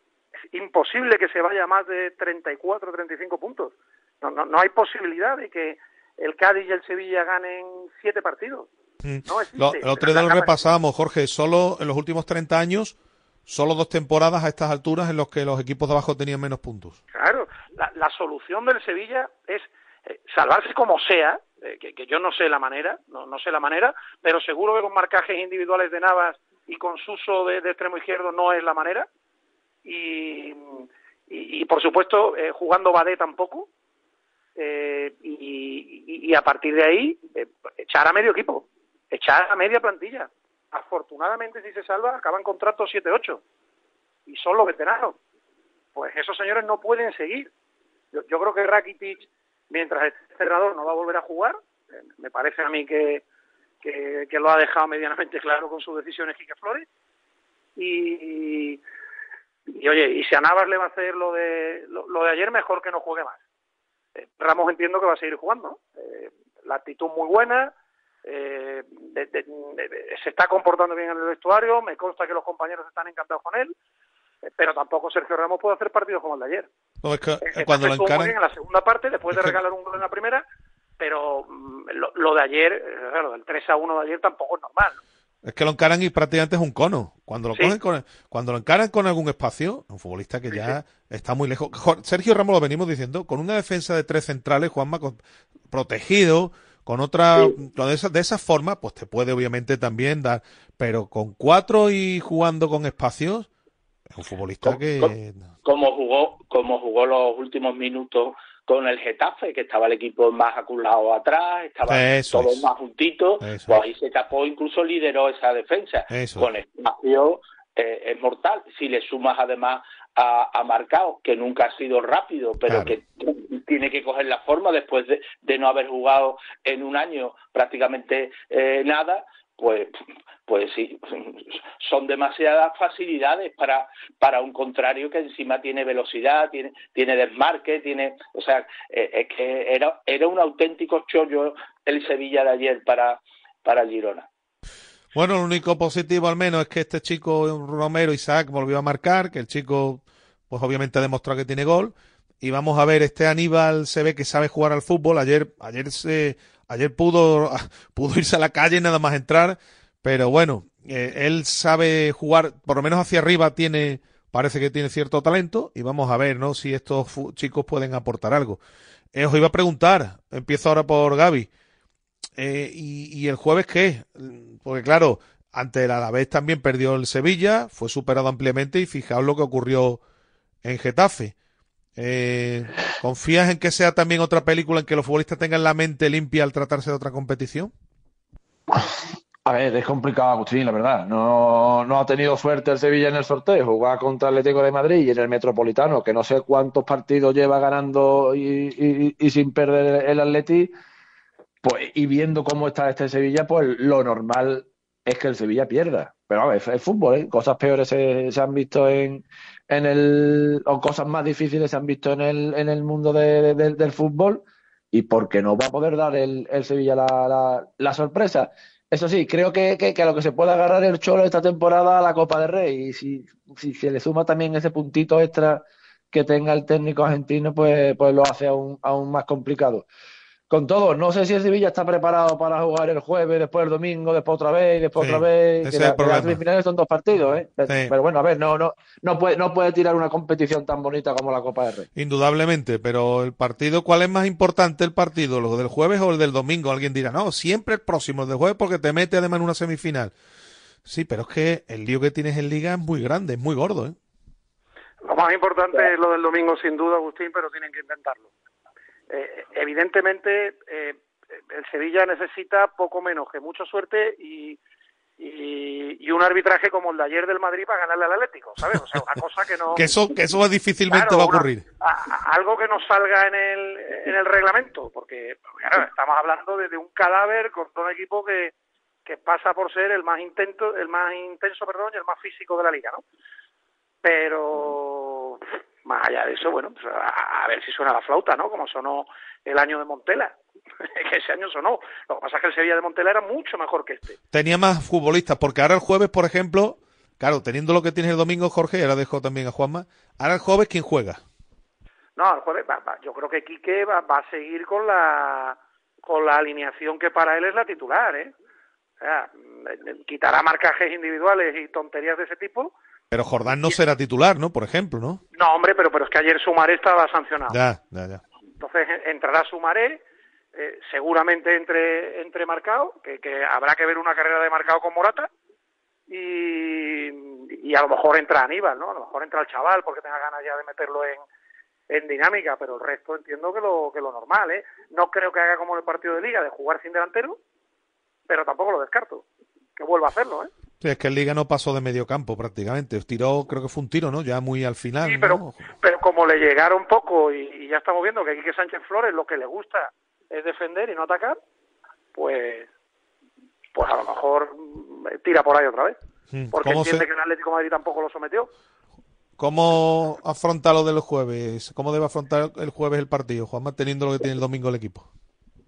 Es imposible que se vaya más de 34, 35 puntos. No, no, no hay posibilidad de que el Cádiz y el Sevilla ganen siete partidos. Mm. No existe. Lo, el otro día lo repasábamos, Jorge, solo en los últimos 30 años, solo dos temporadas a estas alturas en los que los equipos de abajo tenían menos puntos. Claro, la, la solución del Sevilla es eh, salvarse como sea, eh, que, que yo no sé la manera, no, no sé la manera, pero seguro que con marcajes individuales de Navas y con Suso de, de extremo izquierdo no es la manera. Y, y, por supuesto, eh, jugando Badé tampoco. Eh, y, a partir de ahí, eh, echar a medio equipo, echar a media plantilla. Afortunadamente, si se salva, acaban contratos 7-8 y son los veteranos. Pues esos señores no pueden seguir. Yo, creo que Rakitic, mientras el entrenador no va a volver a jugar, eh, me parece a mí que, que, lo ha dejado medianamente claro con sus decisiones Quique Flores. Y, oye, y si a Navas le va a hacer lo de, lo, lo de ayer, mejor que no juegue más. Eh, Ramos entiendo que va a seguir jugando. ¿no? Eh, la actitud muy buena, eh, de- de- de- se está comportando bien en el vestuario, me consta que los compañeros están encantados con él, eh, pero tampoco Sergio Ramos puede hacer partidos como el de ayer. No, es que cuando lo muy encaran, bien en la segunda parte, después de regalar un gol en la primera, pero mm, lo, lo de ayer, claro, del 3 a 1 de ayer tampoco es normal. Es que lo encaran y prácticamente es un cono. Cuando lo Sí. cogen con, cuando lo encaran con algún espacio, un futbolista que ya está muy lejos. Jo- Sergio Ramos lo venimos diciendo, con una defensa de tres centrales, Juanma, con- protegido, con otra, con de esa, de esa forma, pues te puede obviamente también dar, pero con cuatro y jugando con espacios, es un futbolista que como jugó como jugó los últimos minutos con el Getafe, que estaba el equipo más aculado atrás, estaba Eso todos es. más juntitos, Eso pues ahí se tapó, incluso lideró esa defensa. Eso Con espacio eh, es mortal. Si le sumas además a, a Marcao, que nunca ha sido rápido, pero Claro. que tiene que coger la forma después de, de no haber jugado en un año prácticamente eh, nada, pues pues sí, son demasiadas facilidades para, para un contrario que encima tiene velocidad, tiene, tiene desmarque, tiene, o sea, eh, es que era, era un auténtico chollo el Sevilla de ayer para, para Girona. Bueno, lo único positivo al menos es que este chico Romero Isaac volvió a marcar, que el chico pues obviamente ha demostrado que tiene gol y vamos a ver este Aníbal se ve que sabe jugar al fútbol. Ayer ayer se ayer pudo pudo irse a la calle nada más entrar, pero bueno, eh, él sabe jugar, por lo menos hacia arriba tiene parece que tiene cierto talento y vamos a ver, ¿no? Si estos chicos pueden aportar algo. Eh, os iba a preguntar, empiezo ahora por Gaby. Eh, y, ¿Y el jueves qué? Porque claro, ante el Alavés también perdió el Sevilla, fue superado ampliamente y fijaos lo que ocurrió en Getafe. Eh, ¿Confías en que sea también otra película en que los futbolistas tengan la mente limpia al tratarse de otra competición? A ver, es complicado, Agustín, la verdad. No, no ha tenido suerte el Sevilla en el sorteo. Jugar contra el Atlético de Madrid y en el Metropolitano, que no sé cuántos partidos lleva ganando y, y sin perder el Atleti. Pues, y viendo cómo está este Sevilla, pues lo normal es que el Sevilla pierda. Pero a ver, es fútbol, ¿eh? Cosas peores se, han visto en, en el. o cosas más difíciles se han visto en el, en el mundo del fútbol. Y porque no va a poder dar el, el Sevilla la, la, sorpresa. Eso sí, creo que, que, a lo que se puede agarrar el Cholo esta temporada a la Copa de Rey. Y si, si se le suma también ese puntito extra que tenga el técnico argentino, pues, pues lo hace aún, aún más complicado con todo. No sé si el Sevilla está preparado para jugar el jueves, después el domingo, después otra vez, después otra vez. Ese es el las semifinales son dos partidos, ¿eh? Pero bueno, a ver, no, no, no puede, no puede tirar una competición tan bonita como la Copa de Rey. Indudablemente, pero el partido, ¿cuál es más importante el partido? ¿Lo del jueves o el del domingo? Alguien dirá, no, siempre el próximo, el del jueves, porque te mete además en una semifinal. Sí, pero es que el lío que tienes en Liga es muy grande, es muy gordo, ¿eh? Lo más importante es lo del domingo, sin duda, Agustín, pero tienen que intentarlo. Eh, evidentemente eh, el Sevilla necesita poco menos que mucha suerte y, y, un arbitraje como el de ayer del Madrid para ganarle al Atlético, ¿sabes? O sea, una cosa que no... que eso, que eso difícilmente va a ocurrir. algo que no salga en el, en el reglamento, porque estamos hablando de, un cadáver con un equipo que, que pasa por ser el más intenso, el más intenso, perdón, y el más físico de la liga, ¿no? Pero más allá de eso, bueno, pues a, ver si suena la flauta, ¿no? Como sonó el año de Montela, que ese año sonó. Lo que pasa es que el Sevilla de Montela era mucho mejor que este. Tenía más futbolistas, porque ahora el jueves, por ejemplo, claro, teniendo lo que tienes el domingo, Jorge, ahora dejo también a Juanma, ahora el jueves, ¿quién juega? No, el jueves, yo creo que Quique va, va, a seguir con la con la alineación que para él es la titular, ¿eh? O sea, quitará marcajes individuales y tonterías de ese tipo pero Jordán no será titular, ¿no? Por ejemplo, ¿no? No, hombre, pero, pero es que ayer Sumaré estaba sancionado. Ya, ya, ya. Entonces entrará Sumaré, eh, seguramente entre, entre Marcado, que, que habrá que ver una carrera de Marcado con Morata, y, y a lo mejor entra Aníbal, ¿no? A lo mejor entra el chaval porque tenga ganas ya de meterlo en, en dinámica, pero el resto entiendo que lo, que lo normal, ¿eh? No creo que haga como en el partido de Liga, de jugar sin delantero, pero tampoco lo descarto, que vuelva a hacerlo, ¿eh? Sí, es que el Liga no pasó de medio campo prácticamente. Tiró, creo que fue un tiro, ¿no? Ya muy al final. Sí, pero, pero como le llegaron poco y, ya estamos viendo que Quique Sánchez Flores lo que le gusta es defender y no atacar, pues, pues a lo mejor tira por ahí otra vez. Hmm, Porque entiende que el Atlético de Madrid tampoco lo sometió. ¿Cómo afronta lo del jueves? ¿Cómo debe afrontar el jueves el partido, Juan, manteniendo lo que tiene el domingo el equipo?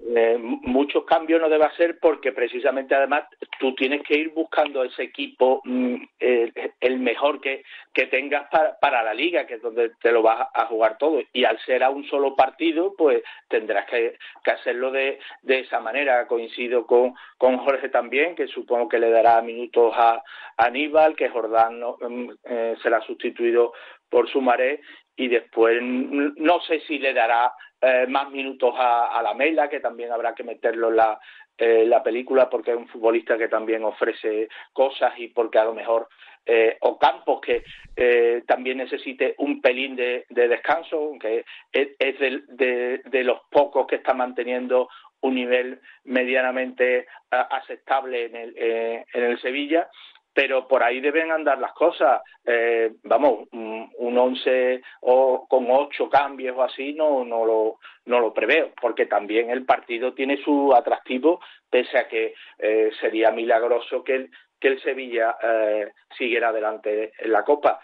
Eh, muchos cambios no debe hacer porque precisamente además tú tienes que ir buscando ese equipo mm, el, mejor que, que tengas para, para, la liga, que es donde te lo vas a jugar todo. Y al ser a un solo partido, pues tendrás que, hacerlo de, de, esa manera. Coincido con, con Jorge también, que supongo que le dará minutos a, Aníbal, que Jordán no, mm, eh, será sustituido por Sumaré y después mm, no sé si le dará eh, más minutos a, la Mela, que también habrá que meterlo en la, eh, la película porque es un futbolista que también ofrece cosas y porque a lo mejor eh, o Campos que eh, también necesite un pelín de, descanso, aunque es, es de, de, los pocos que está manteniendo un nivel medianamente aceptable en el, en el Sevilla pero por ahí deben andar las cosas. Eh, vamos, un once o con ocho cambios o así no, no, lo, no lo preveo, porque también el partido tiene su atractivo, pese a que eh, sería milagroso que el, que el Sevilla eh, siguiera adelante en la Copa.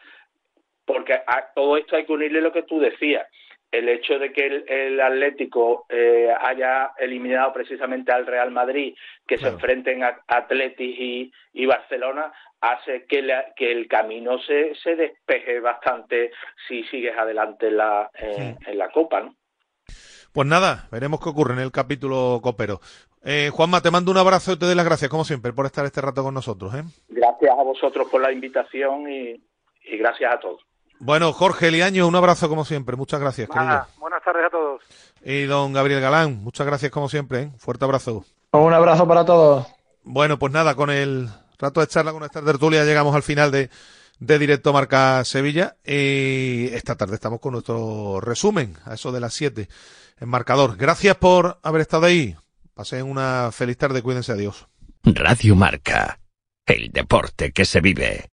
Porque a todo esto hay que unirle lo que tú decías. El hecho de que el, el Atlético eh, haya eliminado precisamente al Real Madrid, que se enfrenten a Atletis y, y Barcelona, hace que, la- que el camino se, se despeje bastante si sigues adelante en la, en, en la Copa, ¿no? Pues nada, veremos qué ocurre en el capítulo copero. Eh, Juanma, te mando un abrazo y te doy las gracias, como siempre, por estar este rato con nosotros. ¿eh? Gracias a vosotros por la invitación y, y gracias a todos. Bueno, Jorge Liaño, un abrazo como siempre. Muchas gracias, querido. Nada, buenas tardes a todos. Y don Gabriel Galán, muchas gracias como siempre. ¿eh? Fuerte abrazo. Un abrazo para todos. Bueno, pues nada, con el rato de charla con esta tertulia llegamos al final de, de Directo Marca Sevilla. Y esta tarde estamos con nuestro resumen, a eso de las 7, en marcador. Gracias por haber estado ahí. Pasen una feliz tarde, cuídense, adiós. Radio Marca. El deporte que se vive.